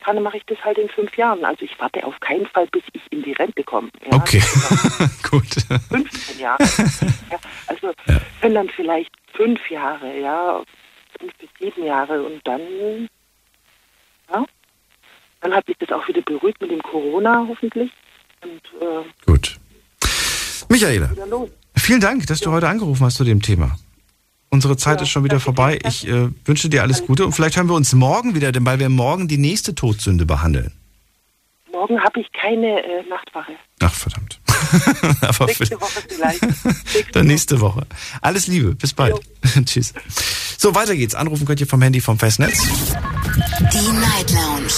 dann mache ich das halt in fünf Jahren. Also ich warte auf keinen Fall, bis ich in die Rente komme. Ja, Okay, gut. 15 Jahre. ja, also wenn dann vielleicht fünf Jahre, ja, fünf bis sieben Jahre und dann, ja, dann hat sich das auch wieder beruhigt mit dem Corona hoffentlich. Und äh, Gut. Michaela, vielen Dank, dass du heute angerufen hast zu dem Thema. Unsere Zeit ist schon wieder vorbei. Ich äh, wünsche dir alles Gute und vielleicht hören wir uns morgen wieder, denn weil wir morgen die nächste Todsünde behandeln. Morgen habe ich keine äh, Nachtwache. Ach, verdammt. Aber Nächste Woche vielleicht. Dann nächste Woche. Alles Liebe, bis bald. Tschüss. So, weiter geht's. Anrufen könnt ihr vom Handy vom Festnetz. Die Night Lounge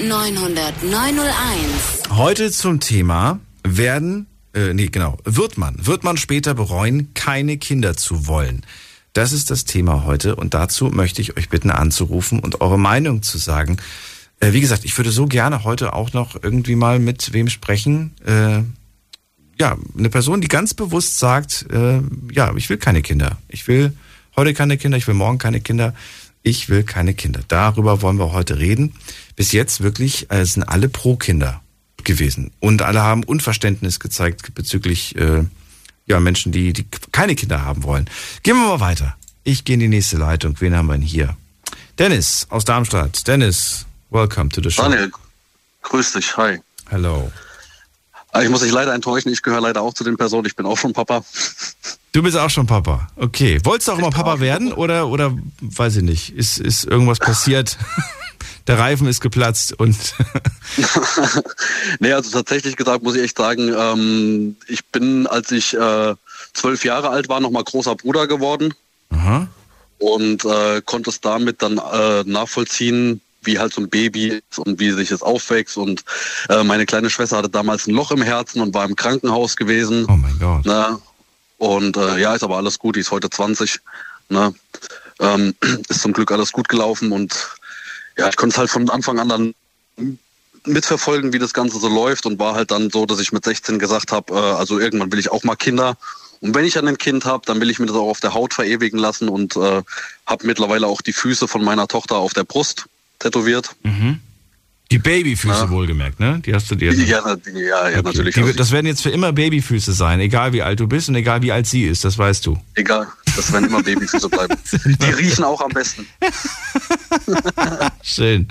0890901. Heute zum Thema werden, äh, nee, genau, wird man, wird man später bereuen, keine Kinder zu wollen. Das ist das Thema heute und dazu möchte ich euch bitten anzurufen und eure Meinung zu sagen. Äh, wie gesagt, ich würde so gerne heute auch noch irgendwie mal mit wem sprechen. Äh, ja, eine Person, die ganz bewusst sagt, äh, ja, ich will keine Kinder. Ich will heute keine Kinder, ich will morgen keine Kinder. Ich will keine Kinder. Darüber wollen wir heute reden. Bis jetzt wirklich äh, sind alle pro Kinder gewesen und alle haben Unverständnis gezeigt bezüglich äh, ja Menschen, die die keine Kinder haben wollen. Gehen wir mal weiter. Ich gehe in die nächste Leitung. Wen haben wir denn hier? Dennis aus Darmstadt. Dennis, welcome to the show. Daniel, grüß dich, hi. Hello. Ah, Ich muss dich leider enttäuschen, ich gehöre leider auch zu den Personen, ich bin auch schon Papa. Du bist auch schon Papa. Okay. Wolltest du auch immer Papa werden oder oder weiß ich nicht? Ist ist irgendwas passiert? Der Reifen ist geplatzt und nee, also tatsächlich gesagt muss ich echt sagen, ähm, ich bin, als ich äh, zwölf Jahre alt war, nochmal großer Bruder geworden Aha. und äh, konnte es damit dann äh, nachvollziehen, wie halt so ein Baby ist und wie sich es aufwächst. Und äh, meine kleine Schwester hatte damals ein Loch im Herzen und war im Krankenhaus gewesen. Oh mein Gott. Ne? Und äh, ja, ist aber alles gut, die ist heute 20. Ne? Ähm, ist zum Glück alles gut gelaufen und ja, ich konnte es halt von Anfang an dann mitverfolgen, wie das Ganze so läuft und war halt dann so, dass ich mit 16 gesagt habe, äh, also irgendwann will ich auch mal Kinder. Und wenn ich dann ein Kind habe, dann will ich mir das auch auf der Haut verewigen lassen und äh, habe mittlerweile auch die Füße von meiner Tochter auf der Brust tätowiert. Mhm. Die Babyfüße wohlgemerkt, ne? Die hast du dir. Ja, na- ja, ja natürlich. Die, das werden jetzt für immer Babyfüße sein, egal wie alt du bist und egal wie alt sie ist, das weißt du. egal, das werden immer Babyfüße bleiben. Die riechen auch am besten. Schön.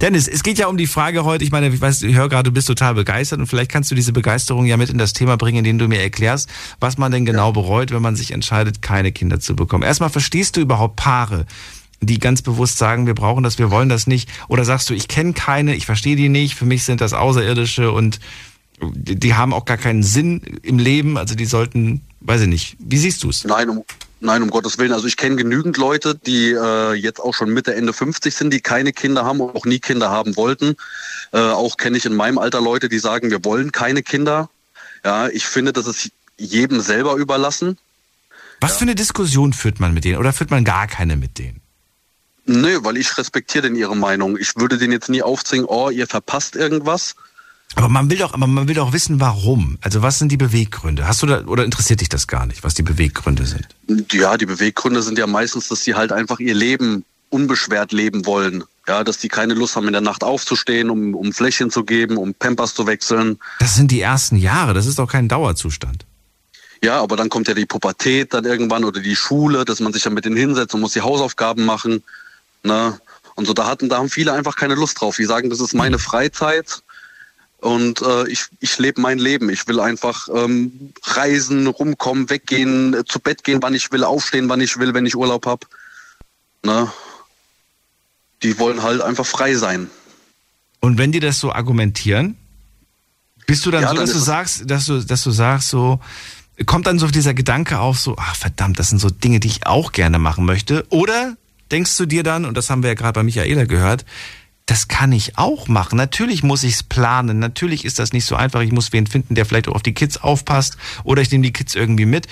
Dennis, es geht ja um die Frage heute, ich meine, ich weiß, ich höre gerade, du bist total begeistert und vielleicht kannst du diese Begeisterung ja mit in das Thema bringen, indem du mir erklärst, was man denn genau bereut, wenn man sich entscheidet, keine Kinder zu bekommen. Erstmal, verstehst du überhaupt Paare, die ganz bewusst sagen, wir brauchen das, wir wollen das nicht? Oder sagst du, ich kenne keine, ich verstehe die nicht, für mich sind das Außerirdische und die, die haben auch gar keinen Sinn im Leben, also die sollten, weiß ich nicht. Wie siehst du es? Nein, um, nein, um Gottes Willen. Also ich kenne genügend Leute, die äh, jetzt auch schon Mitte, Ende 50 sind, die keine Kinder haben und auch nie Kinder haben wollten. Äh, auch kenne ich in meinem Alter Leute, die sagen, wir wollen keine Kinder. Ja, ich finde, das ist jedem selber überlassen. Was für eine Diskussion führt man mit denen oder führt man gar keine mit denen? Nö, weil ich respektiere denn ihre Meinung. Ich würde denen jetzt nie aufzwingen, oh, ihr verpasst irgendwas. Aber man will doch, aber man will doch wissen, warum. Also was sind die Beweggründe? Hast du da oder interessiert dich das gar nicht, was die Beweggründe sind? Ja, die Beweggründe sind ja meistens, dass sie halt einfach ihr Leben unbeschwert leben wollen. Ja, dass die keine Lust haben, in der Nacht aufzustehen, um, um Fläschchen zu geben, um Pampers zu wechseln. Das sind die ersten Jahre, das ist doch kein Dauerzustand. Ja, aber dann kommt ja die Pubertät dann irgendwann oder die Schule, dass man sich dann mit denen hinsetzt und muss die Hausaufgaben machen. Ne? Und so, da hatten, da haben viele einfach keine Lust drauf. Die sagen, das ist meine Freizeit und äh, ich, ich lebe mein Leben. Ich will einfach ähm, reisen, rumkommen, weggehen, äh, zu Bett gehen, wann ich will, aufstehen, wann ich will, wenn ich Urlaub hab. Ne? Die wollen halt einfach frei sein. Und wenn die das so argumentieren, bist du dann Ja, so, dann dass du sagst, dass du, dass du sagst so, kommt dann so dieser Gedanke auf so, ach verdammt, das sind so Dinge, die ich auch gerne machen möchte? Oder denkst du dir dann, und das haben wir ja gerade bei Michaela gehört, das kann ich auch machen. Natürlich muss ich es planen. Natürlich ist das nicht so einfach. Ich muss wen finden, der vielleicht auch auf die Kids aufpasst. Oder ich nehme die Kids irgendwie mit.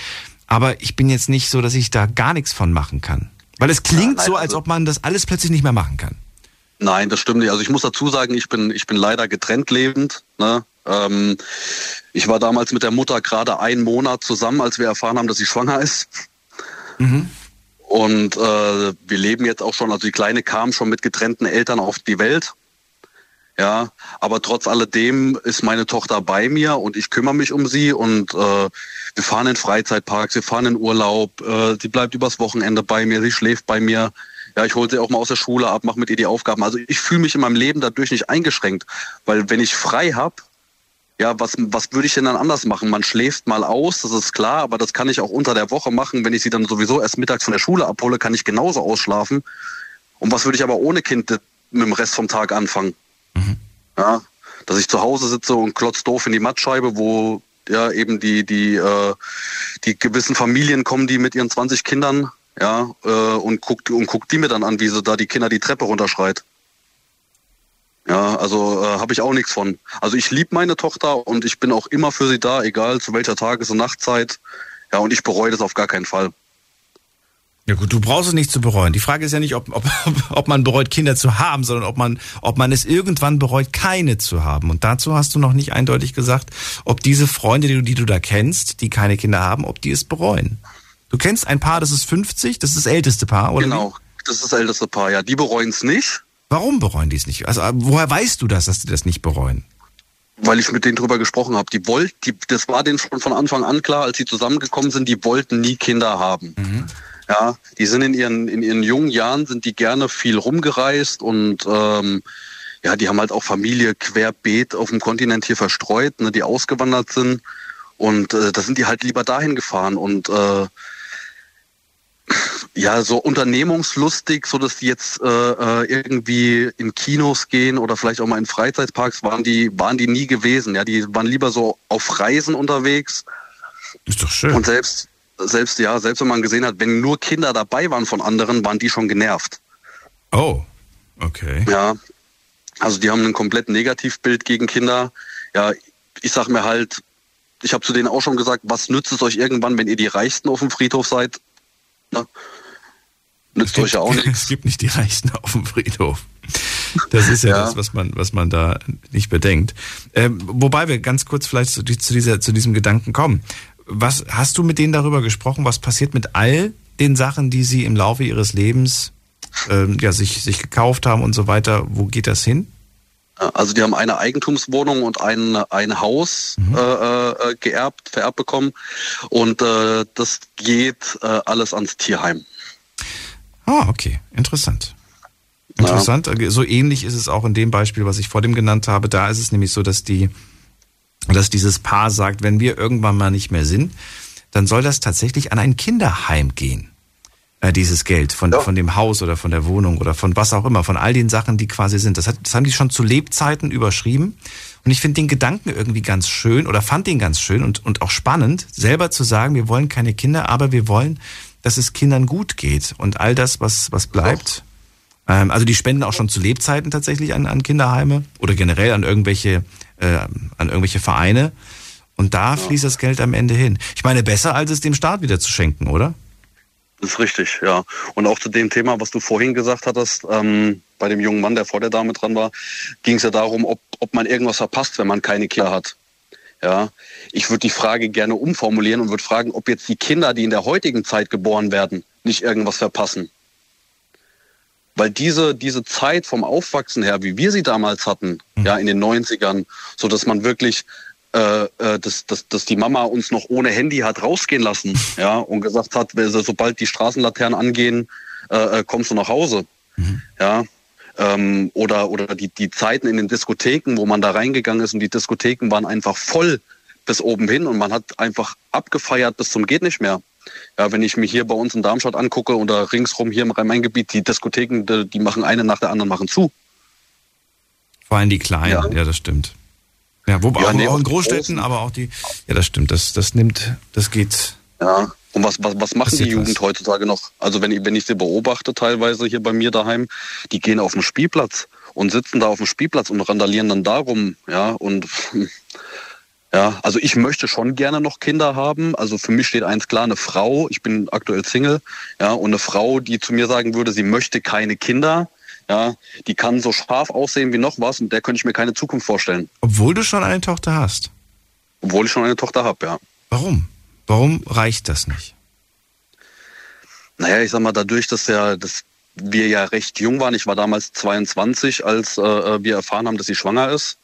Aber ich bin jetzt nicht so, dass ich da gar nichts von machen kann. Weil es klingt nein, so, als also- ob man das alles plötzlich nicht mehr machen kann. Nein, das stimmt nicht. Also ich muss dazu sagen, ich bin, ich bin leider getrennt lebend. Ne? Ähm, ich war damals mit der Mutter gerade einen Monat zusammen, als wir erfahren haben, dass sie schwanger ist. Und äh, wir leben jetzt auch schon, also die Kleine kam schon mit getrennten Eltern auf die Welt. Ja, aber trotz alledem ist meine Tochter bei mir und ich kümmere mich um sie und äh, wir fahren in Freizeitparks, wir fahren in Urlaub, äh, sie bleibt übers Wochenende bei mir, sie schläft bei mir. Ja, ich hole sie auch mal aus der Schule ab, mache mit ihr die Aufgaben. Also ich fühle mich in meinem Leben dadurch nicht eingeschränkt, weil wenn ich frei hab, ja, was, was würde ich denn dann anders machen? Man schläft mal aus, das ist klar, aber das kann ich auch unter der Woche machen. Wenn ich sie dann sowieso erst mittags von der Schule abhole, kann ich genauso ausschlafen. Und was würde ich aber ohne Kind mit dem Rest vom Tag anfangen? Ja, dass ich zu Hause sitze und klotz doof in die Mattscheibe, wo ja eben die, die, äh, die gewissen Familien kommen, die mit ihren 20 Kindern, ja, äh, und guckt, und guckt die mir dann an, wie sie da die Kinder die Treppe runterschreit. Ja, also äh, habe ich auch nichts von. Also ich liebe meine Tochter und ich bin auch immer für sie da, egal zu welcher Tages- und Nachtzeit. Ja, und ich bereue das auf gar keinen Fall. Ja gut, du brauchst es nicht zu bereuen. Die Frage ist ja nicht, ob, ob, ob man bereut, Kinder zu haben, sondern ob man, ob man es irgendwann bereut, keine zu haben. Und dazu hast du noch nicht eindeutig gesagt, ob diese Freunde, die du, die du da kennst, die keine Kinder haben, ob die es bereuen. Du kennst ein Paar, das ist 50, das ist das älteste Paar, oder? Genau, das ist das älteste Paar. Ja, die bereuen es nicht. Warum bereuen die es nicht? Also woher weißt du das, dass die das nicht bereuen? Weil ich mit denen drüber gesprochen habe. Die wollt, die, das war denen schon von Anfang an klar, als sie zusammengekommen sind, die wollten nie Kinder haben. Ja, die sind in ihren, in ihren jungen Jahren sind die gerne viel rumgereist und ähm, ja, die haben halt auch Familie querbeet auf dem Kontinent hier verstreut, ne, die ausgewandert sind. Und äh, da sind die halt lieber dahin gefahren und äh, ja, so unternehmungslustig, so dass die jetzt äh, äh, irgendwie in Kinos gehen oder vielleicht auch mal in Freizeitparks waren die waren die nie gewesen. Ja, die waren lieber so auf Reisen unterwegs. Ist doch schön. Und selbst selbst ja, selbst wenn man gesehen hat, wenn nur Kinder dabei waren von anderen, waren die schon genervt. Oh, Okay. Ja. Also die haben ein komplett Negativbild gegen Kinder. Ja, ich sag mir halt, ich habe zu denen auch schon gesagt, was nützt es euch irgendwann, wenn ihr die Reichsten auf dem Friedhof seid? Na, nützt euch ja auch nichts. Es gibt nicht die Reichsten auf dem Friedhof. Das ist ja, Ja. das, was man, was man da nicht bedenkt. Ähm, wobei wir ganz kurz vielleicht zu, zu, dieser, zu diesem Gedanken kommen. Was hast du mit denen darüber gesprochen? Was passiert mit all den Sachen, die sie im Laufe ihres Lebens ähm, ja, sich, sich gekauft haben und so weiter? Wo geht das hin? Also die haben eine Eigentumswohnung und ein, ein Haus Mhm. äh, äh, geerbt, vererbt bekommen. Und äh, das geht äh, alles ans Tierheim. Ah, okay. Interessant. Interessant. So ähnlich ist es auch in dem Beispiel, was ich vor dem genannt habe. Da ist es nämlich so, dass die, dass dieses Paar sagt, wenn wir irgendwann mal nicht mehr sind, dann soll das tatsächlich an ein Kinderheim gehen. Äh, dieses Geld von, von dem Haus oder von der Wohnung oder von was auch immer, von all den Sachen, die quasi sind. Das, hat, das haben die schon zu Lebzeiten überschrieben. Und ich finde den Gedanken irgendwie ganz schön oder fand den ganz schön und, und auch spannend, selber zu sagen, wir wollen keine Kinder, aber wir wollen, dass es Kindern gut geht. Und all das, was, was bleibt, ähm, also die spenden auch schon zu Lebzeiten tatsächlich an, an Kinderheime oder generell an irgendwelche, äh, an irgendwelche Vereine. Und da fließt das Geld am Ende hin. Ich meine, besser als es dem Staat wieder zu schenken, oder? Das ist richtig, ja. Und auch zu dem Thema, was du vorhin gesagt hattest, ähm, bei dem jungen Mann, der vor der Dame dran war, ging es ja darum, ob, ob man irgendwas verpasst, wenn man keine Kinder hat. Ja, ich würde die Frage gerne umformulieren und würde fragen, ob jetzt die Kinder, die in der heutigen Zeit geboren werden, nicht irgendwas verpassen. Weil diese, diese Zeit vom Aufwachsen her, wie wir sie damals hatten, ja, in den 90ern, so dass man wirklich, äh, äh, dass, dass, dass die Mama uns noch ohne Handy hat rausgehen lassen, ja, und gesagt hat, sobald die Straßenlaternen angehen, äh, äh, kommst du nach Hause. Ja. Ähm, oder oder die, die Zeiten in den Diskotheken, wo man da reingegangen ist und die Diskotheken waren einfach voll bis oben hin und man hat einfach abgefeiert bis zum geht nicht mehr. Ja, wenn ich mich hier bei uns in Darmstadt angucke oder ringsrum hier im Rhein-Main-Gebiet, die Diskotheken, die, die machen eine nach der anderen machen zu. Vor allem die Kleinen, ja, das stimmt. Ja, wobei Ja, auch, nee, auch in Großstädten, aber auch die, ja, das stimmt, das, das nimmt, das geht. Ja. Und was, was, was machen die Jugend heutzutage noch? Also wenn ich, wenn ich sie beobachte teilweise hier bei mir daheim, die gehen auf den Spielplatz und sitzen da auf dem Spielplatz und randalieren dann darum, ja, und ja, also ich möchte schon gerne noch Kinder haben. Also für mich steht eins klar, eine Frau, ich bin aktuell Single, ja, und eine Frau, die zu mir sagen würde, sie möchte keine Kinder, ja, die kann so scharf aussehen wie noch was und der könnte ich mir keine Zukunft vorstellen. Obwohl du schon eine Tochter hast. Obwohl ich schon eine Tochter habe, ja. Warum? Warum reicht das nicht? Naja, ich sag mal, dadurch, dass ja, dass wir ja recht jung waren, ich war damals 22, als äh, wir erfahren haben, dass sie schwanger ist,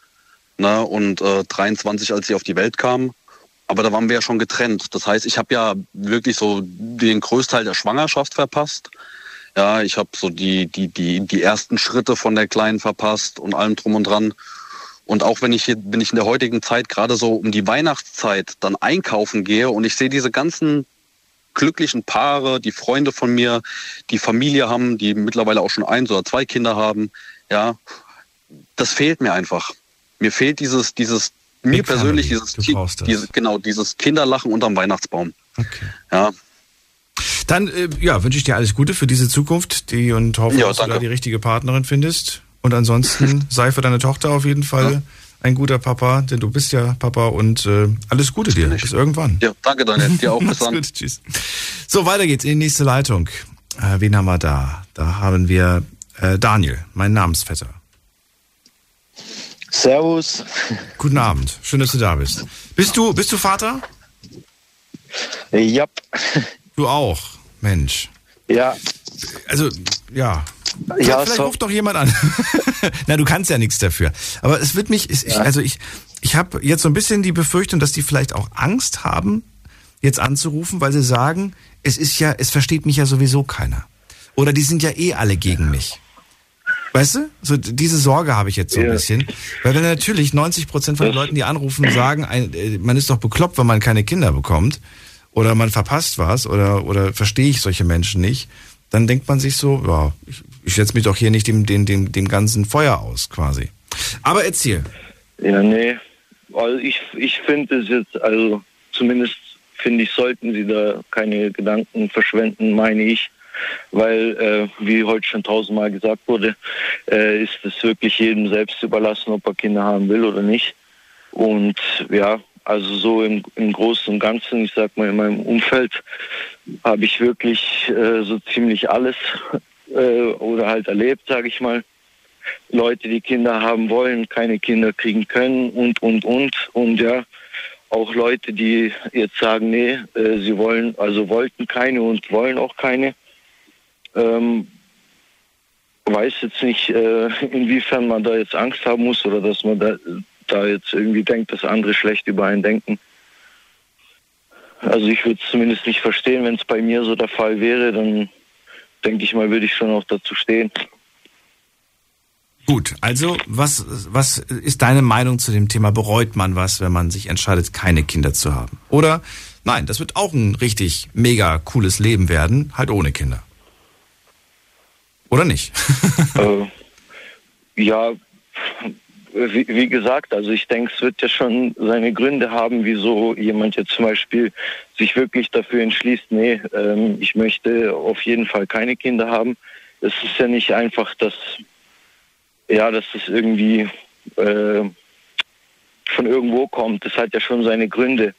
ne, und äh, 23, als sie auf die Welt kam. Aber da waren wir ja schon getrennt. Das heißt, ich habe ja wirklich so den Größteil der Schwangerschaft verpasst. Ja, ich habe so die, die, die, die ersten Schritte von der Kleinen verpasst und allem drum und dran. Und auch wenn ich hier, wenn ich in der heutigen Zeit gerade so um die Weihnachtszeit dann einkaufen gehe und ich sehe diese ganzen glücklichen Paare, die Freunde von mir, die Familie haben, die mittlerweile auch schon eins oder zwei Kinder haben, ja, das fehlt mir einfach. Mir fehlt dieses, dieses, mir Big persönlich Family. dieses, dieses, genau, dieses Kinderlachen unterm Weihnachtsbaum. Ja, Dann äh, ja, wünsche ich dir alles Gute für diese Zukunft die, und hoffe, Ja, dass du danke. da die richtige Partnerin findest. Und ansonsten sei für deine Tochter auf jeden Fall ein guter Papa, denn du bist ja Papa und äh, alles Gute dir. Bis irgendwann. ja, danke Daniel, dir auch bis dann. gut, tschüss. So, weiter geht's in die nächste Leitung. Äh, wen haben wir da? Da haben wir äh, Daniel, mein Namensvetter. Servus. Guten Abend, schön, dass du da bist. Bist du, bist du Vater? Ja. Du auch, Mensch. Ja. Also, ja. Ja, Vielleicht so- ruft doch jemand an. Na, du kannst ja nichts dafür. Aber es wird mich, ich, also ich, ich habe jetzt so ein bisschen die Befürchtung, dass die vielleicht auch Angst haben, jetzt anzurufen, weil sie sagen, es ist ja, es versteht mich ja sowieso keiner. Oder die sind ja eh alle gegen mich. Weißt du? So diese Sorge habe ich jetzt so ein Ja. bisschen. Weil wenn natürlich 90 Prozent von den Leuten, die anrufen, sagen, ein, äh, man ist doch bekloppt, wenn man keine Kinder bekommt. Oder man verpasst was. Oder, oder verstehe ich solche Menschen nicht. Dann denkt man sich so, ja, ich, ich setze mich doch hier nicht dem, dem, dem, dem ganzen Feuer aus, quasi. Aber erzähl. Ja, nee. Also ich, ich finde es jetzt, also zumindest finde ich, sollten sie da keine Gedanken verschwenden, meine ich. weil, äh, wie heute schon tausendmal gesagt wurde, äh, ist es wirklich jedem selbst überlassen, ob er Kinder haben will oder nicht. Und ja, also so im, im Großen und Ganzen, ich sag mal, in meinem Umfeld habe ich wirklich äh, so ziemlich alles äh, oder halt erlebt, sage ich mal. Leute, die Kinder haben wollen, keine Kinder kriegen können und, und, und. Und ja, auch Leute, die jetzt sagen, nee, äh, sie wollen, also wollten keine und wollen auch keine. Ähm, weiß jetzt nicht, äh, inwiefern man da jetzt Angst haben muss oder dass man da, da jetzt irgendwie denkt, dass andere schlecht über einen denken. Also ich würde es zumindest nicht verstehen, wenn es bei mir so der Fall wäre, dann denke ich mal, würde ich schon auch dazu stehen. Gut, also was, was ist deine Meinung zu dem Thema? Bereut man was, wenn man sich entscheidet, keine Kinder zu haben? Oder nein, das wird auch ein richtig mega cooles Leben werden, halt ohne Kinder. Oder nicht? äh, ja, wie, wie, gesagt, also ich denke, es wird ja schon seine Gründe haben, wieso jemand jetzt zum Beispiel sich wirklich dafür entschließt, nee, ähm, ich möchte auf jeden Fall keine Kinder haben. Es ist ja nicht einfach, dass ja, dass es irgendwie äh, von irgendwo kommt. Das hat ja schon seine Gründe.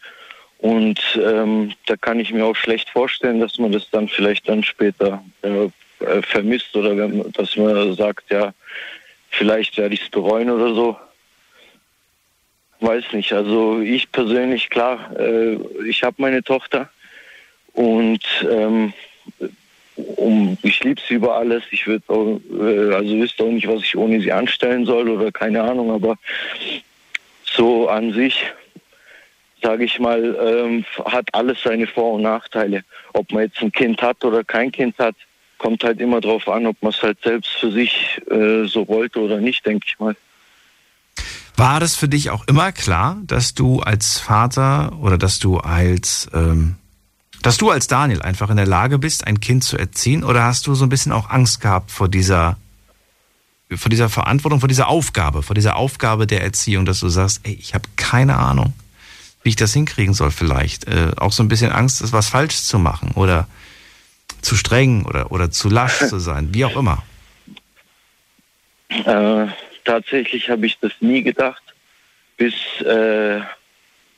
Und ähm, da kann ich mir auch schlecht vorstellen, dass man das dann vielleicht dann später äh, äh vermisst oder wenn, dass man sagt, ja, vielleicht werde ich es bereuen oder so. Weiß nicht. Also ich persönlich, klar, äh, ich habe meine Tochter und ähm, um, ich liebe sie über alles. Ich würde äh, also wüsste auch nicht, was ich ohne sie anstellen soll oder keine Ahnung, aber so an sich, sage ich mal, ähm, hat alles seine Vor- und Nachteile. Ob man jetzt ein Kind hat oder kein Kind hat, kommt halt immer darauf an, ob man es halt selbst für sich äh, so wollte oder nicht, denke ich mal. War das für dich auch immer klar, dass du als Vater oder dass du als ähm, dass du als Daniel einfach in der Lage bist, ein Kind zu erziehen? Oder hast du so ein bisschen auch Angst gehabt vor dieser, vor dieser Verantwortung, vor dieser Aufgabe, vor dieser Aufgabe der Erziehung, dass du sagst, ey, ich habe keine Ahnung, wie ich das hinkriegen soll vielleicht. Äh, auch so ein bisschen Angst, was falsch zu machen oder zu streng oder, oder zu lasch zu sein, wie auch immer. Äh, tatsächlich habe ich das nie gedacht, bis, äh,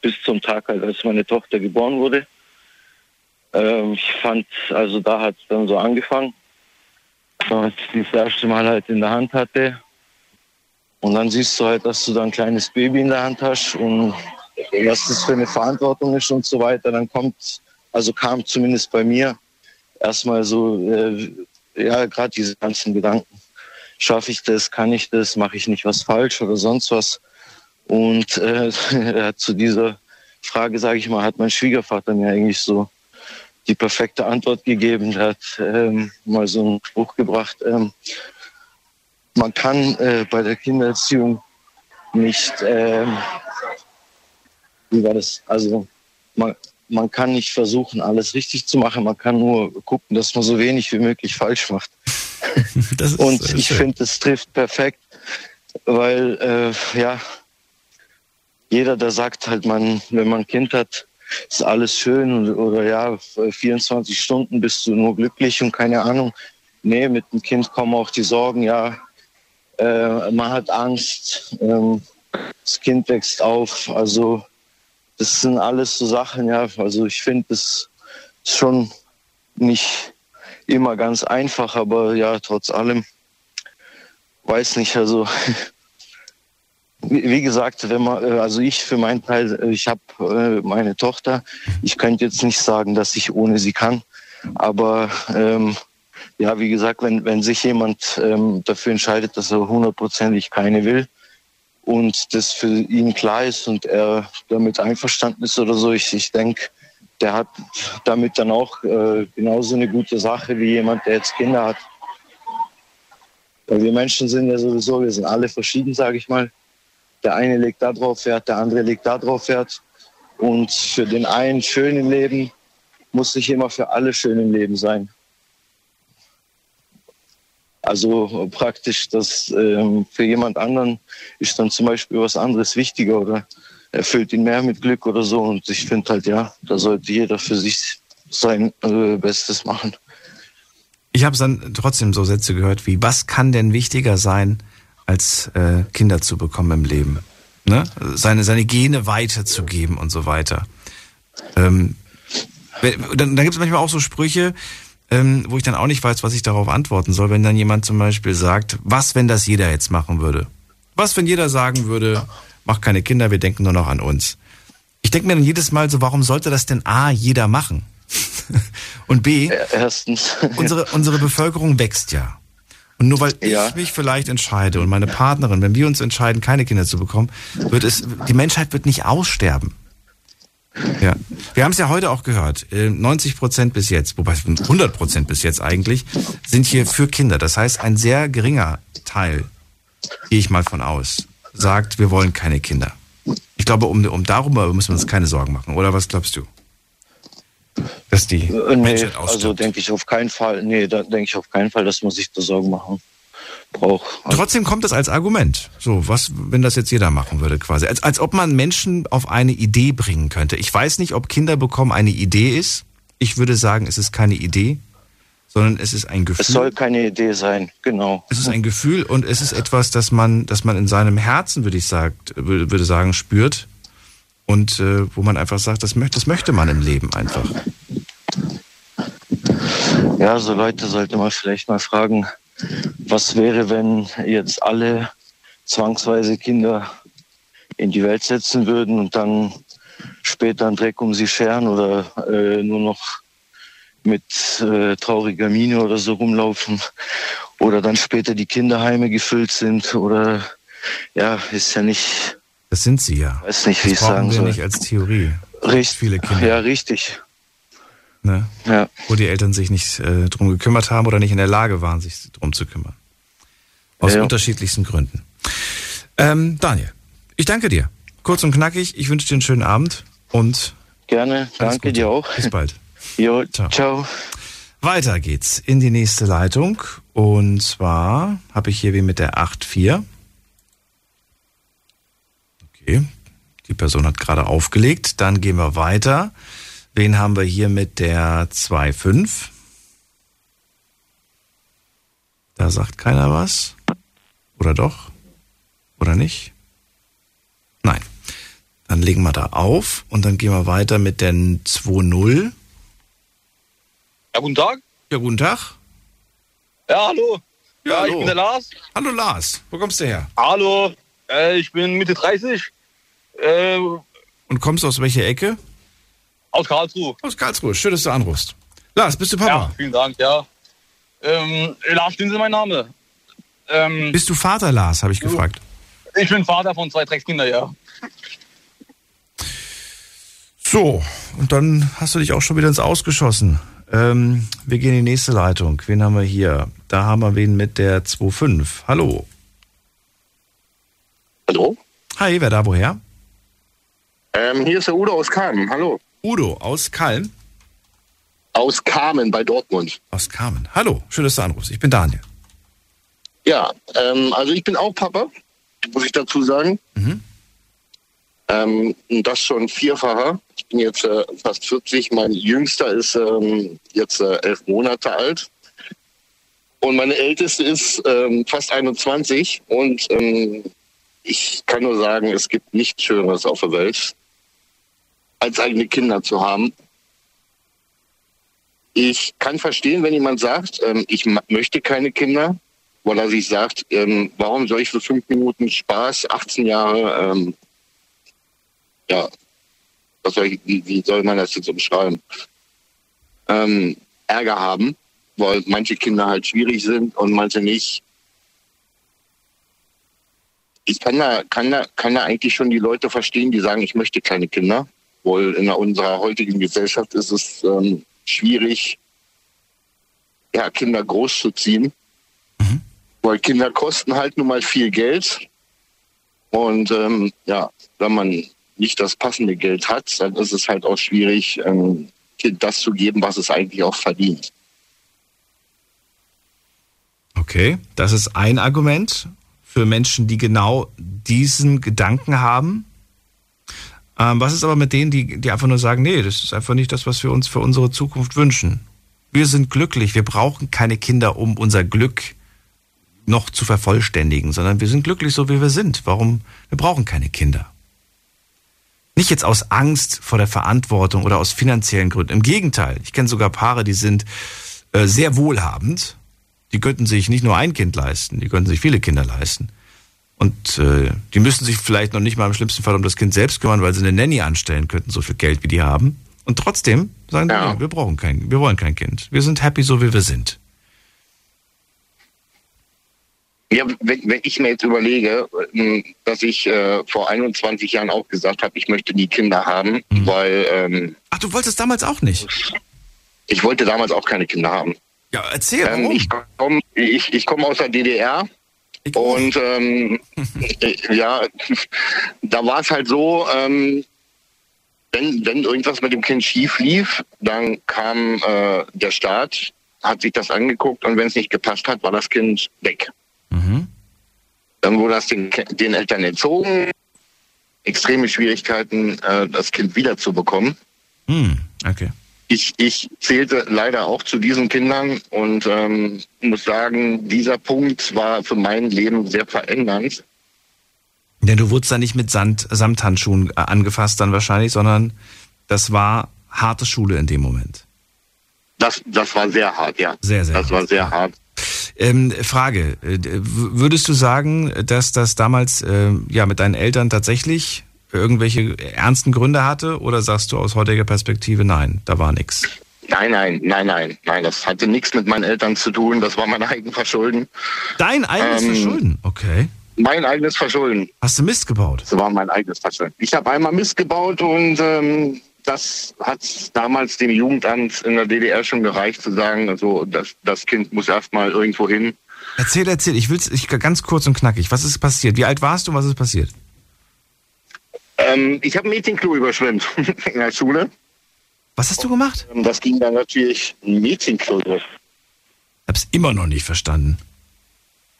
bis zum Tag, als meine Tochter geboren wurde. Ähm, ich fand, also da hat es dann so angefangen, als ich das erste Mal halt in der Hand hatte. Und dann siehst du halt, dass du da ein kleines Baby in der Hand hast und was das für eine Verantwortung ist und so weiter. Dann kommt, also kam zumindest bei mir erstmal so, äh, ja, gerade diese ganzen Gedanken. Schaffe ich das? Kann ich das? Mache ich nicht was falsch oder sonst was? Und äh, zu dieser Frage, sage ich mal, hat mein Schwiegervater mir eigentlich so die perfekte Antwort gegeben. Er hat ähm, mal so einen Spruch gebracht. Ähm, man kann äh, bei der Kindererziehung nicht, ähm, wie war das? Also man, man kann nicht versuchen, alles richtig zu machen. Man kann nur gucken, dass man so wenig wie möglich falsch macht. Und ich finde, das trifft perfekt, weil äh, ja jeder, der sagt halt, man, wenn man ein Kind hat, ist alles schön oder ja, 24 Stunden bist du nur glücklich und keine Ahnung. Nee, mit dem Kind kommen auch die Sorgen, ja, äh, man hat Angst, ähm, das Kind wächst auf. Also das sind alles so Sachen, ja. Also ich finde ist schon nicht immer ganz einfach, aber ja, trotz allem weiß nicht, also wie gesagt, wenn man, äh, also ich für meinen Teil, äh, ich habe äh, meine Tochter. Ich könnte jetzt nicht sagen, dass ich ohne sie kann, aber ähm, ja, wie gesagt, wenn wenn sich jemand ähm, dafür entscheidet, dass er hundertprozentig keine will und das für ihn klar ist und er damit einverstanden ist oder so, ich ich denke, der hat damit dann auch äh, genauso eine gute Sache wie jemand, der jetzt Kinder hat. Weil wir Menschen sind ja sowieso, wir sind alle verschieden, sage ich mal. Der eine legt da drauf Wert, der andere legt da drauf Wert. Und für den einen schön im Leben muss nicht immer für alle schön im Leben sein. Also praktisch, dass ähm, für jemand anderen ist dann zum Beispiel was anderes wichtiger oder erfüllt ihn mehr mit Glück oder so. Und ich finde halt, ja, da sollte jeder für sich sein äh, Bestes machen. Ich habe dann trotzdem so Sätze gehört wie, was kann denn wichtiger sein, als äh, Kinder zu bekommen im Leben? Ne? Seine, seine Gene weiterzugeben und so weiter. Ähm, dann, dann gibt es manchmal auch so Sprüche, ähm, wo ich dann auch nicht weiß, was ich darauf antworten soll, wenn dann jemand zum Beispiel sagt, was, wenn das jeder jetzt machen würde? Was, wenn jeder sagen würde, mach keine Kinder, wir denken nur noch an uns? Ich denke mir dann jedes Mal so, warum sollte das denn A, jeder machen? Und B, erstens. unsere, unsere Bevölkerung wächst ja. Und nur weil Ja. ich mich vielleicht entscheide und meine Partnerin, wenn wir uns entscheiden, keine Kinder zu bekommen, wird es, die Menschheit wird nicht aussterben. Ja. Wir haben es ja heute auch gehört. äh, 90 Prozent bis jetzt, wobei 100 Prozent bis jetzt eigentlich, sind hier für Kinder. Das heißt, ein sehr geringer Teil, gehe ich mal von aus, sagt, wir wollen keine Kinder. Ich glaube, um, um darüber müssen wir uns keine Sorgen machen. Oder was glaubst du? Dass die Äh, Nee, also denke ich auf keinen Fall. Nee, da denke ich auf keinen Fall, dass man sich da Sorgen machen braucht. Trotzdem kommt das als Argument. So, was, wenn das jetzt jeder machen würde, quasi. Als, als ob man Menschen auf eine Idee bringen könnte. Ich weiß nicht, ob Kinder bekommen eine Idee ist. Ich würde sagen, es ist keine Idee, sondern es ist ein Gefühl. Es soll keine Idee sein, genau. Es ist ein Gefühl und es ist etwas, das man, das man in seinem Herzen, würde ich sagt, würde würde sagen, spürt. Und äh, wo man einfach sagt, das möchte, das möchte man im Leben einfach. Ja, so Leute sollte man vielleicht mal fragen, was wäre, wenn jetzt alle zwangsweise Kinder in die Welt setzen würden und dann später einen Dreck um sie scheren oder äh, nur noch mit äh, trauriger Miene oder so rumlaufen oder dann später die Kinderheime gefüllt sind oder ja, ist ja nicht, Das sind sie ja. weiß nicht, wie ich Das brauchen sagen soll. nicht als Theorie. Richtig, viele Kinder. Ja, richtig. Ne? Ja. Wo die Eltern sich nicht äh, drum gekümmert haben oder nicht in der Lage waren, sich drum zu kümmern. Aus Ja. unterschiedlichsten Gründen. Ähm, Daniel, ich danke dir. Kurz und knackig, ich wünsche dir einen schönen Abend und Gerne, danke dir auch. bis bald. Jo, ciao. Weiter geht's in die nächste Leitung. Und zwar habe ich hier wie mit der 8.4. Okay, die Person hat gerade aufgelegt. Dann gehen wir weiter. Wen haben wir hier mit der 2.5? Da sagt keiner was. Oder doch? Oder nicht? Nein. Dann legen wir da auf und dann gehen wir weiter mit der 2.0. Ja, guten Tag. Ja, guten Tag. Ja, hallo. Ja, Ja, hallo. ich bin der Lars. Hallo Lars, wo kommst du her? Hallo. Äh, ich bin Mitte 30. Äh, Und kommst du aus welcher Ecke? Aus Karlsruhe. Aus Karlsruhe. Schön, dass du anrufst. Lars, bist du Papa? Ja, vielen Dank, ja. Ähm, Lars Stinse mein Name. Ähm, Bist du Vater, Lars, habe ich gefragt. ich bin Vater von zwei Dreckskindern, ja. So, und dann hast du dich auch schon wieder ins Ausgeschossen. Ähm, wir gehen in die nächste Leitung. Wen haben wir hier? Da haben wir wen mit der 2.5. Hallo. Hallo? Hi, wer da woher? Ähm, hier ist der Udo aus Kamen. Hallo. Udo aus Kalm? Aus Kamen bei Dortmund. Aus Kamen. Hallo, schön, dass du anrufst. Ich bin Daniel. Ja, ähm, also ich bin auch Papa, muss ich dazu sagen. Mhm. Ähm, das schon vierfacher. Ich bin jetzt äh, fast 40. Mein Jüngster ist ähm, jetzt äh, elf Monate alt. Und meine Älteste ist ähm, fast 21. Und ähm, ich kann nur sagen, es gibt nichts Schöneres auf der Welt, als eigene Kinder zu haben. Ich kann verstehen, wenn jemand sagt, ähm, ich möchte keine Kinder, weil er sich sagt, ähm, warum soll ich für fünf Minuten Spaß, 18 Jahre, ähm, ja, was soll ich, wie, wie soll man das jetzt umschreiben? Ähm, Ärger haben, weil manche Kinder halt schwierig sind und manche nicht. Ich kann da, kann da, kann da eigentlich schon die Leute verstehen, die sagen, ich möchte keine Kinder, weil in unserer heutigen Gesellschaft ist es ähm, schwierig, ja, Kinder großzuziehen. Weil Kinder kosten halt nun mal viel Geld. Und ähm, ja, wenn man nicht das passende Geld hat, dann ist es halt auch schwierig, ähm, Kind das zu geben, was es eigentlich auch verdient. Okay, das ist ein Argument für Menschen, die genau diesen Gedanken haben. Ähm, was ist aber mit denen, die, die einfach nur sagen, nee, das ist einfach nicht das, was wir uns für unsere Zukunft wünschen? Wir sind glücklich. Wir brauchen keine Kinder, um unser Glück noch zu vervollständigen, sondern wir sind glücklich so, wie wir sind. Warum? Wir brauchen keine Kinder. Nicht jetzt aus Angst vor der Verantwortung oder aus finanziellen Gründen. Im Gegenteil. Ich kenne sogar Paare, die sind äh, sehr wohlhabend. Die könnten sich nicht nur ein Kind leisten, die könnten sich viele Kinder leisten. Und äh, die müssen sich vielleicht noch nicht mal im schlimmsten Fall um das Kind selbst kümmern, weil sie eine Nanny anstellen könnten, so viel Geld wie die haben. Und trotzdem sagen ja. die, wir brauchen kein, wir wollen kein Kind. Wir sind happy so wie wir sind. Ja, wenn, wenn ich mir jetzt überlege, ähm, dass ich äh, vor 21 Jahren auch gesagt habe, ich möchte nie Kinder haben, mhm. weil. Ähm, Ach, du wolltest damals auch nicht? Ich wollte damals auch keine Kinder haben. Ja, erzähl. Ähm, warum? ich komme ich, ich komm aus der DDR. Und ähm, äh, ja, da war es halt so, ähm, wenn, wenn irgendwas mit dem Kind schief lief, dann kam äh, der Staat, hat sich das angeguckt und wenn es nicht gepasst hat, war das Kind weg. Mhm. Dann wurde das den, den Eltern entzogen. Extreme Schwierigkeiten, äh, das Kind wiederzubekommen. Mhm. Okay. Ich, ich zählte leider auch zu diesen Kindern und ähm, muss sagen, dieser Punkt war für mein Leben sehr verändernd. Denn du wurdest da nicht mit Sand, Samthandschuhen äh, angefasst dann wahrscheinlich, sondern das war harte Schule in dem Moment. Das, das war sehr hart, ja. Sehr, sehr Das hart. war sehr hart. Ähm, Frage, äh, würdest du sagen, dass das damals äh, ja mit deinen Eltern tatsächlich irgendwelche ernsten Gründe hatte oder sagst du aus heutiger Perspektive, nein, da war nichts? Nein, nein, nein, nein, nein, das hatte nichts mit meinen Eltern zu tun, das war mein eigenes Verschulden. Dein eigenes Ähm, Verschulden? Okay. Mein eigenes Verschulden. Hast du Mist gebaut? Das war mein eigenes Verschulden. Ich habe einmal Mist gebaut und ähm, das hat damals dem Jugendamt in der DDR schon gereicht zu sagen, also das, das Kind muss erstmal irgendwo hin. Erzähl, erzähl, ich will's ich, ganz kurz und knackig. Was ist passiert? Wie alt warst du und was ist passiert? Ähm, ich habe ein Mädchenklo überschwemmt in der Schule. Was hast du gemacht? Ähm, Das ging dann natürlich ein Mädchenklo über. Hab's immer noch nicht verstanden.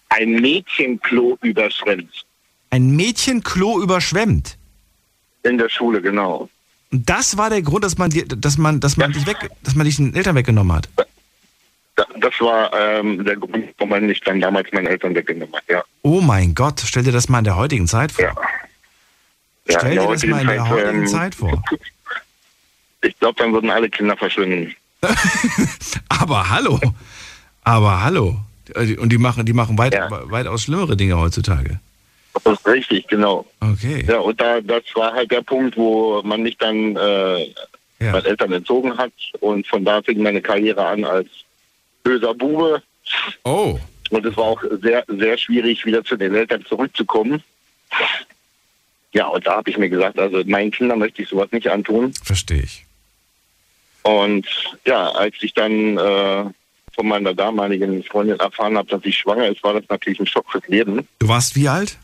Ein Mädchenklo überschwemmt. Ein Mädchenklo überschwemmt. In der Schule, genau. Und das war der Grund, dass man dir, dass man, dass man dich weg, dass man dich den Eltern weggenommen hat. Da- Das war ähm, der Grund, warum man mich dann damals meinen Eltern weggenommen hat, ja. Oh mein Gott, stell dir das mal in der heutigen Zeit vor. Ja, Stell in der dir das mal in der heutigen Zeit, heutigen ähm, Zeit vor. Ich glaube, dann würden alle Kinder verschwinden. Aber hallo. Aber hallo. Und die machen, die machen weit, weitaus schlimmere Dinge heutzutage. Das ist richtig, genau. Okay. Ja, und da, das war halt der Punkt, wo man mich dann äh, meinen Eltern entzogen hat. Und von da fing meine Karriere an als böser Bube. Oh. Und es war auch sehr, sehr schwierig, wieder zu den Eltern zurückzukommen. Ja, und da habe ich mir gesagt, also meinen Kindern möchte ich sowas nicht antun. Verstehe ich. Und ja, als ich dann äh, von meiner damaligen Freundin erfahren habe, dass sie schwanger ist, war das natürlich ein Schock fürs Leben. Du warst wie alt?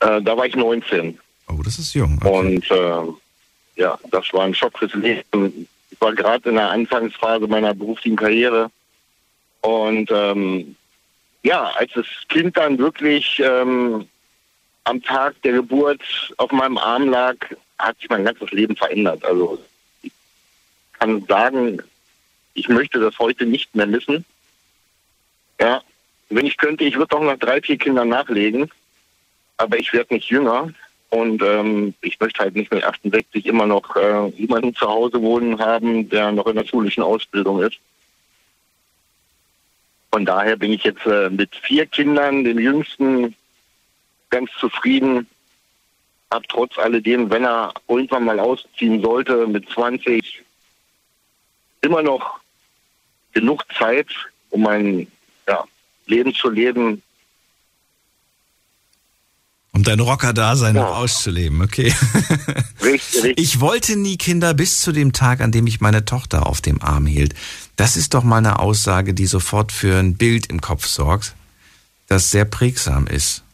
Äh, da war ich 19. Oh, das ist jung. Und äh, ja, das war ein Schock fürs Leben. Ich war gerade in der Anfangsphase meiner beruflichen Karriere. Und ähm, ja, als das Kind dann wirklich ähm, am Tag der Geburt auf meinem Arm lag, hat sich mein ganzes Leben verändert. Also ich kann sagen, ich möchte das heute nicht mehr missen. Ja, wenn ich könnte, ich würde auch noch drei, vier Kinder nachlegen, aber ich werde nicht jünger und ähm, ich möchte halt nicht mit 68 immer noch äh, jemanden zu Hause wohnen haben, der noch in der schulischen Ausbildung ist. Von daher bin ich jetzt äh, mit vier Kindern, dem jüngsten, ganz zufrieden. Hab trotz alledem, wenn er irgendwann mal ausziehen sollte, mit 20 immer noch genug Zeit, um mein ja, Leben zu leben. Um dein Rocker-Dasein noch auszuleben, okay. Richtig, richtig. Ich wollte nie Kinder bis zu dem Tag, an dem ich meine Tochter auf dem Arm hielt. Das ist doch mal eine Aussage, die sofort für ein Bild im Kopf sorgt, das sehr prägsam ist.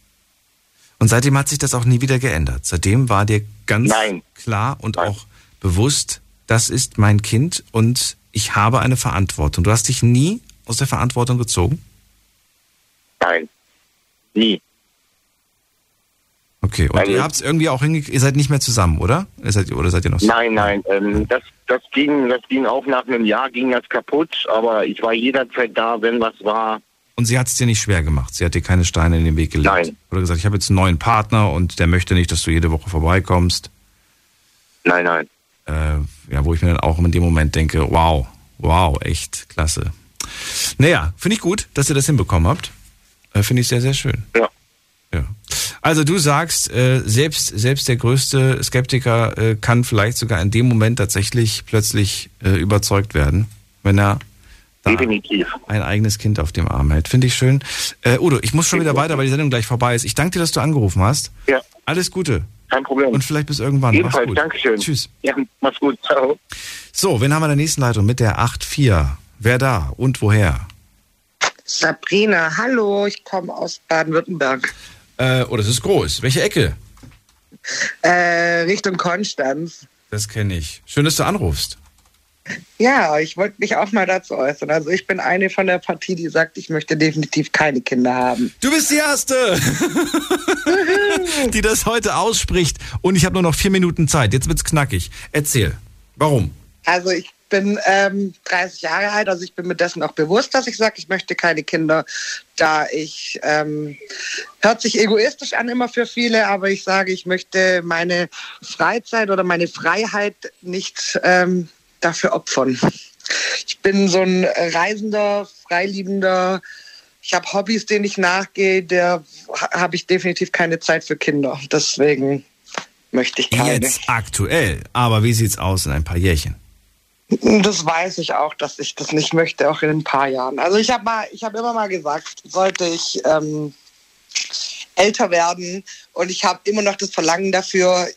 Und seitdem hat sich das auch nie wieder geändert. Seitdem war dir ganz klar und auch bewusst, das ist mein Kind und ich habe eine Verantwortung. Du hast dich nie aus der Verantwortung gezogen? Nein, nie. Okay, und Also- ihr habt es irgendwie auch hingekriegt, ihr seid nicht mehr zusammen, oder? Ihr seid, oder seid ihr noch Nein, nein, ähm, das, das, ging, das ging auch nach einem Jahr, ging das kaputt, aber ich war jederzeit da, wenn was war. Und sie hat es dir nicht schwer gemacht. Sie hat dir keine Steine in den Weg gelegt. Nein. Oder gesagt, ich habe jetzt einen neuen Partner und der möchte nicht, dass du jede Woche vorbeikommst. Nein, nein. Äh, ja, wo ich mir dann auch in dem Moment denke, wow, wow, echt klasse. Naja, finde ich gut, dass ihr das hinbekommen habt. Äh, finde ich sehr, sehr schön. Ja. Ja. Also du sagst, äh, selbst, selbst der größte Skeptiker äh, kann vielleicht sogar in dem Moment tatsächlich plötzlich äh, überzeugt werden, wenn er Definitiv. ein eigenes Kind auf dem Arm hält. Finde ich schön. Äh, Udo, ich muss schon wieder weiter, weil die Sendung gleich vorbei ist. Ich danke dir, dass du angerufen hast. Ja. Alles Gute. Kein Problem. Und vielleicht bis irgendwann. Ebenfalls, Mach's gut. Dankeschön. Tschüss. Ja, mach's gut. Ciao. So, wen haben wir in der nächsten Leitung mit der 8-4? Wer da und woher? Sabrina, hallo, ich komme aus Baden-Württemberg. Äh, oh, das ist groß. Welche Ecke? Äh, Richtung Konstanz. Das kenne ich. Schön, dass du anrufst. Ja, ich wollte mich auch mal dazu äußern. Also ich bin eine von der Partie, die sagt, ich möchte definitiv keine Kinder haben. Du bist die Erste, die das heute ausspricht. Und ich habe nur noch vier Minuten Zeit. Jetzt wird's knackig. Erzähl. Warum? Also ich bin ähm, 30 Jahre alt, also ich bin mir dessen auch bewusst, dass ich sage, ich möchte keine Kinder, da ich, ähm, hört sich egoistisch an immer für viele, aber ich sage, ich möchte meine Freizeit oder meine Freiheit nicht ähm, dafür opfern. Ich bin so ein reisender, freiliebender, ich habe Hobbys, denen ich nachgehe, ha- habe ich definitiv keine Zeit für Kinder. Deswegen möchte ich keine. Jetzt aktuell. Aber wie sieht's aus in ein paar Jährchen? Das weiß ich auch, dass ich das nicht möchte, auch in ein paar Jahren. Also ich habe mal, ich habe immer mal gesagt, sollte ich ähm, älter werden und ich habe immer noch das Verlangen dafür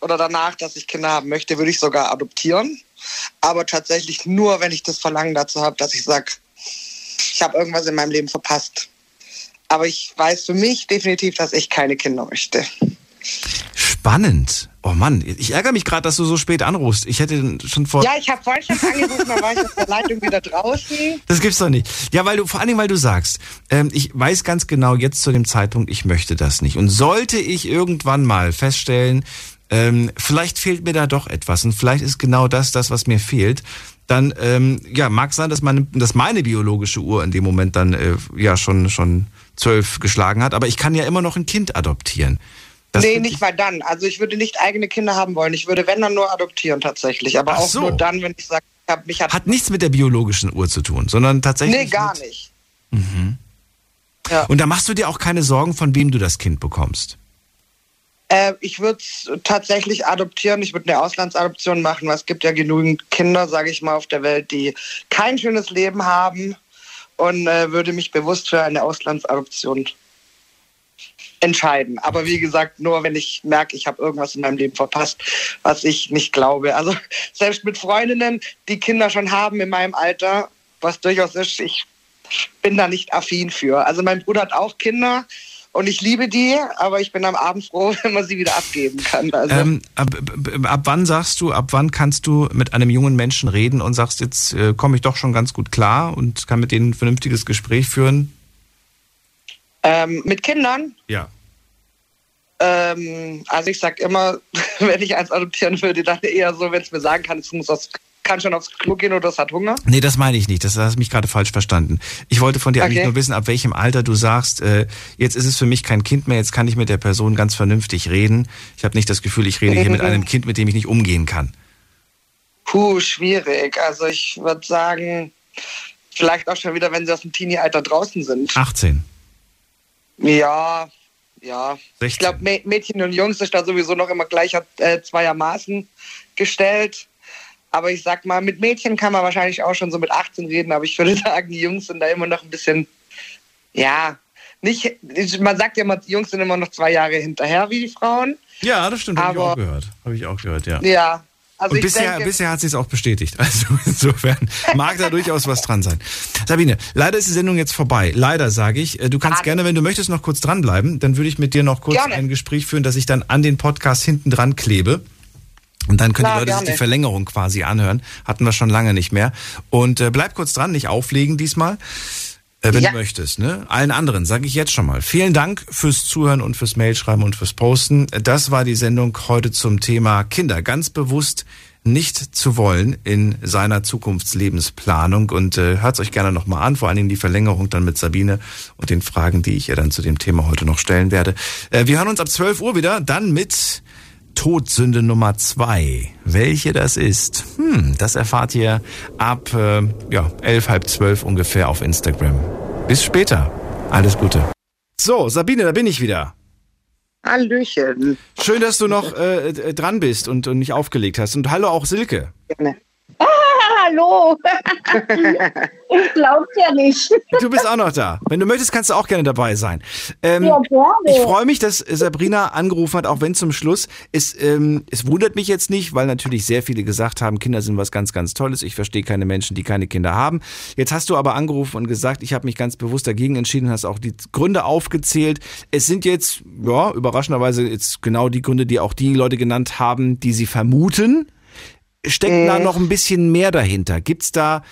oder danach, dass ich Kinder haben möchte, würde ich sogar adoptieren. Aber tatsächlich nur, wenn ich das Verlangen dazu habe, dass ich sage, ich habe irgendwas in meinem Leben verpasst. Aber ich weiß für mich definitiv, dass ich keine Kinder möchte. Spannend. Oh Mann, ich ärgere mich gerade, dass du so spät anrufst. Ich hätte schon vor. Ja, ich habe vorhin schon angerufen, da war ich aus der Leitung wieder draußen. Das gibt's doch nicht. Ja, weil du, vor allen Dingen, weil du sagst, ähm, ich weiß ganz genau jetzt zu dem Zeitpunkt, ich möchte das nicht. Und sollte ich irgendwann mal feststellen, ähm, vielleicht fehlt mir da doch etwas und vielleicht ist genau das das, was mir fehlt, dann ähm, ja mag sein, dass meine, dass meine biologische Uhr in dem Moment dann äh, ja schon schon zwölf geschlagen hat, aber ich kann ja immer noch ein Kind adoptieren. Das nee, nicht mal dann. Also ich würde nicht eigene Kinder haben wollen. Ich würde, wenn dann nur adoptieren tatsächlich. Aber Ach auch so. nur dann, wenn ich sage, ich habe mich hat. Hat nichts mit der biologischen Uhr zu tun, sondern tatsächlich. nee, gar mit, nicht. Mhm. Ja. Und da machst du dir auch keine Sorgen, von wem du das Kind bekommst. Äh, ich würde es tatsächlich adoptieren. Ich würde eine Auslandsadoption machen, weil es gibt ja genügend Kinder, sage ich mal, auf der Welt, die kein schönes Leben haben und äh, würde mich bewusst für eine Auslandsadoption entscheiden. Aber wie gesagt, nur wenn ich merke, ich habe irgendwas in meinem Leben verpasst, was ich nicht glaube. Also selbst mit Freundinnen, die Kinder schon haben in meinem Alter, was durchaus ist, ich bin da nicht affin für. Also mein Bruder hat auch Kinder und ich liebe die, aber ich bin am Abend froh, wenn man sie wieder abgeben kann. Also Ähm, ab, ab, wann sagst du, ab wann kannst du mit einem jungen Menschen reden und sagst, jetzt äh, komme ich doch schon ganz gut klar und kann mit denen ein vernünftiges Gespräch führen? ähm, mit Kindern, Ja. ähm, also ich sag immer, wenn ich eins adoptieren würde, dann eher so, wenn es mir sagen kann, es muss aufs, kann schon aufs Klo gehen oder es hat Hunger. Nee, das meine ich nicht. Das hast du mich gerade falsch verstanden. Ich wollte von dir eigentlich Okay. nur wissen, ab welchem Alter du sagst, äh, jetzt ist es für mich kein Kind mehr, jetzt kann ich mit der Person ganz vernünftig reden. Ich habe nicht das Gefühl, ich rede hier mit einem Kind, mit dem ich nicht umgehen kann. Puh, schwierig. Also ich würde sagen, vielleicht auch schon wieder, wenn sie aus dem Teenie-Alter draußen sind. 18. Ja, ja. 16. Ich glaube, Mädchen und Jungs ist da sowieso noch immer gleicher äh, zweiermaßen gestellt. Aber ich sag mal, mit Mädchen kann man wahrscheinlich auch schon so mit 18 reden, aber ich würde sagen, die Jungs sind da immer noch ein bisschen, ja, nicht, man sagt ja immer, die Jungs sind immer noch zwei Jahre hinterher wie die Frauen. Ja, das stimmt, habe ich auch gehört. Habe ich auch gehört, ja. Ja, also und bisher, denke, bisher hat sie es auch bestätigt. Also insofern mag da durchaus was dran sein. Sabine, leider ist die Sendung jetzt vorbei. Leider sage ich. Äh, Du kannst gerne, wenn du möchtest, noch kurz dranbleiben. Dann würde ich mit dir noch kurz Gerne. ein Gespräch führen, dass ich dann an den Podcast hinten dran klebe. Und dann können Klar, die Leute sich gerne. die Verlängerung quasi anhören. Hatten wir schon lange nicht mehr. Und äh, bleib kurz dran, nicht auflegen diesmal. Äh, wenn Ja. du möchtest, ne? Allen anderen sage ich jetzt schon mal. Vielen Dank fürs Zuhören und fürs Mailschreiben und fürs Posten. Das war die Sendung heute zum Thema Kinder. Ganz bewusst nicht zu wollen in seiner Zukunftslebensplanung. Und äh, hört euch gerne nochmal an, vor allen Dingen die Verlängerung dann mit Sabine und den Fragen, die ich ihr dann zu dem Thema heute noch stellen werde. Äh, wir hören uns ab 12 Uhr wieder, dann mit Todsünde Nummer zwei. Welche das ist, hm, das erfahrt ihr ab äh, ja, elf, halb zwölf ungefähr auf Instagram. Bis später. Alles Gute. So, Sabine, da bin ich wieder. Hallöchen. Schön, dass du noch äh, dran bist und, und nicht aufgelegt hast. Und hallo auch Silke. Ah, hallo. ich glaub's ja nicht. Du bist auch noch da. Wenn du möchtest, kannst du auch gerne dabei sein. Ähm, Ja, gerne. Ich freue mich, dass Sabrina angerufen hat, auch wenn zum Schluss. Es, ähm, es wundert mich jetzt nicht, weil natürlich sehr viele gesagt haben, Kinder sind was ganz, ganz Tolles. Ich verstehe keine Menschen, die keine Kinder haben. Jetzt hast du aber angerufen und gesagt, ich habe mich ganz bewusst dagegen entschieden, hast auch die Gründe aufgezählt. Es sind jetzt, ja, überraschenderweise jetzt genau die Gründe, die auch die Leute genannt haben, die sie vermuten. Steckt da noch ein bisschen mehr dahinter? Gibt's da,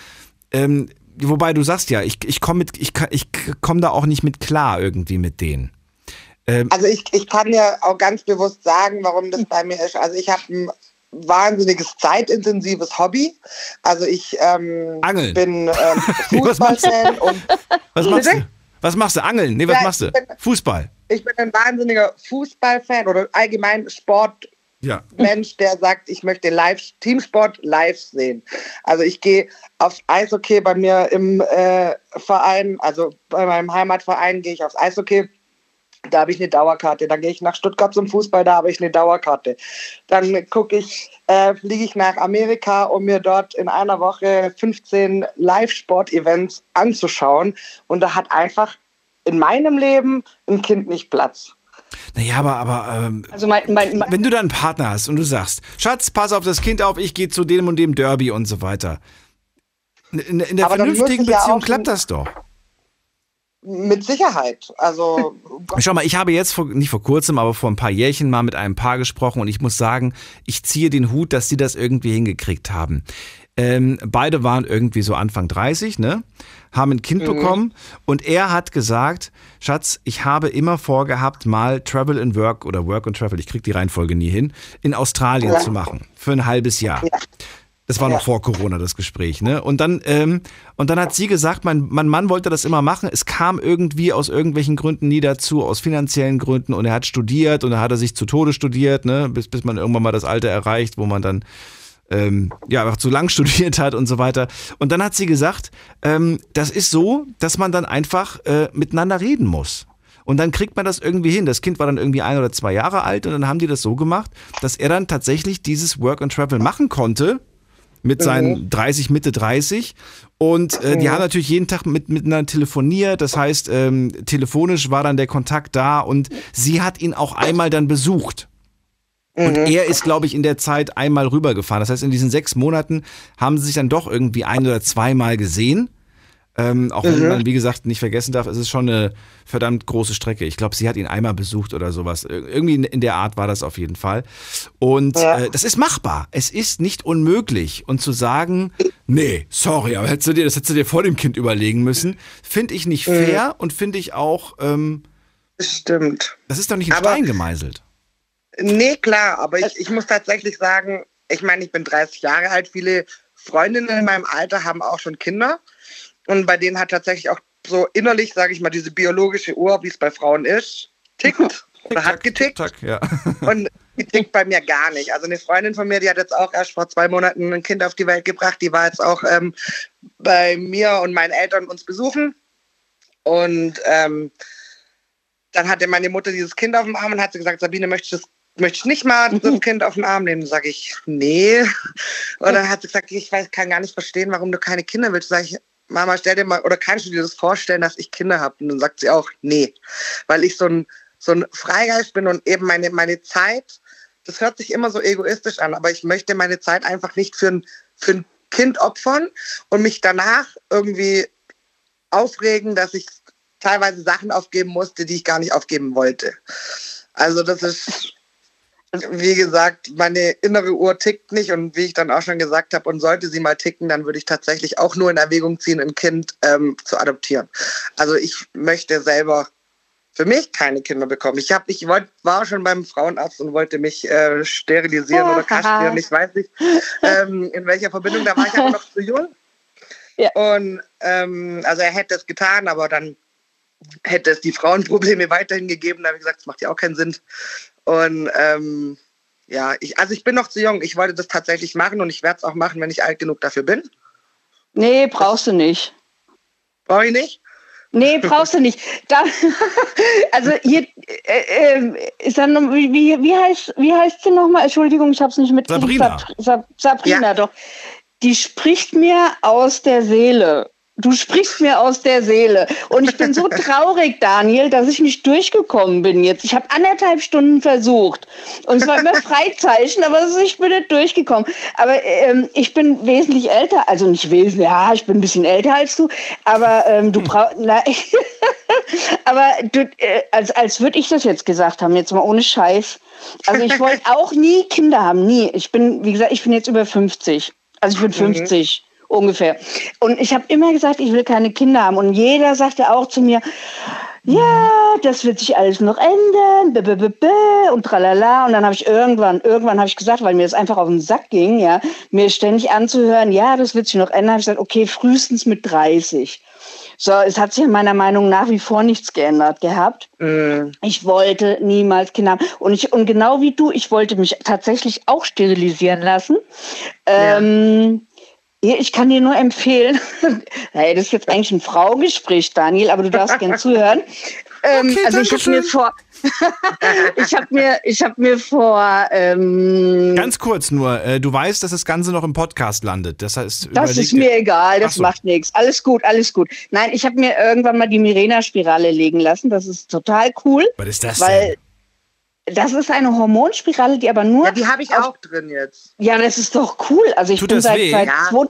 ähm, wobei du sagst ja, ich, ich komme ich, ich komme da auch nicht mit klar irgendwie mit denen. Ähm, Also ich, ich kann ja auch ganz bewusst sagen, warum das bei mir ist. Also ich habe ein wahnsinniges zeitintensives Hobby. Also ich ähm, Angeln. bin ähm? Fußballfan und was machst du? Was machst du? Angeln? Nee, was Ja, machst du? bin- Fußball. ich bin ein wahnsinniger Fußballfan oder allgemein Sportmensch, Ja. der sagt, ich möchte live Teamsport live sehen. Also ich gehe aufs Eishockey bei mir im äh, Verein, also bei meinem Heimatverein gehe ich aufs Eishockey. Da habe ich eine Dauerkarte. Dann gehe ich nach Stuttgart zum Fußball, da habe ich eine Dauerkarte. Dann gucke ich, äh, fliege ich nach Amerika, um mir dort in einer Woche 15 Live-Sport-Events anzuschauen. Und da hat einfach in meinem Leben ein Kind nicht Platz. Naja, aber, aber ähm, Also mein, mein, mein, wenn du da einen Partner hast und du sagst, Schatz, pass auf das Kind auf, ich gehe zu dem und dem Derby und so weiter. In, in, der vernünftigen ja Beziehung auch- klappt das doch. Mit Sicherheit. Also Schau mal, ich habe jetzt vor, nicht vor kurzem, aber vor ein paar Jährchen mal mit einem Paar gesprochen und ich muss sagen, ich ziehe den Hut, dass sie das irgendwie hingekriegt haben. Ähm, beide waren irgendwie so Anfang 30, ne? Haben ein Kind Mhm. bekommen und er hat gesagt, Schatz, ich habe immer vorgehabt, mal Travel and Work oder Work and Travel, ich krieg die Reihenfolge nie hin, in Australien Ja. zu machen. Für ein halbes Jahr. Das war noch vor Corona, das Gespräch, ne? Und dann, ähm, und dann hat sie gesagt, mein, mein Mann wollte das immer machen. Es kam irgendwie aus irgendwelchen Gründen nie dazu, aus finanziellen Gründen. Und er hat studiert und dann hat er sich zu Tode studiert, ne? Bis, bis man irgendwann mal das Alter erreicht, wo man dann ähm, ja einfach zu lang studiert hat und so weiter. Und dann hat sie gesagt, ähm, das ist so, dass man dann einfach äh, miteinander reden muss. Und dann kriegt man das irgendwie hin. Das Kind war dann irgendwie ein oder zwei Jahre alt und dann haben die das so gemacht, dass er dann tatsächlich dieses Work and Travel machen konnte mit seinen 30, Mitte 30. Und äh, die Mhm. haben natürlich jeden Tag mit, miteinander telefoniert. Das heißt, ähm, telefonisch war dann der Kontakt da und sie hat ihn auch einmal dann besucht. Und er ist, glaube ich, in der Zeit einmal rübergefahren. Das heißt, in diesen sechs Monaten haben sie sich dann doch irgendwie ein oder zweimal gesehen. Ähm, auch wenn Mhm. man, wie gesagt, nicht vergessen darf, es ist schon eine verdammt große Strecke. Ich glaube, sie hat ihn einmal besucht oder sowas. Ir- Irgendwie in, in der Art war das auf jeden Fall. Und Ja. äh, das ist machbar. Es ist nicht unmöglich. Und zu sagen, nee, sorry, aber hättest du dir, das hättest du dir vor dem Kind überlegen müssen, finde ich nicht Mhm. fair und finde ich auch. Ähm, Stimmt. Das ist doch nicht in Aber- Stein gemeißelt. Nee, klar, aber ich, ich muss tatsächlich sagen, ich meine, ich bin 30 Jahre alt. Viele Freundinnen in meinem Alter haben auch schon Kinder. Und bei denen hat tatsächlich auch so innerlich, sage ich mal, diese biologische Uhr, wie es bei Frauen ist, tickt oder hat getickt. Ja. Und die tickt bei mir gar nicht. Also eine Freundin von mir, die hat jetzt auch erst vor zwei Monaten ein Kind auf die Welt gebracht. Die war jetzt auch ähm, bei mir und meinen Eltern uns besuchen. Und ähm, dann hatte meine Mutter dieses Kind auf dem Arm und hat sie gesagt, Sabine, möchtest du das möchtest nicht mal das Kind auf den Arm nehmen? Dann sage ich, nee. Und dann hat sie gesagt, ich weiß, kann gar nicht verstehen, warum du keine Kinder willst. Sag ich, Mama, stell dir mal, oder kannst du dir das vorstellen, dass ich Kinder habe? Und dann sagt sie auch, nee. Weil ich so ein, so ein Freigeist bin und eben meine, meine Zeit, das hört sich immer so egoistisch an, aber ich möchte meine Zeit einfach nicht für ein, für ein Kind opfern und mich danach irgendwie aufregen, dass ich teilweise Sachen aufgeben musste, die ich gar nicht aufgeben wollte. Also das ist wie gesagt, meine innere Uhr tickt nicht und wie ich dann auch schon gesagt habe, und sollte sie mal ticken, dann würde ich tatsächlich auch nur in Erwägung ziehen, ein Kind ähm, zu adoptieren. Also ich möchte selber für mich keine Kinder bekommen. Ich, hab, ich wollt, war schon beim Frauenarzt und wollte mich äh, sterilisieren oder kastrieren. Ich weiß nicht, ähm, in welcher Verbindung. Da war ich aber noch zu jung. Und ähm, also er hätte es getan, aber dann hätte es die Frauenprobleme weiterhin gegeben. Da habe ich gesagt, das macht ja auch keinen Sinn. Und ähm, ja, ich, also ich bin noch zu jung. Ich wollte das tatsächlich machen und ich werde es auch machen, wenn ich alt genug dafür bin. Nee, brauchst du nicht. Brauche ich nicht? Nee, brauchst du nicht. Da, also hier, äh, äh, ist dann, wie, wie, wie, heißt, wie heißt sie nochmal? Entschuldigung, ich habe es nicht mitgekriegt. Sabrina. Sab, Sab, Sabrina, doch. Die spricht mir aus der Seele. Du sprichst mir aus der Seele. Und ich bin so traurig, Daniel, dass ich nicht durchgekommen bin jetzt. Ich habe anderthalb Stunden versucht. Und es war immer Freizeichen, aber ich bin nicht durchgekommen. Aber ähm, ich bin wesentlich älter. Also nicht wesentlich, ja, ich bin ein bisschen älter als du. Aber ähm, du brauchst. aber du, äh, als, als würde ich das jetzt gesagt haben, jetzt mal ohne Scheiß. Also ich wollte auch nie Kinder haben, nie. Ich bin, wie gesagt, ich bin jetzt über 50. Also ich bin 50 ungefähr. Und ich habe immer gesagt, ich will keine Kinder haben. Und jeder sagte auch zu mir, ja, das wird sich alles noch ändern, b -b -b und tralala. Und dann habe ich irgendwann, irgendwann habe ich gesagt, weil mir das einfach auf den Sack ging, ja, mir ständig anzuhören, ja, das wird sich noch ändern, habe ich gesagt, okay, frühestens mit 30. So, es hat sich in meiner Meinung nach wie vor nichts geändert gehabt. Ich wollte niemals Kinder haben. Und, ich, und genau wie du, ich wollte mich tatsächlich auch sterilisieren lassen. Ähm, ja, Ich kann dir nur empfehlen, hey, das ist jetzt eigentlich ein Frauengespräch, Daniel, aber du darfst gern zuhören. Ähm, Okay, also ich habe mir vor, ich habe mir, ich habe mir vor, ähm, Ganz kurz nur, äh, du weißt, dass das Ganze noch im Podcast landet. Das heißt, das ist mir egal, das so. macht nichts. Alles gut, alles gut. Nein, ich habe mir irgendwann mal die Mirena-Spirale legen lassen. Das ist total cool. Was ist das weil das ist eine Hormonspirale, die aber nur. Ja, die habe ich auch drin jetzt. Ja, das ist doch cool. Also ich Tut bin das seit, weh? seit Ja. zwei,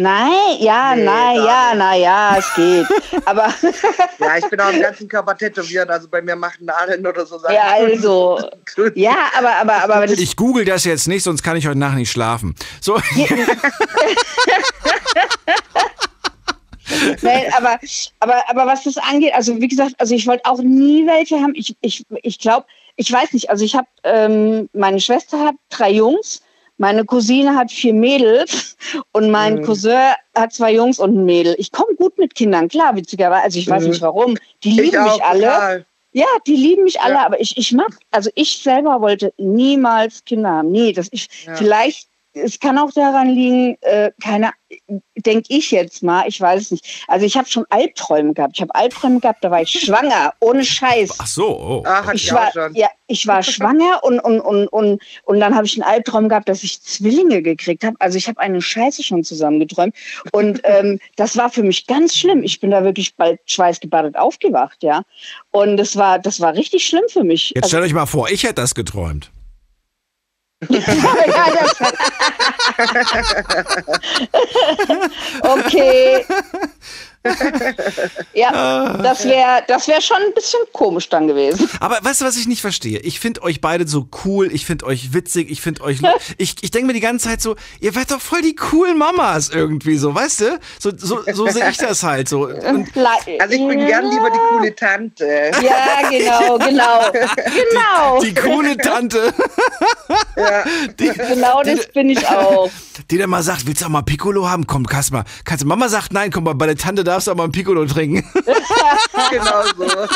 Nein, ja, Nee, nein, ja, nicht. na ja, es geht. Aber Ja, ich bin auch im ganzen Körper tätowiert, also bei mir machen Nadeln oder so Sachen. ja, also ja, aber aber aber Ich google das jetzt nicht, sonst kann ich heute Nacht nicht schlafen. So. Nein, aber, aber, aber was das angeht, also wie gesagt, also ich wollte auch nie welche haben. Ich, ich, ich glaube, ich weiß nicht, also ich habe, ähm, meine Schwester hat drei Jungs, meine Cousine hat vier Mädels und mein Mhm. Cousin hat zwei Jungs und ein Mädel. Ich komme gut mit Kindern, klar, witzigerweise. Also ich weiß Mhm. nicht warum. Die lieben auch, mich alle. total. Ja, die lieben mich alle, aber ich, ich mag, also ich selber wollte niemals Kinder haben. Nee, das ich, Ja. vielleicht, es kann auch daran liegen, äh, keine, denke ich jetzt mal, ich weiß es nicht. Also ich habe schon Albträume gehabt. Ich habe Albträume gehabt, da war ich schwanger, ohne Scheiß. Ach so, oh. Ach, ich ich war, ja, ich war schwanger und, und, und, und, und dann habe ich einen Albtraum gehabt, dass ich Zwillinge gekriegt habe. Also ich habe eine Scheiße schon zusammengeträumt. Und ähm, das war für mich ganz schlimm. Ich bin da wirklich bald schweißgebadet aufgewacht, ja. Und das war, das war richtig schlimm für mich. Jetzt Also, stellt euch mal vor, ich hätte das geträumt. Ja, das, okay. ja, das wäre das wär schon ein bisschen komisch dann gewesen. Aber weißt du, was ich nicht verstehe? Ich finde euch beide so cool, ich finde euch witzig, ich finde euch. Ich, ich denke mir die ganze Zeit so, ihr werdet doch voll die coolen Mamas irgendwie so, weißt du? So, so, so sehe ich das halt so. Und Also ich bin gern lieber die coole Tante. Ja, genau, genau. Genau. die coole Tante, genau das bin ich auch. die dann mal sagt, willst du auch mal Piccolo haben? Komm, kannst mal. Kannst du, Mama sagt nein, komm mal, bei der Tante darfst mal ein Piccolo trinken. genau so. Oder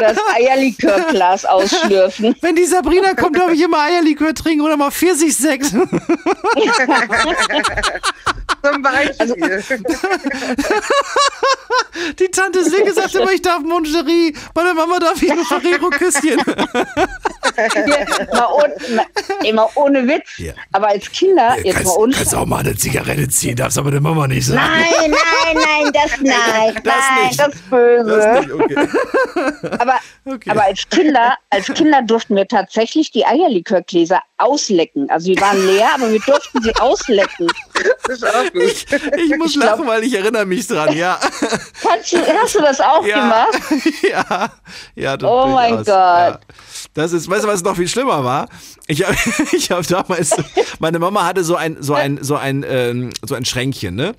das Eierlikörglas ausschlürfen. Wenn die Sabrina kommt, darf ich immer Eierlikör trinken oder mal Pfirsichsekt. Zum Beispiel. Die Tante Silke sagt immer, ich darf Moncherie. Bei der Mama darf ich nur Ferrero-Küsschen. Ja, mal, ohne, mal, mal Witz. Aber als Kinder, jetzt mal Kannst, ohne kannst auch mal eine Zigarette ziehen, darfst aber der Mama nicht sagen. Nein, nein, nein, das nein, Das nein, nicht. das ist böse. Das nicht, okay. Aber, aber als Kinder, als Kinder durften wir tatsächlich die Eierlikörgläser auslecken. Also die waren leer, aber wir durften sie auslecken. Das ist auch gut. Ich muss lachen, weil ich erinnere mich dran, ja. Kannst du, hast du das auch Ja. gemacht? ja, ja, das Oh mein Gott. Ja. Das ist, weißt du, was noch viel schlimmer war? Ich habe ich hab damals, meine Mama hatte so ein, so ein, so ein, ähm, so ein Schränkchen, ne?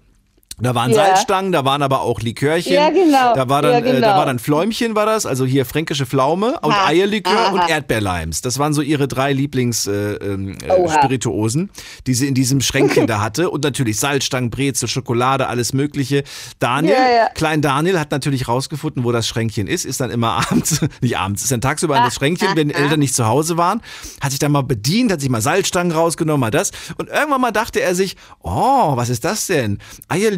Da waren Ja. Salzstangen, da waren aber auch Likörchen. Ja, genau. Da war dann, Ja, äh, da genau. war dann Fläumchen war das, also hier fränkische Pflaume und Ha. Eierlikör Aha. und Erdbeerleims. Das waren so ihre drei Lieblings äh, ähm, äh, die sie in diesem Schränkchen da hatte und natürlich Salzstangen, Brezel, Schokolade, alles mögliche. Daniel, Ja, klein Daniel hat natürlich rausgefunden, wo das Schränkchen ist, ist dann immer abends, nicht abends, ist dann tagsüber in das Schränkchen, wenn die Eltern nicht zu Hause waren, hat sich dann mal bedient, hat sich mal Salzstangen rausgenommen, mal das und irgendwann mal dachte er sich, oh, was ist das denn?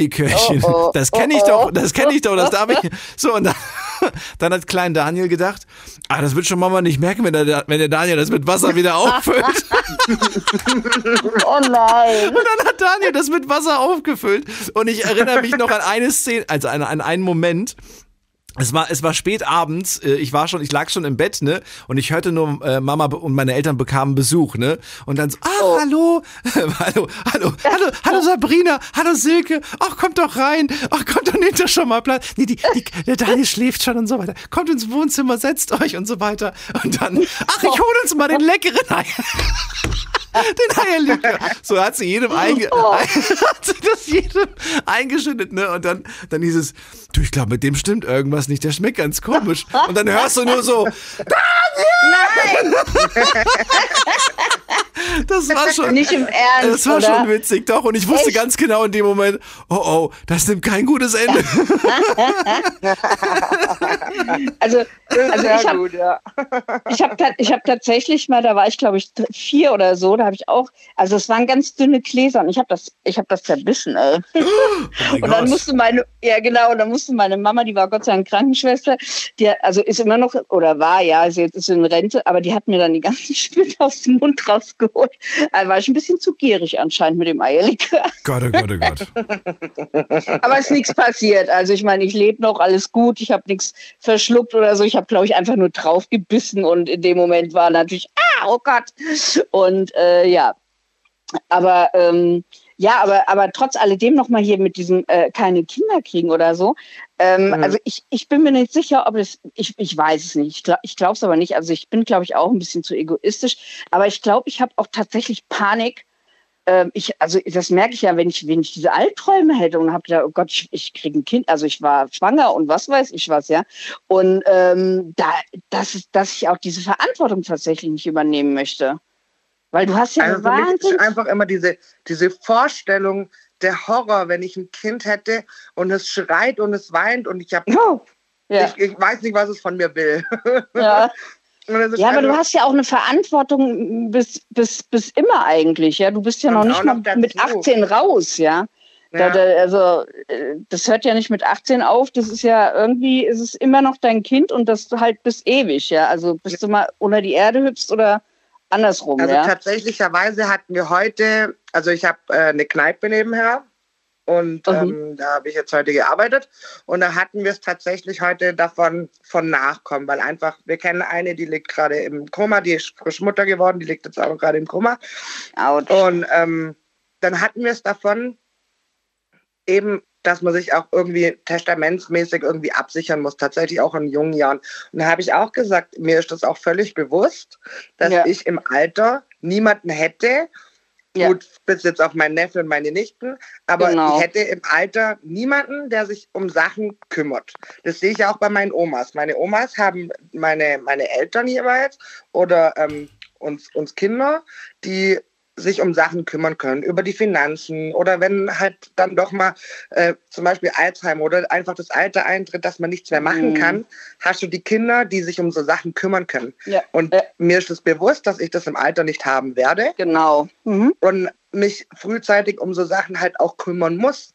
Eierlikörchen, Oh, oh, das kenne ich oh, doch, oh. das kenne ich doch, das darf ich. So und dann, dann hat klein Daniel gedacht, ah, das wird schon Mama nicht merken, wenn der, wenn der Daniel das mit Wasser wieder auffüllt. Oh nein. Und dann hat Daniel das mit Wasser aufgefüllt. Und ich erinnere mich noch an eine Szene, also an, an einen Moment. Es war, es war spät abends, äh, ich war schon, ich lag schon im Bett, ne? Und ich hörte nur, äh, Mama und meine Eltern bekamen Besuch, ne? Und dann so, ach, Oh. hallo, hallo, hallo, hallo, hallo Sabrina, hallo Silke, ach, kommt doch rein, ach, kommt doch, doch schon mal Platz. Nee, die, die, der Daniel schläft schon und so weiter. Kommt ins Wohnzimmer, setzt euch und so weiter. Und dann, ach, ich hol uns mal den leckeren Ei. Den Eierlikör. So hat sie jedem einge hat sie das jedem eingeschüttet, ne? Und dann, dann hieß es, du, ich glaube, mit dem stimmt irgendwas nicht, der schmeckt ganz komisch. Und dann hörst du nur so, Nein! das war schon. Nicht im Ernst, Das war oder? schon witzig, doch. Und ich wusste Echt? ganz genau in dem Moment, oh oh, das nimmt kein gutes Ende. Also, also ich habe gut, ja. ich hab, ich hab tatsächlich mal, da war ich glaube ich vier oder so, da habe ich auch, also es waren ganz dünne Gläser und ich habe das, ich habe das zerbissen, ey. und dann musste meine, ja genau, und dann musste meine Mama, die war Gott sei Dank Krankenschwester, die also ist immer noch oder war ja, also jetzt ist sie in Rente, aber die hat mir dann die ganzen Spit aus dem Mund rausgeholt. Da war ich ein bisschen zu gierig anscheinend mit dem Eierlikör. Gott, oh Gott, oh Gott. Aber es ist nichts passiert. Also ich meine, ich lebe noch, alles gut, ich habe nichts verschluckt oder so. Ich habe, glaube ich, einfach nur drauf gebissen und in dem Moment war natürlich, ah, oh Gott. Und äh, ja, aber ähm, ja, aber, aber trotz alledem nochmal hier mit diesem äh, keine Kinder kriegen oder so. Ähm, Mhm. Also ich, ich bin mir nicht sicher, ob es, ich, ich weiß es nicht. Ich glaube ich glaube es aber nicht. Also ich bin, glaube ich, auch ein bisschen zu egoistisch. Aber ich glaube, ich habe auch tatsächlich Panik, ähm, ich, also das merke ich ja, wenn ich, wenn ich diese Albträume hätte und habe gedacht, oh Gott, ich, ich kriege ein Kind, also ich war schwanger und was weiß ich was, ja. Und ähm, da, dass, dass ich auch diese Verantwortung tatsächlich nicht übernehmen möchte. Weil du hast ja Also wahnsinnig. einfach immer diese, diese Vorstellung, der Horror, wenn ich ein Kind hätte und es schreit und es weint und ich habe, Oh, ja. ich, ich weiß nicht, was es von mir will. Ja. Ja, aber du einfach- hast ja auch eine Verantwortung bis, bis, bis immer eigentlich, ja. Du bist ja noch nicht noch mal mit dazu. 18 raus, ja. Da, Ja. da, also äh, das hört ja nicht mit 18 auf, das ist ja irgendwie, ist es immer noch dein Kind und das halt bis ewig, ja. Also bis du mal unter die Erde hüpfst oder andersrum, Also ja. tatsächlicherweise hatten wir heute, also ich habe äh, eine Kneipe nebenher und Mhm. ähm, da habe ich jetzt heute gearbeitet und da hatten wir es tatsächlich heute davon von Nachkommen, weil einfach, wir kennen eine, die liegt gerade im Koma, die ist frisch Mutter geworden, die liegt jetzt auch gerade im Koma. Autsch. Und ähm, dann hatten wir es davon eben, dass man sich auch irgendwie testamentsmäßig irgendwie absichern muss, tatsächlich auch in jungen Jahren. Und da habe ich auch gesagt, mir ist das auch völlig bewusst, dass Ja. ich im Alter niemanden hätte, Ja. gut, bis jetzt auf meinen Neffen und meine Nichten, aber Genau. ich hätte im Alter niemanden, der sich um Sachen kümmert. Das sehe ich auch bei meinen Omas. Meine Omas haben meine, meine Eltern jeweils oder ähm, uns, uns Kinder, die sich um Sachen kümmern können, über die Finanzen oder wenn halt dann doch mal äh, zum Beispiel Alzheimer oder einfach das Alter eintritt, dass man nichts mehr machen Mhm. kann, hast du die Kinder, die sich um so Sachen kümmern können. Ja. Und mir ist es bewusst, dass ich das im Alter nicht haben werde. Genau. Mhm. Und mich frühzeitig um so Sachen halt auch kümmern muss.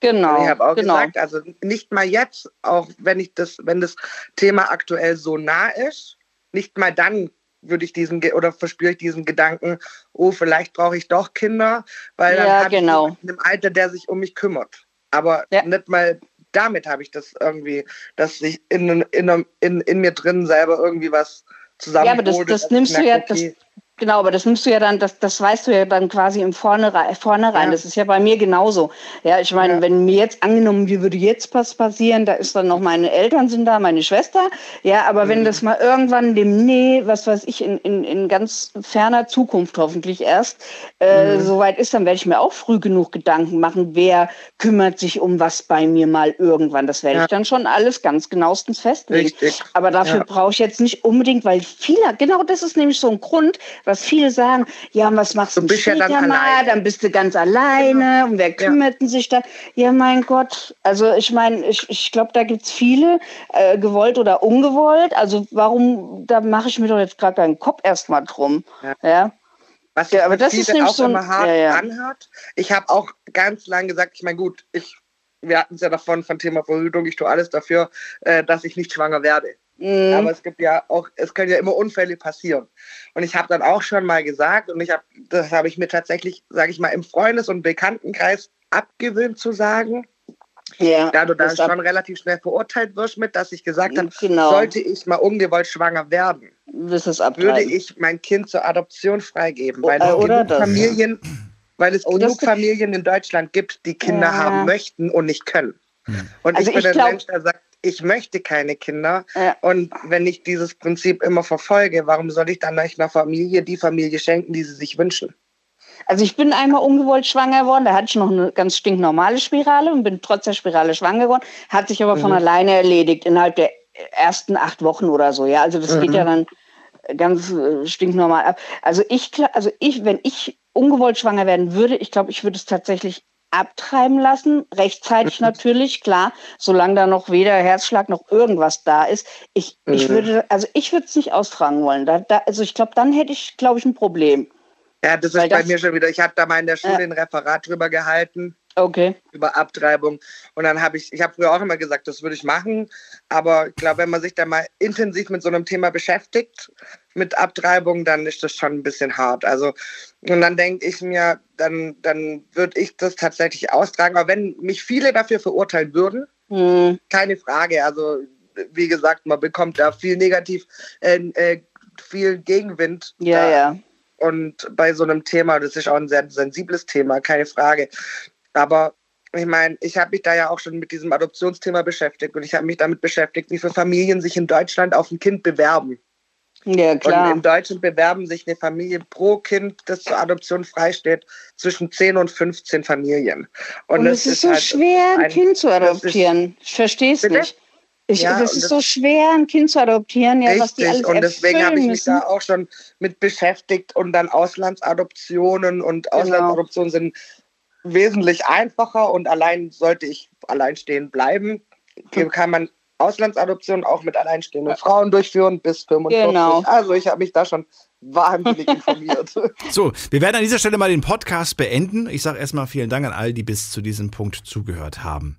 Genau. Und ich habe auch genau. gesagt, also nicht mal jetzt, auch wenn ich das, wenn das Thema aktuell so nah ist, nicht mal dann würde ich diesen oder verspüre ich diesen Gedanken, oh, vielleicht brauche ich doch Kinder, weil dann Ja, habe genau. ich jemanden im Alter, der sich um mich kümmert. Aber nicht mal damit habe ich das irgendwie, dass sich in, in, in, in mir drin selber irgendwie was Ja, aber das, das nimmst du ja, das, Genau, aber das musst du ja dann, das, das weißt du ja dann quasi im Vornherein. Vornherein. Ja. Das ist ja bei mir genauso. Ja, ich meine, wenn mir jetzt angenommen, wie würde jetzt was passieren, da ist dann noch meine Eltern sind da, meine Schwester. Ja, aber Mhm. wenn das mal irgendwann dem, nee, was weiß ich, in, in, in ganz ferner Zukunft hoffentlich erst, äh, Mhm. soweit ist, dann werde ich mir auch früh genug Gedanken machen, wer kümmert sich um was bei mir mal irgendwann. Das werde Ja. ich dann schon alles ganz genauestens festlegen. Richtig. Aber dafür Ja. brauche ich jetzt nicht unbedingt, weil viele, genau das ist nämlich so ein Grund, was viele sagen, ja, und was machst du, bist ja später dann mal, alleine. dann bist du ganz alleine und wer kümmert denn sich dann? Ja, mein Gott, also ich meine, ich, ich glaube, da gibt's viele, äh, gewollt oder ungewollt. Also warum, da mache ich mir doch jetzt gerade keinen Kopf erstmal drum. Ja. Was Ja, aber das ist nämlich auch so ein- immer hart ja, ja. anhört. Ich habe auch ganz lange gesagt, ich meine, gut, ich, wir hatten es ja davon von Thema Verhütung, ich tue alles dafür, äh, dass ich nicht schwanger werde. Mhm. Aber es gibt ja auch, es können ja immer Unfälle passieren. Und ich habe dann auch schon mal gesagt, und ich habe, das habe ich mir tatsächlich, sage ich mal, im Freundes- und Bekanntenkreis abgewöhnt zu sagen. Ja, da du da ab- schon relativ schnell verurteilt wirst mit, dass ich gesagt habe, Genau. sollte ich mal ungewollt schwanger werden, würde ich mein Kind zur Adoption freigeben, weil äh, es oder genug. Familien, weil es Oh, genug Familien in Deutschland gibt, die Kinder Ja. haben möchten und nicht können. Und Also ich bin ich ein glaub- Mensch, der sagt, ich möchte keine Kinder. Und wenn ich dieses Prinzip immer verfolge, warum soll ich dann nicht einer Familie die Familie schenken, die sie sich wünschen? Also ich bin einmal ungewollt schwanger geworden, da hatte ich noch eine ganz stinknormale Spirale und bin trotz der Spirale schwanger geworden, hat sich aber von Mhm. alleine erledigt innerhalb der ersten acht Wochen oder so. Ja, also das Mhm. geht ja dann ganz äh, stinknormal ab. Also ich, also ich, wenn ich ungewollt schwanger werden würde, ich glaube, ich würde es tatsächlich abtreiben lassen, rechtzeitig natürlich, klar, solange da noch weder Herzschlag noch irgendwas da ist. Ich, ich Mhm. würde, also ich würde es nicht austragen wollen. Da, da, also ich glaube, dann hätte ich, glaube ich, ein Problem. Ja, das Weil ist bei das- mir schon wieder. Ich habe da mal in der Schule Ja. ein Referat drüber gehalten. Okay. Über Abtreibung. Und dann habe ich, ich habe früher auch immer gesagt, das würde ich machen. Aber ich glaube, wenn man sich da mal intensiv mit so einem Thema beschäftigt, mit Abtreibung, dann ist das schon ein bisschen hart. Also, und dann denke ich mir, dann, dann würde ich das tatsächlich austragen. Aber wenn mich viele dafür verurteilen würden, Hm. keine Frage. Also, wie gesagt, man bekommt da viel negativ, äh, äh, viel Gegenwind. Ja, da. ja. Und bei so einem Thema, das ist auch ein sehr sensibles Thema, keine Frage. Aber ich meine, ich habe mich da ja auch schon mit diesem Adoptionsthema beschäftigt und ich habe mich damit beschäftigt, wie viele Familien sich in Deutschland auf ein Kind bewerben. Ja, klar. Und in Deutschland bewerben sich eine Familie pro Kind, das zur Adoption freisteht, zwischen 10 und 15 Familien. Und, es ist so halt schwer, ein, Kind zu ist- adoptieren. Ich verstehe es nicht. Ich, Ja, das und ist das- so schwer, ein Kind zu adoptieren, ja, was die alles Richtig, und deswegen habe ich mich müssen. da auch schon mit beschäftigt und dann Auslandsadoptionen und Genau. Auslandsadoptionen sind wesentlich einfacher und allein sollte ich alleinstehend bleiben, Hm. kann man Auslandsadoptionen auch mit alleinstehenden Frauen durchführen bis 45. Genau. Also ich habe mich da schon wahnsinnig informiert. So, wir werden an dieser Stelle mal den Podcast beenden. Ich sage erstmal vielen Dank an all, die bis zu diesem Punkt zugehört haben.